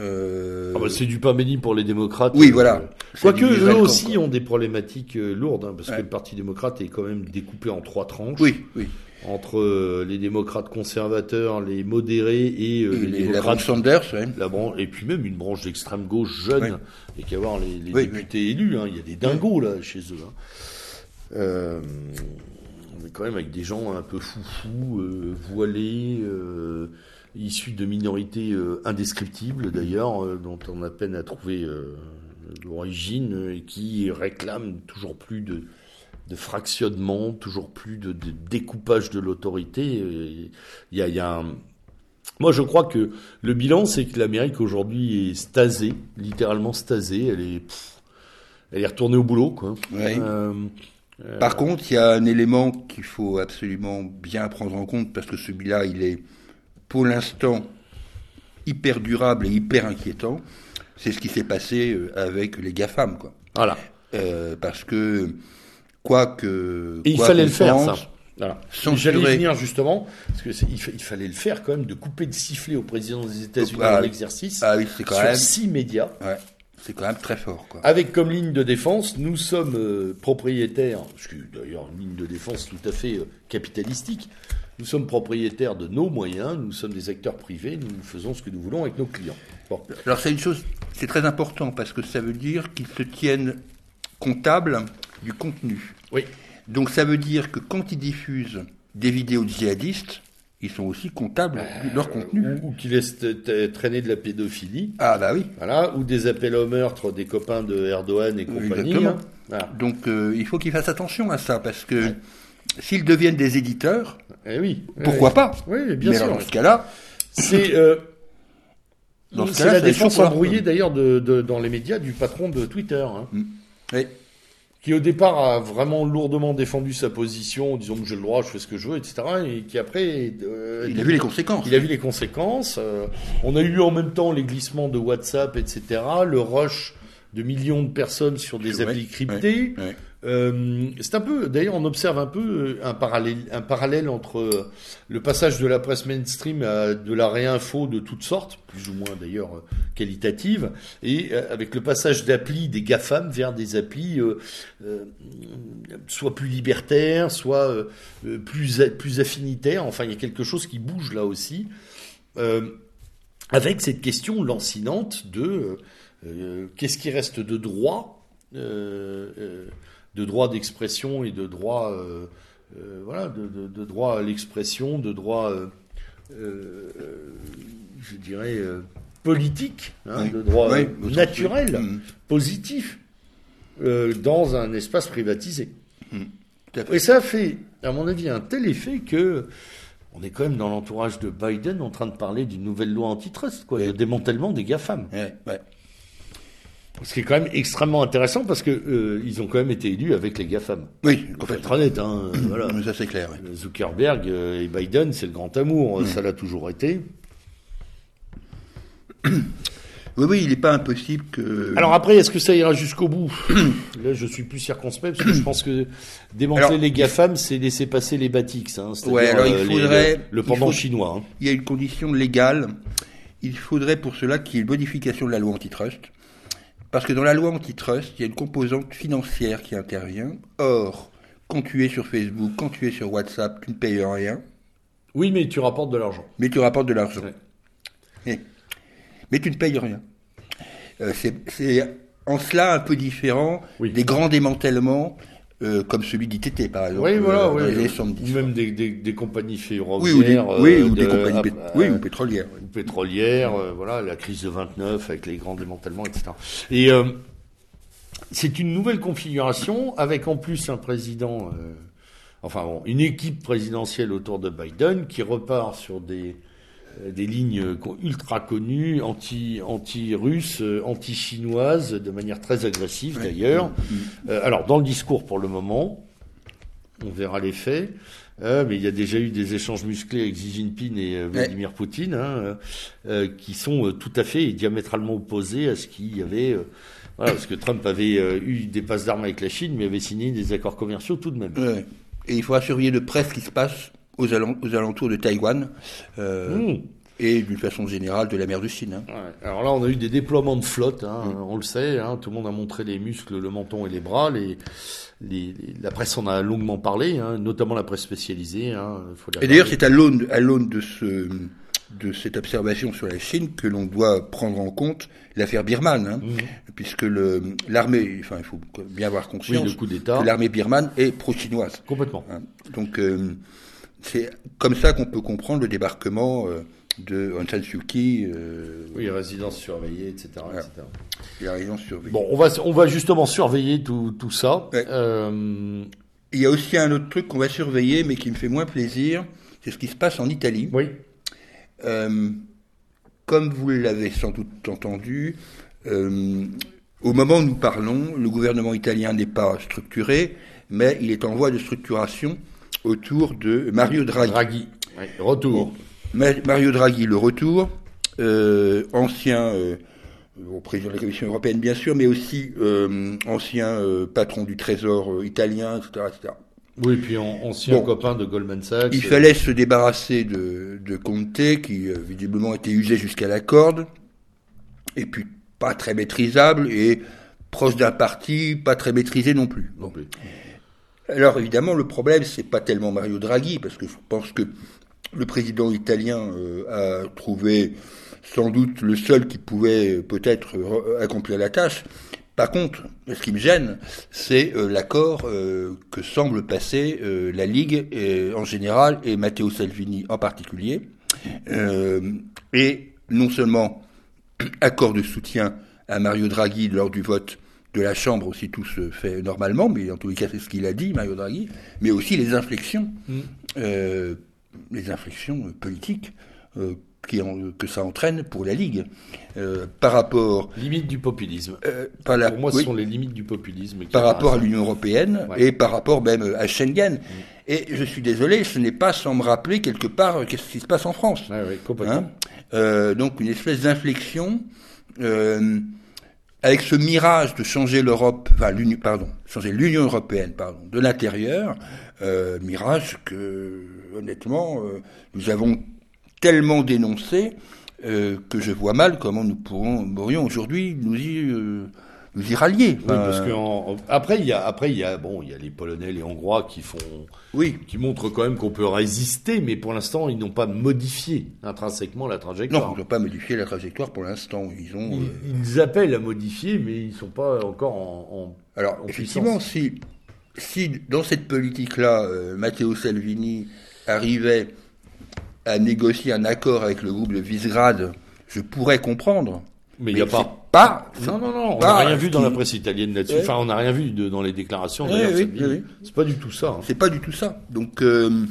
Speaker 2: Euh,
Speaker 1: ah bah, c'est du pain béni pour les démocrates.
Speaker 2: Oui, voilà. Ça
Speaker 1: Quoique eux
Speaker 2: camp,
Speaker 1: aussi ont des problématiques euh, lourdes, hein, parce
Speaker 2: Ouais.
Speaker 1: que le Parti démocrate est quand même découpé en trois tranches.
Speaker 2: oui, oui.
Speaker 1: Entre euh, les démocrates conservateurs, les modérés et, euh,
Speaker 2: Et
Speaker 1: les,
Speaker 2: les- la
Speaker 1: démocrates.
Speaker 2: branche Sanders, ouais.
Speaker 1: la branche, et puis même une branche d'extrême gauche jeune, et qu'à voir les, les
Speaker 2: Oui,
Speaker 1: députés élus, hein, il y a des dingos là chez eux. hein. Euh, on est quand même avec des gens un peu foufous, euh, voilés, euh, issus de minorités euh, indescriptibles d'ailleurs, euh, dont on a peine à trouver euh, l'origine, et qui réclament toujours plus de, de fractionnement, toujours plus de, de découpage de l'autorité. Il y a, il y a un- Moi, je crois que le bilan, c'est que l'Amérique aujourd'hui est stasée, littéralement stasée. Elle est, pff, elle est retournée au boulot, quoi.
Speaker 2: Ouais.
Speaker 1: Euh,
Speaker 2: Par contre, il y a un élément qu'il faut absolument bien prendre en compte parce que celui-là, il est pour l'instant hyper durable et hyper inquiétant. C'est ce qui s'est passé euh, avec les GAFAM, quoi.
Speaker 1: voilà.
Speaker 2: Euh, parce que quoi que
Speaker 1: Et il
Speaker 2: quoi
Speaker 1: fallait le faire, ça. Voilà. J'allais venir justement, parce que il, fa- il fallait le faire quand même, de couper le sifflet au président des États-Unis
Speaker 2: Ah,
Speaker 1: l'exercice
Speaker 2: Ah oui, c'est quand
Speaker 1: sur
Speaker 2: même,
Speaker 1: six médias.
Speaker 2: ouais, c'est quand même très fort, quoi.
Speaker 1: Avec comme ligne de défense, nous sommes euh, propriétaires, ce qui est d'ailleurs une ligne de défense tout à fait euh, capitalistique, nous sommes propriétaires de nos moyens, nous sommes des acteurs privés, nous faisons ce que nous voulons avec nos clients. Bon.
Speaker 2: Alors c'est une chose, c'est très important parce que ça veut dire qu'ils se tiennent comptables du contenu.
Speaker 1: Oui.
Speaker 2: Donc ça veut dire que quand ils diffusent des vidéos de djihadistes, ils sont aussi comptables de leur contenu.
Speaker 1: Ou, ou qui laissent traîner de la pédophilie,
Speaker 2: Ah bah oui.
Speaker 1: voilà, ou des appels au meurtre des copains de Erdogan et compagnie.
Speaker 2: Exactement.
Speaker 1: hein. Voilà.
Speaker 2: Donc euh, il faut qu'ils fassent attention à ça parce que s'ils deviennent des éditeurs,
Speaker 1: Eh oui. eh
Speaker 2: pourquoi
Speaker 1: oui.
Speaker 2: pas
Speaker 1: Oui, bien
Speaker 2: Mais
Speaker 1: sûr.
Speaker 2: alors, dans ce cas-là,
Speaker 1: C'est euh,
Speaker 2: ce
Speaker 1: la défense embrouillée d'ailleurs de, de- dans les médias du patron de Twitter. hein.
Speaker 2: oui,
Speaker 1: qui au départ a vraiment lourdement défendu sa position en disant que j'ai le droit, je fais ce que je veux, etc. Et qui après, euh,
Speaker 2: il a vu les conséquences.
Speaker 1: il a vu les conséquences. Euh, on a eu en même temps les glissements de WhatsApp, etc. Le rush de millions de personnes sur des
Speaker 2: Ouais,
Speaker 1: applis cryptées.
Speaker 2: Ouais.
Speaker 1: Euh, c'est un peu, d'ailleurs, on observe un peu euh, un parallèle, entre euh, le passage de la presse mainstream à de la réinfo de toutes sortes, plus ou moins d'ailleurs qualitative, et avec le passage d'applis des GAFAM vers des applis soit plus libertaires, soit plus, plus affinitaires. Enfin, il y a quelque chose qui bouge là aussi. Avec cette question lancinante de qu'est-ce qui reste de droit de droit d'expression et de droit, euh, euh, voilà, de, de- de droit à l'expression, de droit euh, je dirais, politique, hein, de droit naturel, mm. positif, dans un espace privatisé. Mm. Et ça fait, à mon avis, un tel effet que on est quand même dans l'entourage de Biden en train de parler d'une nouvelle loi antitrust, quoi, de démantèlement des GAFAM. Ce qui est quand même extrêmement intéressant parce que euh, ils ont quand même été élus avec les GAFAM.
Speaker 2: Oui,
Speaker 1: on peut être honnête. Hein, voilà.
Speaker 2: Ça c'est clair.
Speaker 1: Zuckerberg euh, et Biden, c'est le grand amour. Ça l'a toujours été.
Speaker 2: Oui, oui, il n'est pas impossible que.
Speaker 1: Alors après, est-ce que ça ira jusqu'au bout? Là, je suis plus circonspect parce que je pense que démanteler les GAFAM, c'est laisser passer les Batix. Hein,
Speaker 2: ouais, alors il euh, faudrait.
Speaker 1: le pendant chinois. Hein.
Speaker 2: Il y a une condition légale. Il faudrait pour cela qu'il y ait une modification de la loi antitrust. Parce que dans la loi antitrust, il y a une composante financière qui intervient. Or, quand tu es sur Facebook, quand tu es sur WhatsApp, tu ne payes rien.
Speaker 1: Oui, mais tu rapportes de l'argent.
Speaker 2: Mais tu rapportes de l'argent. Mais tu ne payes rien. Euh, c'est en cela un peu différent des grands démantèlements euh, comme celui d'ITT par exemple.
Speaker 1: Oui, voilà, euh, Ou même des, des, des, compagnies ferroviaires.
Speaker 2: Oui, ou des, compagnies oui, ou pétrolières.
Speaker 1: Ou pétrolières, voilà, la crise de 29 avec les grands démantèlements, etc. Et c'est une nouvelle configuration avec en plus un président, enfin bon, une équipe présidentielle autour de Biden qui repart sur des euh, des lignes ultra connues, anti, anti-russes, euh, anti-chinoises, de manière très agressive d'ailleurs. Mm, mm. Euh, alors, dans le discours pour le moment, on verra les faits, mais il y a déjà eu des échanges musclés avec Xi Jinping et Vladimir Poutine, hein, qui sont tout à fait diamétralement opposés à ce qu'il y avait. voilà, parce que Trump avait eu des passes d'armes avec la Chine, mais avait signé des accords commerciaux tout de même.
Speaker 2: Et il faudra surveiller de près ce qui se passe aux, alentours de Taïwan. Euh, hmm. Et d'une façon générale de la mer de Chine. Hein.
Speaker 1: Alors là, on a eu des déploiements de flotte, hein, hmm. on le sait, hein, tout le monde a montré les muscles, le menton et les bras. Les, la presse en a longuement parlé, notamment la presse spécialisée.
Speaker 2: et d'ailleurs, c'est à l'aune de ce de cette observation sur la Chine que l'on doit prendre en compte l'affaire birmane, mmh. puisque l'armée, enfin il faut bien avoir conscience que l'armée birmane est pro-chinoise.
Speaker 1: Complètement.
Speaker 2: donc euh, c'est comme ça qu'on peut comprendre le débarquement euh, de Aung San Suu Kyi.
Speaker 1: Euh, oui, résidence surveillée, etc.
Speaker 2: résidence surveillée.
Speaker 1: Bon, on va, on va justement surveiller tout, tout ça.
Speaker 2: Euh, Il y a aussi un autre truc qu'on va surveiller, mais qui me fait moins plaisir, c'est ce qui se passe en Italie.
Speaker 1: Oui.
Speaker 2: comme vous l'avez sans doute entendu, au moment où nous parlons, le gouvernement italien n'est pas structuré, mais il est en voie de structuration autour de Mario Draghi.
Speaker 1: Draghi, retour.
Speaker 2: Mario Draghi, le retour, euh, ancien euh, président de la Commission européenne bien sûr, mais aussi euh, ancien patron du Trésor italien, etc., etc.
Speaker 1: Oui, puis ancien copain de Goldman Sachs.
Speaker 2: Il fallait se débarrasser de, de Conte, qui visiblement était usé jusqu'à la corde, et puis pas très maîtrisable, et proche d'un parti, pas très maîtrisé non plus. Non plus. Alors évidemment, le problème, c'est pas tellement Mario Draghi, parce que je pense que le président italien euh, a trouvé sans doute le seul qui pouvait peut-être accomplir la tâche. Par contre, ce qui me gêne, c'est euh, l'accord euh, que semble passer la Ligue en général et Matteo Salvini en particulier. et non seulement accord de soutien à Mario Draghi lors du vote de la Chambre si tout se fait normalement, mais en tous les cas c'est ce qu'il a dit, Mario Draghi, mais aussi les inflexions, mm. euh, les inflexions politiques euh, qui que ça entraîne pour la Ligue. Euh, par rapport...
Speaker 1: Limite du populisme. Par la, pour moi, ce sont les limites du populisme.
Speaker 2: Par rapport à l'Union européenne et par rapport même à Schengen. Mm. Et je suis désolé, ce n'est pas sans me rappeler quelque part qu'est-ce qui se passe en France.
Speaker 1: oui, complètement.
Speaker 2: Hein donc une espèce d'inflexion avec ce mirage de changer l'Europe, enfin l'Union, pardon, changer l'Union européenne, pardon, de l'intérieur, euh, mirage que honnêtement euh, nous avons tellement dénoncé euh, que je vois mal comment nous pourrions aujourd'hui nous y euh, rallier.
Speaker 1: Oui, parce que après il y a après il y a bon il y a les Polonais, les Hongrois qui font
Speaker 2: oui
Speaker 1: qui montrent quand même qu'on peut résister, mais pour l'instant ils n'ont pas modifié intrinsèquement la trajectoire.
Speaker 2: Non, ils n'ont pas modifié la trajectoire pour l'instant. Ils ont
Speaker 1: ils, euh, appellent à modifier, mais ils sont pas encore en.
Speaker 2: Alors effectivement, si si dans cette politique là, euh, Matteo Salvini arrivait à négocier un accord avec le groupe de Visegrad, je pourrais comprendre.
Speaker 1: Mais il n'y a pas.
Speaker 2: Pas.
Speaker 1: Non, non, non, on n'a rien vu dans la presse italienne là-dessus.
Speaker 2: Ouais.
Speaker 1: Enfin, on n'a rien vu de- dans les déclarations.
Speaker 2: Ouais,
Speaker 1: d'ailleurs,
Speaker 2: oui, oui, oui.
Speaker 1: C'est pas du tout ça. hein.
Speaker 2: C'est pas du tout ça. Donc, euh,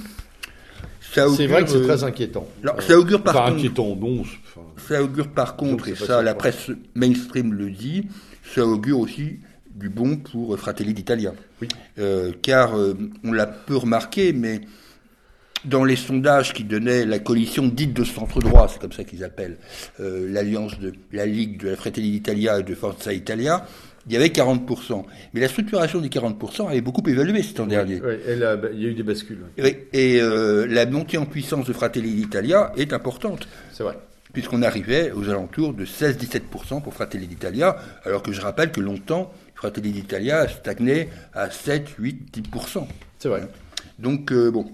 Speaker 2: ça
Speaker 1: C'est vrai que c'est
Speaker 2: euh,
Speaker 1: très inquiétant.
Speaker 2: alors, ça augure par
Speaker 1: Enfin,
Speaker 2: contre-
Speaker 1: inquiétant, non. c'est- enfin,
Speaker 2: Ça augure par contre, et
Speaker 1: c'est
Speaker 2: ça
Speaker 1: ça,
Speaker 2: la presse mainstream le dit, ça augure aussi du bon pour Fratelli d'Italia.
Speaker 1: Oui.
Speaker 2: Euh, car euh, on l'a peu remarqué, mais dans les sondages qui donnaient la coalition dite de centre-droit, c'est comme ça qu'ils appellent, euh, l'alliance de la Ligue de la Fratelli d'Italia et de Forza Italia, il y avait 40%. Mais la structuration des 40% avait beaucoup évolué cet an dernier.
Speaker 1: elle a- il y a eu des bascules.
Speaker 2: Oui, Et euh, la montée en puissance de Fratelli d'Italia est importante
Speaker 1: C'est vrai.
Speaker 2: puisqu'on arrivait aux alentours de 16-17% pour Fratelli d'Italia, alors que je rappelle que longtemps, Fratelli d'Italia stagnait à 7, 8, 10%.
Speaker 1: C'est vrai.
Speaker 2: Donc, euh, bon.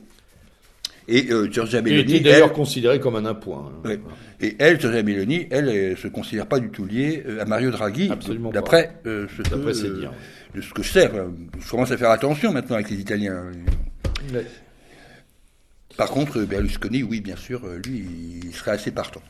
Speaker 2: Et euh, Giorgia Meloni,
Speaker 1: était d'ailleurs
Speaker 2: elle,
Speaker 1: considéré comme un appoint. hein.
Speaker 2: Ouais. et elle, Giorgia Meloni, elle, elle se considère pas du tout liée euh, à Mario Draghi,
Speaker 1: Absolument
Speaker 2: d'après euh, ce, que, euh, de ce que je sais. euh, Je commence à faire attention maintenant avec les Italiens.
Speaker 1: Ouais.
Speaker 2: Par contre, Berlusconi, oui, bien sûr, euh, lui, il serait assez partant.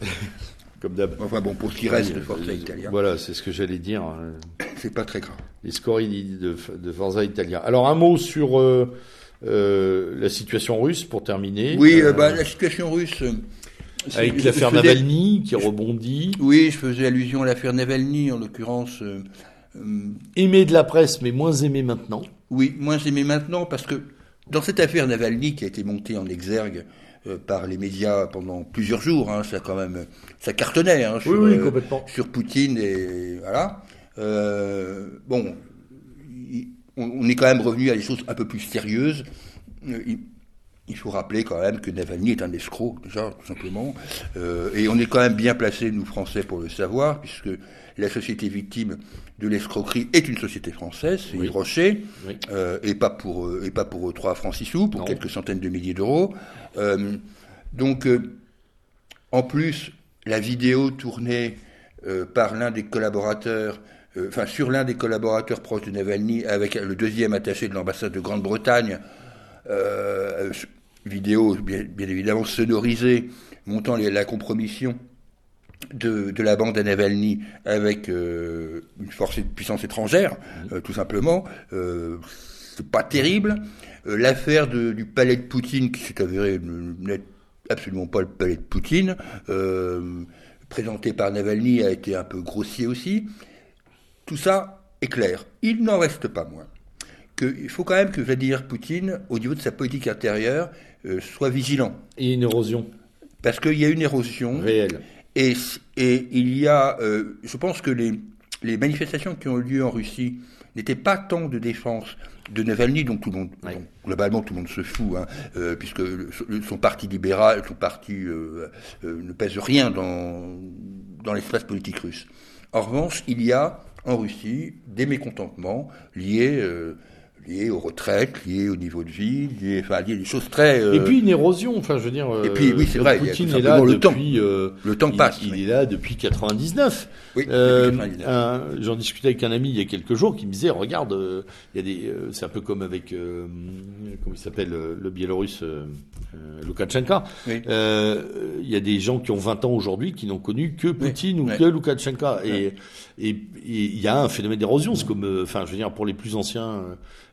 Speaker 1: Comme d'hab.
Speaker 2: Enfin bon, pour ce qui reste de Forza Italia,
Speaker 1: Voilà, c'est ce que j'allais dire. hein.
Speaker 2: c'est pas très grave.
Speaker 1: Les scories de, de Forza Italia. Alors, un mot sur euh, euh, la situation russe pour terminer.
Speaker 2: Oui,
Speaker 1: Euh,
Speaker 2: euh, bah, la situation russe. euh,
Speaker 1: avec l'affaire Navalny qui rebondit.
Speaker 2: Oui, je faisais allusion à l'affaire Navalny, en l'occurrence. euh, euh,
Speaker 1: Aimé de la presse, mais moins aimé maintenant.
Speaker 2: oui, moi j'aimais maintenant parce que dans cette affaire Navalny qui a été montée en exergue euh, par les médias pendant plusieurs jours, hein, ça quand même, ça cartonnait hein, sur,
Speaker 1: oui,
Speaker 2: euh,
Speaker 1: complètement.
Speaker 2: sur Poutine et voilà. Euh, bon, on, on est quand même revenu à des choses un peu plus sérieuses. Euh, il, il faut rappeler quand même que Navalny est un escroc, déjà, tout simplement. Euh, et on est quand même bien placés, nous Français, pour le savoir, puisque la société victime de l'escroquerie est une société française, c'est
Speaker 1: Oui.
Speaker 2: Rocher,
Speaker 1: Oui.
Speaker 2: euh, et pas pour et pas pour euh, 3 francs 6 sous, pour
Speaker 1: Non.
Speaker 2: quelques centaines de milliers d'euros. Euh, donc, en plus, la vidéo tournée par l'un des collaborateurs, enfin sur l'un des collaborateurs proches de Navalny, avec le deuxième attaché de l'ambassade de Grande-Bretagne, euh, vidéo bien, évidemment sonorisée, montant la compromission de, la bande à Navalny avec euh, une force de puissance étrangère, euh, tout simplement. Euh, c'est pas terrible. Euh, L'affaire du palais de Poutine, qui s'est avéré ne- n'être absolument pas le palais de Poutine, euh, présenté par Navalny, a été un peu grossier aussi. Tout ça est clair. Il n'en reste pas moins qu'il faut quand même que Vladimir Poutine, au niveau de sa politique intérieure, euh, soit vigilant.
Speaker 1: Et une érosion
Speaker 2: Parce qu'il y a une érosion.
Speaker 1: réelle.
Speaker 2: Et, et il y a, euh, je pense que les, les manifestations qui ont eu lieu en Russie n'étaient pas tant de défense de Navalny, dont tout le monde,
Speaker 1: Ouais.
Speaker 2: globalement tout le monde se fout, hein, euh, puisque le- son parti libéral, son parti euh, euh, ne pèse rien dans, dans l'espace politique russe. En revanche, il y a en Russie des mécontentements liés, euh, liés aux retraites, liés au niveau de vie, liés, enfin, liés à des choses très... euh,
Speaker 1: Et puis une érosion, enfin je veux dire.
Speaker 2: Et puis, oui, c'est vrai, y a
Speaker 1: Poutine est là
Speaker 2: le temps.
Speaker 1: depuis. euh,
Speaker 2: le temps passe.
Speaker 1: il
Speaker 2: oui.
Speaker 1: est là depuis 99.
Speaker 2: Oui,
Speaker 1: Euh,
Speaker 2: depuis 99.
Speaker 1: un- J'en discutais avec un ami il y a quelques jours qui me disait regarde, euh, il y a des, euh, c'est un peu comme avec euh, comment il s'appelle euh, le Biélorusse euh, euh, Loukachenko.
Speaker 2: Oui.
Speaker 1: Euh, Il y a des gens qui ont 20 ans aujourd'hui qui n'ont connu que Poutine ou que Loukachenko. Et, et, il y a un phénomène d'érosion. C'est comme, euh, enfin, je veux dire, pour les plus anciens,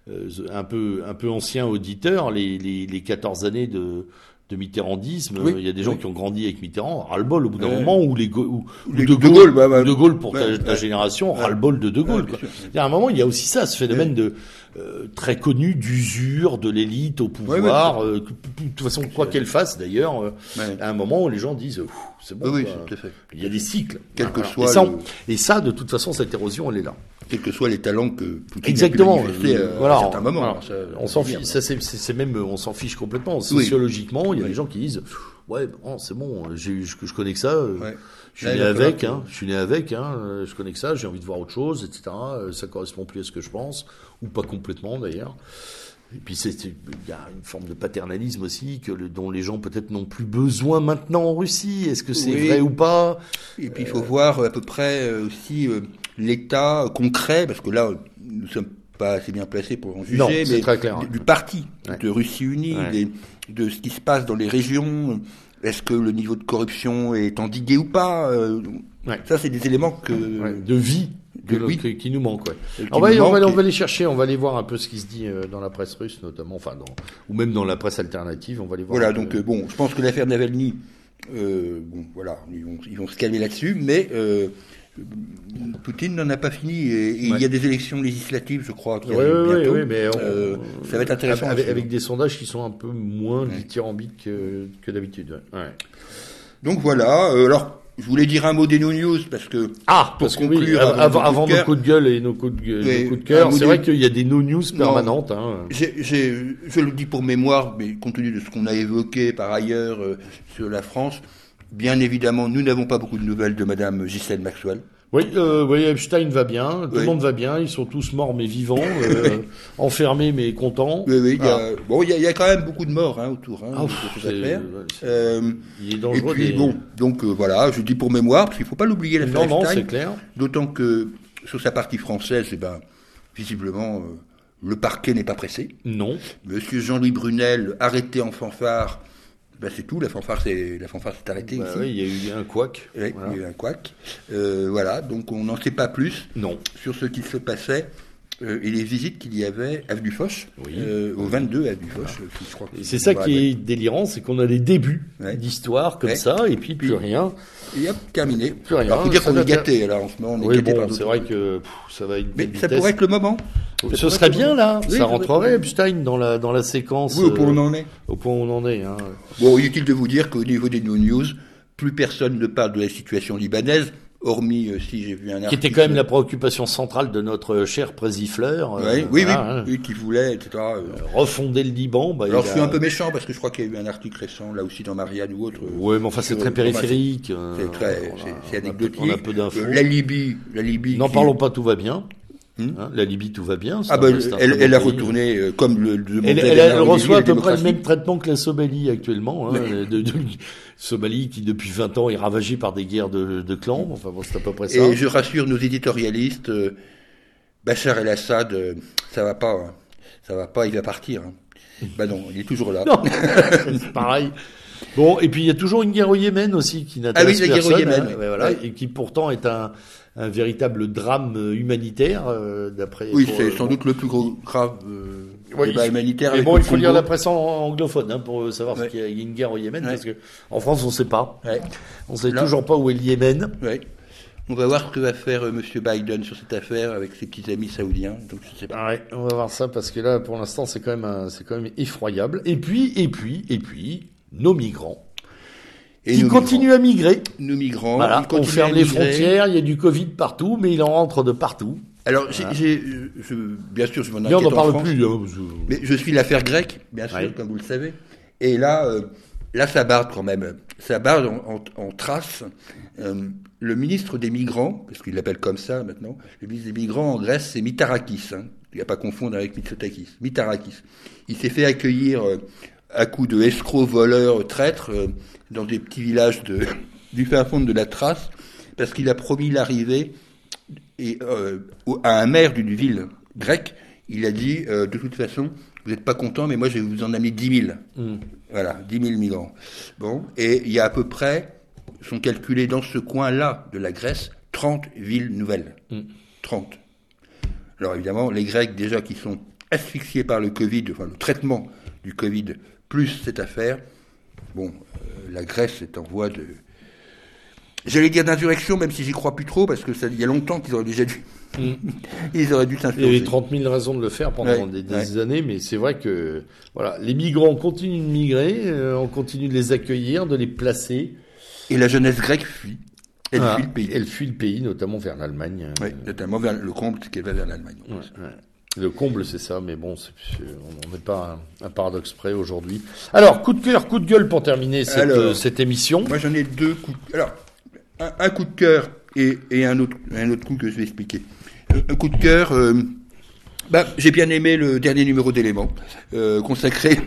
Speaker 1: euh, un peu, un peu anciens auditeurs, les, les, les 14 années de de mitterrandisme,
Speaker 2: Oui,
Speaker 1: il y a des gens
Speaker 2: oui.
Speaker 1: qui ont grandi avec Mitterrand, ras-le-bol au bout d'un
Speaker 2: Ouais.
Speaker 1: moment, ou les, ou, ou
Speaker 2: Les-
Speaker 1: de,
Speaker 2: De Gaulle, bah, bah,
Speaker 1: de Gaulle pour ta,
Speaker 2: ouais,
Speaker 1: ta
Speaker 2: ouais.
Speaker 1: génération, ras-le-bol de De Gaulle. Quoi. Il y a un moment, il y a aussi ça, ce phénomène de euh, très connu d'usure de l'élite au pouvoir. euh, de toute façon, quoi qu'elle fasse d'ailleurs, euh,
Speaker 2: Ouais.
Speaker 1: à un moment, les gens disent, c'est bon.
Speaker 2: Oui, tout à fait.
Speaker 1: Il y a des cycles.
Speaker 2: Quel que
Speaker 1: Voilà.
Speaker 2: soit
Speaker 1: et, ça,
Speaker 2: le-
Speaker 1: et ça, de toute façon, cette érosion, elle est là.
Speaker 2: quels que soient les talents que Poutine
Speaker 1: Exactement.
Speaker 2: a pu
Speaker 1: Euh,
Speaker 2: à
Speaker 1: voilà,
Speaker 2: un certain moment.
Speaker 1: voilà.
Speaker 2: Ça,
Speaker 1: on s'en fiche. Ça, c'est, même, on s'en fiche complètement.
Speaker 2: Oui.
Speaker 1: Sociologiquement, il y a
Speaker 2: Oui.
Speaker 1: des gens qui disent, ouais, bon, c'est bon, j'ai, je, je connais que ça. euh,
Speaker 2: Ouais.
Speaker 1: Je suis né avec, hein, je suis né avec, hein, je connais que ça, j'ai envie de voir autre chose, etc. Euh, Ça correspond plus à ce que je pense, ou pas complètement d'ailleurs. Et puis il y a une forme de paternalisme aussi que le- dont les gens peut-être n'ont plus besoin maintenant en Russie. Est-ce que c'est
Speaker 2: Oui.
Speaker 1: vrai ou pas?
Speaker 2: Et puis il faut voir à peu près euh, aussi euh, l'état concret, parce que là, nous sommes pas assez bien placé pour en juger,
Speaker 1: Non,
Speaker 2: mais
Speaker 1: très clair,
Speaker 2: du, parti
Speaker 1: Ouais.
Speaker 2: de Russie unie,
Speaker 1: Ouais.
Speaker 2: des- de ce qui se passe dans les régions. Est-ce que le niveau de corruption est endigué ou pas euh,
Speaker 1: Ouais.
Speaker 2: Ça, c'est des éléments que
Speaker 1: de vie
Speaker 2: de- oui.
Speaker 1: qui nous manque. Ouais.
Speaker 2: qui
Speaker 1: On va,
Speaker 2: nous
Speaker 1: on, va,
Speaker 2: manquent
Speaker 1: on va les chercher, on va aller voir un peu ce qui se dit euh, dans la presse russe, notamment, enfin, dans, ou même dans la presse alternative. On va les voir.
Speaker 2: Voilà, donc euh, bon, je pense que l'affaire Navalny, euh, bon, voilà, ils vont, ils vont se calmer là-dessus, mais euh, Poutine n'en a pas fini et, et il y a des élections législatives, je crois, qui
Speaker 1: Ouais,
Speaker 2: arrivent bientôt.
Speaker 1: ouais, mais on-
Speaker 2: Euh, ça va être intéressant.
Speaker 1: Avec, avec
Speaker 2: suivre.
Speaker 1: des sondages qui sont un peu moins dithyrambiques que, que d'habitude.
Speaker 2: Donc voilà. euh, alors, je voulais dire un mot des no news parce que
Speaker 1: Ah,
Speaker 2: Pour
Speaker 1: parce oui,
Speaker 2: conclure,
Speaker 1: av-
Speaker 2: avant
Speaker 1: avant,
Speaker 2: nos coups de
Speaker 1: avant nos
Speaker 2: cœur.
Speaker 1: coups de gueule et nos coups de, gue-
Speaker 2: Oui,
Speaker 1: nos coups de
Speaker 2: un
Speaker 1: cœur, c'est vrai qu'il y a des no news permanentes. Hein.
Speaker 2: je le dis pour mémoire, mais compte tenu de ce qu'on a évoqué par ailleurs euh, sur la France, bien évidemment, nous n'avons pas beaucoup de nouvelles de Madame Ghislaine Maxwell.
Speaker 1: Oui, euh, oui, Epstein va bien, tout
Speaker 2: Oui.
Speaker 1: le monde va bien, ils sont tous morts mais vivants, euh, enfermés mais contents.
Speaker 2: Oui, oui, il y a,
Speaker 1: Ah.
Speaker 2: bon, il y a, il y a quand même beaucoup de morts hein, autour hein,
Speaker 1: Ah,
Speaker 2: de cette affaire. Euh,
Speaker 1: il est
Speaker 2: et
Speaker 1: dangereux.
Speaker 2: puis
Speaker 1: des-
Speaker 2: bon, donc euh, voilà, je dis pour mémoire, parce qu'il faut pas l'oublier l'affaire
Speaker 1: non, non,
Speaker 2: Epstein,
Speaker 1: c'est clair.
Speaker 2: d'autant que sur sa partie française, eh ben, visiblement, euh, le parquet n'est pas pressé.
Speaker 1: Non.
Speaker 2: Monsieur Jean-Louis Brunel, arrêté en fanfare, ben, c'est tout, la fanfare s'est arrêtée
Speaker 1: Bah
Speaker 2: ici.
Speaker 1: oui, il y a eu un couac.
Speaker 2: Oui,
Speaker 1: Voilà.
Speaker 2: Il y a eu un couac. Euh, voilà, donc on n'en sait pas plus
Speaker 1: Non.
Speaker 2: sur ce qui se passait euh, et les visites qu'il y avait avenue Foch,
Speaker 1: Oui.
Speaker 2: euh, au 22 avenue Foch,
Speaker 1: Et C'est ça qui est délirant, c'est qu'on a des débuts
Speaker 2: Ouais.
Speaker 1: d'histoire comme
Speaker 2: Ouais.
Speaker 1: ça, et puis plus
Speaker 2: Puis-
Speaker 1: rien.
Speaker 2: Et hop, terminé.
Speaker 1: Plus rien,
Speaker 2: Alors, faut dire qu'on est gâté, alors en ce moment, on est
Speaker 1: Oui,
Speaker 2: gâté
Speaker 1: bon, c'est vrai que pff, ça va être
Speaker 2: Mais ça
Speaker 1: vitesse.
Speaker 2: pourrait être le moment. Ça
Speaker 1: Ce serait bien là,
Speaker 2: Oui,
Speaker 1: ça rentrerait Epstein dans la dans la séquence.
Speaker 2: Oui, au point où on
Speaker 1: euh,
Speaker 2: en est.
Speaker 1: au point où on en est. Hein.
Speaker 2: Bon, inutile de vous dire qu'au niveau des no news, plus personne ne parle de la situation libanaise, hormis euh, si j'ai vu un
Speaker 1: Qui
Speaker 2: article.
Speaker 1: était quand même la préoccupation centrale de notre cher présifleur. euh,
Speaker 2: Ouais, oui,
Speaker 1: voilà,
Speaker 2: oui,
Speaker 1: hein.
Speaker 2: oui, qui voulait, etc. euh.
Speaker 1: Refonder le Liban. Bah,
Speaker 2: Alors je suis un peu méchant parce que je crois qu'il y a eu un article récent, là aussi dans Marianne ou autre. euh,
Speaker 1: Ouais, mais enfin c'est
Speaker 2: Euh,
Speaker 1: très périphérique. euh,
Speaker 2: C'est très, c'est- anecdotique.
Speaker 1: On a peu d'infos.
Speaker 2: Euh, La Libye, la Libye.
Speaker 1: N'en
Speaker 2: qui-
Speaker 1: parlons pas, tout va bien.
Speaker 2: Hmm
Speaker 1: Hein, la Libye, tout va bien.
Speaker 2: Ah ben,
Speaker 1: un
Speaker 2: elle, a retourné euh, comme le demandait
Speaker 1: Elle, elle- elle reçoit à peu près le même traitement que la Somalie actuellement. Hein,
Speaker 2: Mais-
Speaker 1: de, de- Somalie qui depuis 20 ans est ravagée par des guerres de, de clans. Enfin bon, c'est à peu près ça.
Speaker 2: Et je rassure nos éditorialistes, euh, Bachar el-Assad, euh, ça va pas, hein. ça va pas, il va partir. hein. Bah non, il est toujours là.
Speaker 1: Pareil. Bon, et puis il y a toujours une guerre au Yémen aussi qui n'intéresse
Speaker 2: Ah oui, la guerre au
Speaker 1: personne,
Speaker 2: Yémen,
Speaker 1: hein, ouais, voilà,
Speaker 2: Ouais.
Speaker 1: et qui pourtant est un, un véritable drame euh, humanitaire euh, d'après.
Speaker 2: Oui, c'est
Speaker 1: euh,
Speaker 2: sans
Speaker 1: bon.
Speaker 2: doute le plus gros grave
Speaker 1: Oui,
Speaker 2: débat humanitaire.
Speaker 1: Mais bon, il faut lire la presse en- anglophone hein, pour savoir
Speaker 2: Ouais.
Speaker 1: qu'il y a- il y a une guerre au Yémen,
Speaker 2: Ouais.
Speaker 1: parce que en France on ne sait pas.
Speaker 2: Ouais.
Speaker 1: On sait
Speaker 2: Là-
Speaker 1: toujours pas où est le Yémen.
Speaker 2: On va voir ce que va faire euh, Monsieur Biden sur cette affaire avec ses petits amis saoudiens. Donc je sais pas.
Speaker 1: Ouais, on va voir ça parce que là, pour l'instant, c'est quand même, c'est quand même effroyable. Et puis, et puis, et puis, nos migrants
Speaker 2: Et
Speaker 1: qui continuent à migrer.
Speaker 2: nos migrants,
Speaker 1: Voilà, on ferme les frontières, il y a du Covid partout, mais il en rentre de partout.
Speaker 2: Alors, j'ai- euh, bien sûr, je m'en
Speaker 1: Mais on
Speaker 2: inquiète
Speaker 1: n'en
Speaker 2: en
Speaker 1: parle
Speaker 2: France.
Speaker 1: plus. hein,
Speaker 2: Mais je suis l'affaire grecque, bien sûr,
Speaker 1: Ouais.
Speaker 2: comme vous le savez. Et là, euh, là, ça barde quand même. Ça barde en, en- en trace. Euh, le ministre des Migrants, parce qu'il l'appelle comme ça maintenant, le ministre des Migrants en Grèce, c'est Mitarakis. Hein. Il n'y a pas à confondre avec Mitsotakis. Mitarakis. Il s'est fait accueillir euh, à coups de escrocs, voleurs, traîtres, euh, dans des petits villages de, du fin fond de la Thrace, parce qu'il a promis l'arrivée euh, à un maire d'une ville grecque, il a dit euh, de toute façon, vous n'êtes pas content, mais moi je vais vous en amener 10 000.
Speaker 1: Hmm.
Speaker 2: Voilà, 10 000 migrants. Bon, et il y a à peu près, sont calculés dans ce coin-là de la Grèce, 30 villes nouvelles.
Speaker 1: Mm.
Speaker 2: 30. Alors évidemment, les Grecs déjà qui sont asphyxiés par le Covid, enfin le traitement du Covid, plus cette affaire, bon, euh, la Grèce est en voie de... J'allais dire d'insurrection, même si j'y crois plus trop, parce que ça, il y a longtemps qu'ils auraient déjà dû...
Speaker 1: Mm.
Speaker 2: Ils auraient dû
Speaker 1: Il y avait
Speaker 2: s'insurger.
Speaker 1: 30 000 raisons de le faire pendant
Speaker 2: Ouais,
Speaker 1: des, des
Speaker 2: ouais.
Speaker 1: années, mais c'est vrai que voilà, les migrants continuent de migrer, euh, on continue de les accueillir, de les placer.
Speaker 2: Et la jeunesse grecque fuit. Elle
Speaker 1: Voilà.
Speaker 2: fuit le pays.
Speaker 1: Elle fuit le pays, notamment vers l'Allemagne.
Speaker 2: Oui, notamment vers le c'est qu'elle va vers l'Allemagne.
Speaker 1: Ouais. Le comble, c'est ça, mais bon, c'est- on n'est pas un, un paradoxe près aujourd'hui. Alors, coup de cœur, coup de gueule pour terminer cette,
Speaker 2: Alors.
Speaker 1: euh, cette émission.
Speaker 2: Moi, j'en ai deux coups. de- Alors, un, un coup de cœur et, et un, autre, un autre coup que je vais expliquer. Un coup de cœur. euh, bah, j'ai bien aimé le dernier numéro d'éléments euh, consacré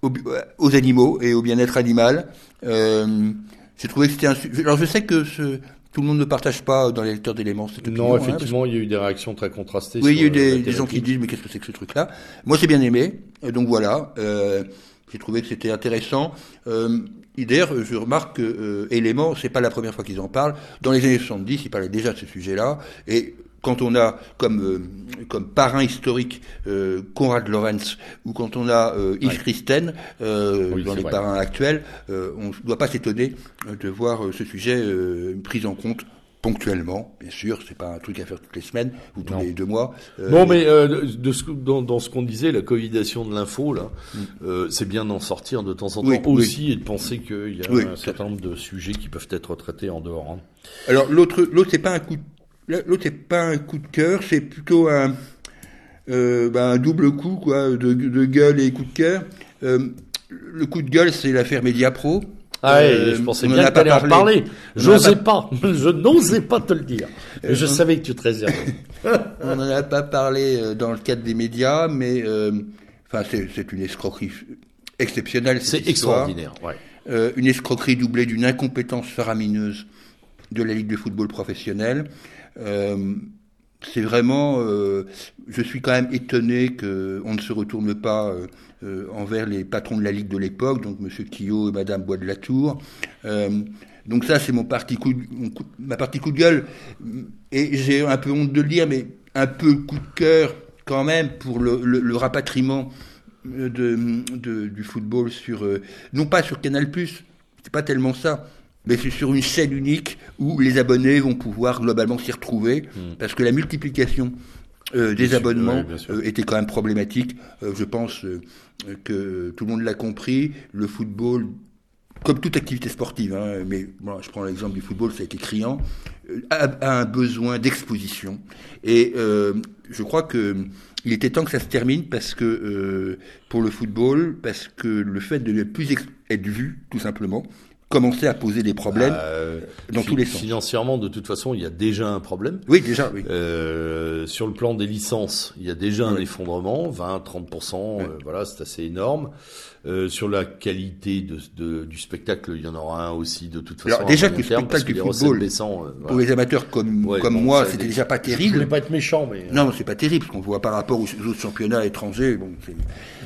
Speaker 2: aux, aux animaux et au bien-être animal. J'ai trouvé que c'était un. Alors, je sais que ce, tout le monde ne partage pas dans les lecteurs d'éléments cette opinion.
Speaker 1: Non,
Speaker 2: hein,
Speaker 1: effectivement, il y a eu des réactions très contrastées.
Speaker 2: Oui, il y a eu
Speaker 1: euh,
Speaker 2: des, gens qui disent mais qu'est-ce que c'est que ce truc-là? Moi, j'ai bien aimé. Et donc voilà, euh, j'ai trouvé que c'était intéressant. Euh, D'ailleurs, je remarque que euh, Élément, c'est pas la première fois qu'ils en parlent. Dans les années 70, ils parlaient déjà de ce sujet-là. Et quand on a comme euh, comme parrain historique euh, Konrad Lorenz ou quand on a euh, Yves
Speaker 1: Ouais.
Speaker 2: Christen euh,
Speaker 1: Oui,
Speaker 2: dans les
Speaker 1: vrai.
Speaker 2: parrains actuels, euh, on ne doit pas s'étonner euh, de voir ce sujet euh, pris en compte ponctuellement. Bien sûr, c'est pas un truc à faire toutes les semaines ou tous
Speaker 1: Non.
Speaker 2: les deux mois. Euh,
Speaker 1: Non, mais euh, de, de ce, que- dans, dans ce qu'on disait, la covidation de l'info, là,
Speaker 2: Mm.
Speaker 1: euh, c'est bien d'en sortir de temps en temps
Speaker 2: Oui, oui.
Speaker 1: aussi et de penser qu'il y a
Speaker 2: Oui.
Speaker 1: un certain nombre de sujets qui peuvent être traités en dehors. hein.
Speaker 2: Alors l'autre, l'autre c'est pas un coup, de, l'autre c'est pas un coup de cœur, c'est plutôt un, euh, ben, un double coup quoi, de, de gueule et coup de cœur. Euh, le coup de gueule, c'est l'affaire Mediapro.
Speaker 1: Ah ouais,
Speaker 2: Euh,
Speaker 1: je pensais bien que t'allais
Speaker 2: pas
Speaker 1: en parler. J'osais pas. Je n'osais pas te le dire. Mais je savais que tu te réservais.
Speaker 2: On n'en a pas parlé dans le cadre des médias, mais enfin c'est, une escroquerie exceptionnelle.
Speaker 1: C'est extraordinaire. Ouais.
Speaker 2: Euh, une escroquerie doublée d'une incompétence faramineuse de la Ligue de football professionnel. Euh, c'est vraiment, euh, je suis quand même étonné que on ne se retourne pas euh, envers les patrons de la Ligue de l'époque, donc Monsieur Quillot et Madame Bois de la Tour. Donc ça, c'est mon parti coup, ma partie coup de gueule. Et j'ai un peu honte de le dire, mais un peu coup de cœur quand même pour le, rapatriement du football sur, non pas sur Canal+, c'est pas tellement ça, mais c'est sur une chaîne unique où les abonnés vont pouvoir globalement s'y retrouver, parce que la multiplication euh, des
Speaker 1: sûr,
Speaker 2: abonnements
Speaker 1: ouais,
Speaker 2: euh, était quand même problématique. Euh, je pense que tout le monde l'a compris. Le football, comme toute activité sportive, hein, mais bon, je prends l'exemple du football, ça a été criant, a, a un besoin d'exposition. Et je crois que il était temps que ça se termine parce que euh, pour le football, parce que le fait de ne plus être vu, tout simplement, commençait à poser des problèmes
Speaker 1: Euh,
Speaker 2: dans tous les sens.
Speaker 1: Financièrement, de toute façon, il y a déjà un problème.
Speaker 2: Oui, déjà, oui.
Speaker 1: Euh, sur le plan des licences, il y a déjà un effondrement, 20-30%, euh, voilà, c'est assez énorme. Euh, sur la qualité de, de- du spectacle, il y en aura un aussi de toute façon.
Speaker 2: Alors, déjà que le
Speaker 1: terme, parce
Speaker 2: spectacle du football,
Speaker 1: baissant, euh,
Speaker 2: Pour les amateurs comme,
Speaker 1: Ouais,
Speaker 2: comme
Speaker 1: bon,
Speaker 2: moi, c'était déjà pas
Speaker 1: Je voulais
Speaker 2: terrible.
Speaker 1: pas être méchant, mais.
Speaker 2: Non, c'est pas terrible, ce qu'on voit par rapport aux autres championnats étrangers. Bon,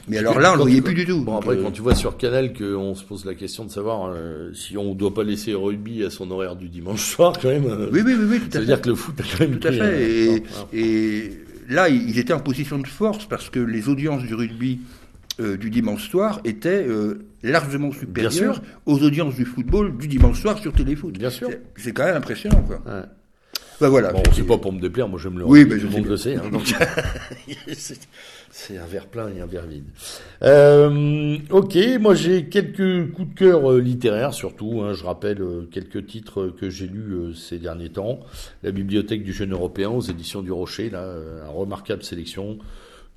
Speaker 2: mais alors là, on
Speaker 1: Quand
Speaker 2: voyait plus du tout.
Speaker 1: Bon, après,
Speaker 2: euh,
Speaker 1: quand tu vois sur Canal qu'on se pose la question de savoir euh, si on doit pas laisser le rugby à son horaire du dimanche soir, quand même. euh,
Speaker 2: Oui, oui, oui, oui, tout à fait.
Speaker 1: dire que le foot a quand même
Speaker 2: Tout à fait. Et,
Speaker 1: voilà.
Speaker 2: et là, ils étaient en position de force parce que les audiences du rugby euh, du dimanche soir étaient euh, largement supérieures
Speaker 1: sûr.
Speaker 2: aux audiences du football du dimanche soir sur Téléfoot.
Speaker 1: Bien sûr.
Speaker 2: C'est- quand même impressionnant, quoi.
Speaker 1: Ouais.
Speaker 2: Ben voilà.
Speaker 1: Bon, c'est pas pour me déplaire, moi j'aime le
Speaker 2: Oui, mais
Speaker 1: tout
Speaker 2: je
Speaker 1: le
Speaker 2: sais
Speaker 1: monde le sait. hein, c'est- un verre plein et un verre vide. Euh, ok, moi j'ai quelques coups de cœur euh, littéraires surtout. hein, je rappelle quelques titres que j'ai lus ces derniers temps. La Bibliothèque du jeune européen aux éditions du Rocher, là, une remarquable sélection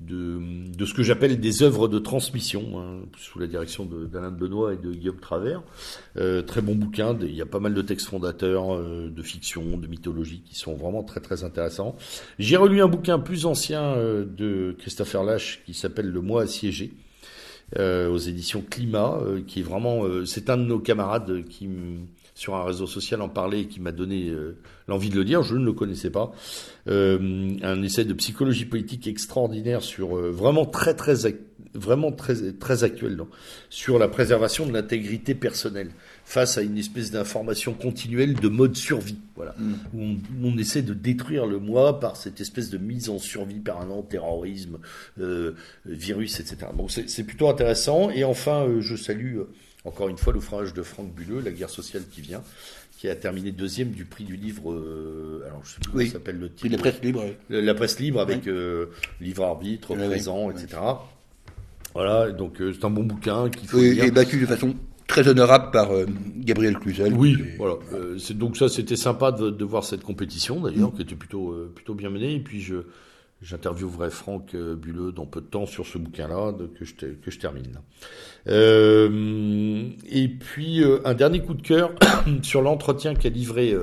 Speaker 1: de, de ce que j'appelle des œuvres de transmission, hein, sous la direction d'Alain Benoît et de Guillaume Travers. Euh, très bon bouquin, il y a pas mal de textes fondateurs, euh, de fiction, de mythologie, qui sont vraiment très très intéressants. J'ai relu un bouquin plus ancien euh, de Christopher Lash qui s'appelle Le mois assiégé. Euh, aux éditions Climat, euh, qui est vraiment, euh, c'est un de nos camarades qui sur un réseau social en parlait et qui m'a donné euh, l'envie de le lire. Je ne le connaissais pas. Euh, un essai de psychologie politique extraordinaire sur euh, vraiment très très vraiment très très actuel non, sur la préservation de l'intégrité personnelle face à une espèce d'information continuelle de mode survie. Voilà,
Speaker 2: Mm.
Speaker 1: où on, on essaie de détruire le moi par cette espèce de mise en survie permanent, terrorisme, euh, virus, etc. Donc c'est c'est plutôt intéressant. Et enfin, euh, je salue euh, encore une fois l'ouvrage de Franck Bulleux, La guerre sociale qui vient, qui a terminé deuxième du prix du livre. euh, alors je sais plus comment
Speaker 2: Oui.
Speaker 1: s'appelle le titre.
Speaker 2: la presse libre.
Speaker 1: La la presse libre avec euh, livre arbitre,
Speaker 2: Oui,
Speaker 1: présent, etc. Voilà, donc euh, c'est un bon bouquin qu'il faut
Speaker 2: et battu de façon très honorable par euh, Gabriel Cluzel.
Speaker 1: Oui,
Speaker 2: Et-
Speaker 1: voilà. Euh, donc ça, c'était sympa de, de voir cette compétition d'ailleurs, qui était plutôt euh, plutôt bien menée. Et puis je j'interviewerai Franck euh, Bulleux dans peu de temps sur ce bouquin-là que je que je termine. Euh, et puis euh, un dernier coup de cœur sur l'entretien qu'a livré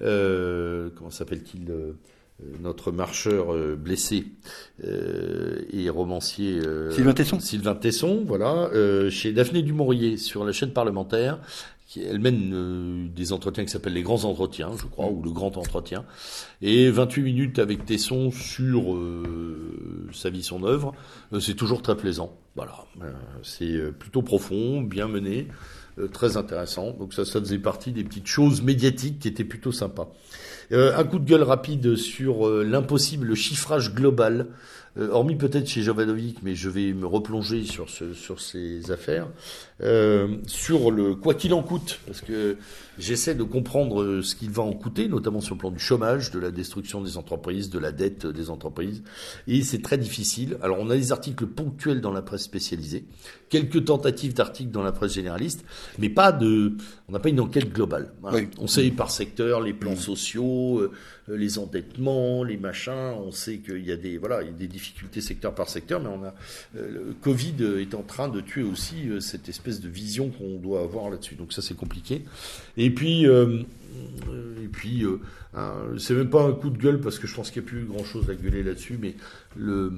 Speaker 1: euh, comment s'appelle-t-il notre marcheur blessé euh, et romancier
Speaker 2: Sylvain Tesson.
Speaker 1: Sylvain Tesson, voilà, chez Daphné Dumouriez sur la chaîne parlementaire, elle mène des entretiens qui s'appellent les grands entretiens, je crois, ou le grand entretien, et 28 minutes avec Tesson sur sa vie, son œuvre, c'est toujours très plaisant. Voilà, c'est plutôt profond, bien mené. Euh, très intéressant. Donc ça, ça faisait partie des petites choses médiatiques qui étaient plutôt sympas. Euh, un coup de gueule rapide sur euh, l'impossible chiffrage global, hormis peut-être chez Jovanovic, mais je vais me replonger sur, ce, sur ces affaires. Sur le quoi qu'il en coûte, parce que j'essaie de comprendre ce qu'il va en coûter, notamment sur le plan du chômage, de la destruction des entreprises, de la dette des entreprises, et c'est très difficile. Alors on a des articles ponctuels dans la presse spécialisée, quelques tentatives d'articles dans la presse généraliste, mais pas de, on n'a pas une enquête globale. On sait par secteur les plans sociaux, euh, les endettements, les machins. On sait qu'il y a des, voilà, il y a des difficultés secteur par secteur, mais on a, euh, le Covid est en train de tuer aussi euh, cette espèce de vision qu'on doit avoir là-dessus. Donc ça c'est compliqué. Et puis, et puis, c'est même pas un coup de gueule parce que je pense qu'il n'y a plus grand chose à gueuler là-dessus, mais le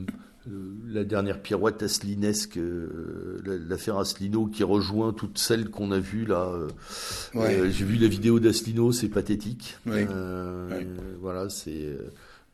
Speaker 1: euh, la dernière pirouette asselinesque, euh, l'affaire Asselineau qui rejoint toutes celles qu'on a vues là. Euh, j'ai vu la vidéo d'Asselineau, c'est pathétique. Voilà, c'est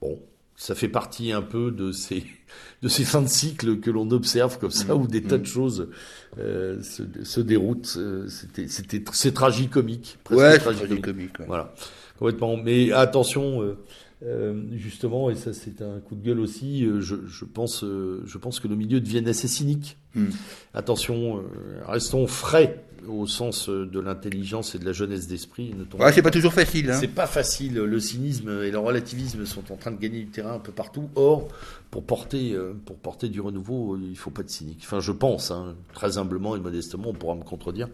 Speaker 1: bon. Ça fait partie un peu de ces de ces fins de cycle que l'on observe comme ça, mm. où des tas de mm. choses se, se, déroutent. C'était c'était c'est tragicomique.
Speaker 2: Ouais, tragicomique.
Speaker 1: Voilà, complètement. Mais attention euh, justement, et ça c'est un coup de gueule aussi, euh, je, je, pense, euh, je pense que nos milieux deviennent assez cyniques. Hmm. Attention, restons frais au sens de l'intelligence et de la jeunesse d'esprit.
Speaker 2: Ouais, c'est pas toujours facile. Hein.
Speaker 1: C'est pas facile. Le cynisme et le relativisme sont en train de gagner du terrain un peu partout. Or, pour porter, euh, pour porter du renouveau, il faut pas de cynique. Enfin, je pense, hein, très humblement et modestement, on pourra me contredire,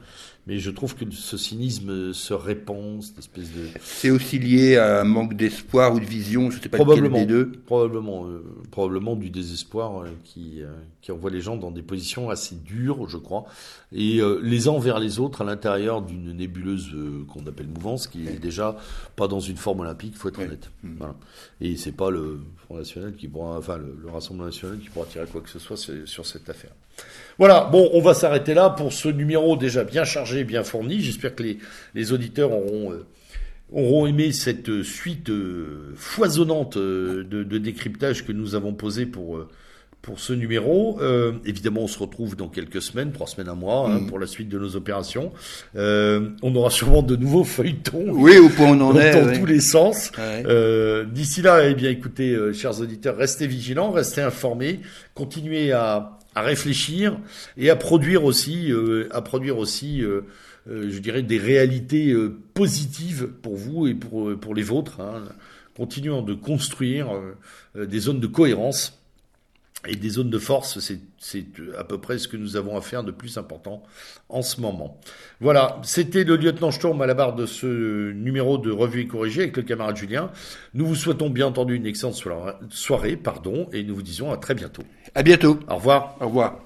Speaker 1: mais je trouve que ce cynisme se répand, cette espèce de.
Speaker 2: C'est aussi lié à un manque d'espoir ou de vision, je sais pas probablement, des deux.
Speaker 1: Probablement, euh, probablement du désespoir euh, qui qui envoie les gens dans des positions assez dures, je crois, et les uns vers les autres à l'intérieur d'une nébuleuse qu'on appelle mouvance, qui est déjà pas dans une forme olympique, faut être honnête. Mmh. Voilà. Et c'est pas le Front National qui pourra, enfin le, Rassemblement national qui pourra tirer quoi que ce soit sur, cette affaire. Voilà, bon, on va s'arrêter là pour ce numéro déjà bien chargé, bien fourni. J'espère que les, auditeurs auront, euh, auront aimé cette suite euh, foisonnante euh, de, de, décryptage que nous avons posé pour pour ce numéro. Euh, évidemment, on se retrouve dans quelques semaines, trois semaines, un mois, hein, mm. pour la suite de nos opérations. Euh, on aura sûrement de nouveaux feuilletons.
Speaker 2: Oui, au point où on en est.
Speaker 1: Dans tous les sens. Euh, D'ici là, eh bien, écoutez, euh, chers auditeurs, restez vigilants, restez informés, continuez à, à réfléchir et à produire aussi, euh, à produire aussi. Euh, je dirais des réalités positives pour vous et pour pour les vôtres. Hein. Continuons de construire des zones de cohérence et des zones de force, c'est à peu près ce que nous avons à faire de plus important en ce moment. Voilà, c'était le lieutenant Sturm à la barre de ce numéro de Revue et Corrigé avec le camarade Julien. Nous vous souhaitons bien entendu une excellente soirée, pardon, et nous vous disons à très bientôt.
Speaker 2: À bientôt.
Speaker 1: Au revoir.
Speaker 2: Au revoir.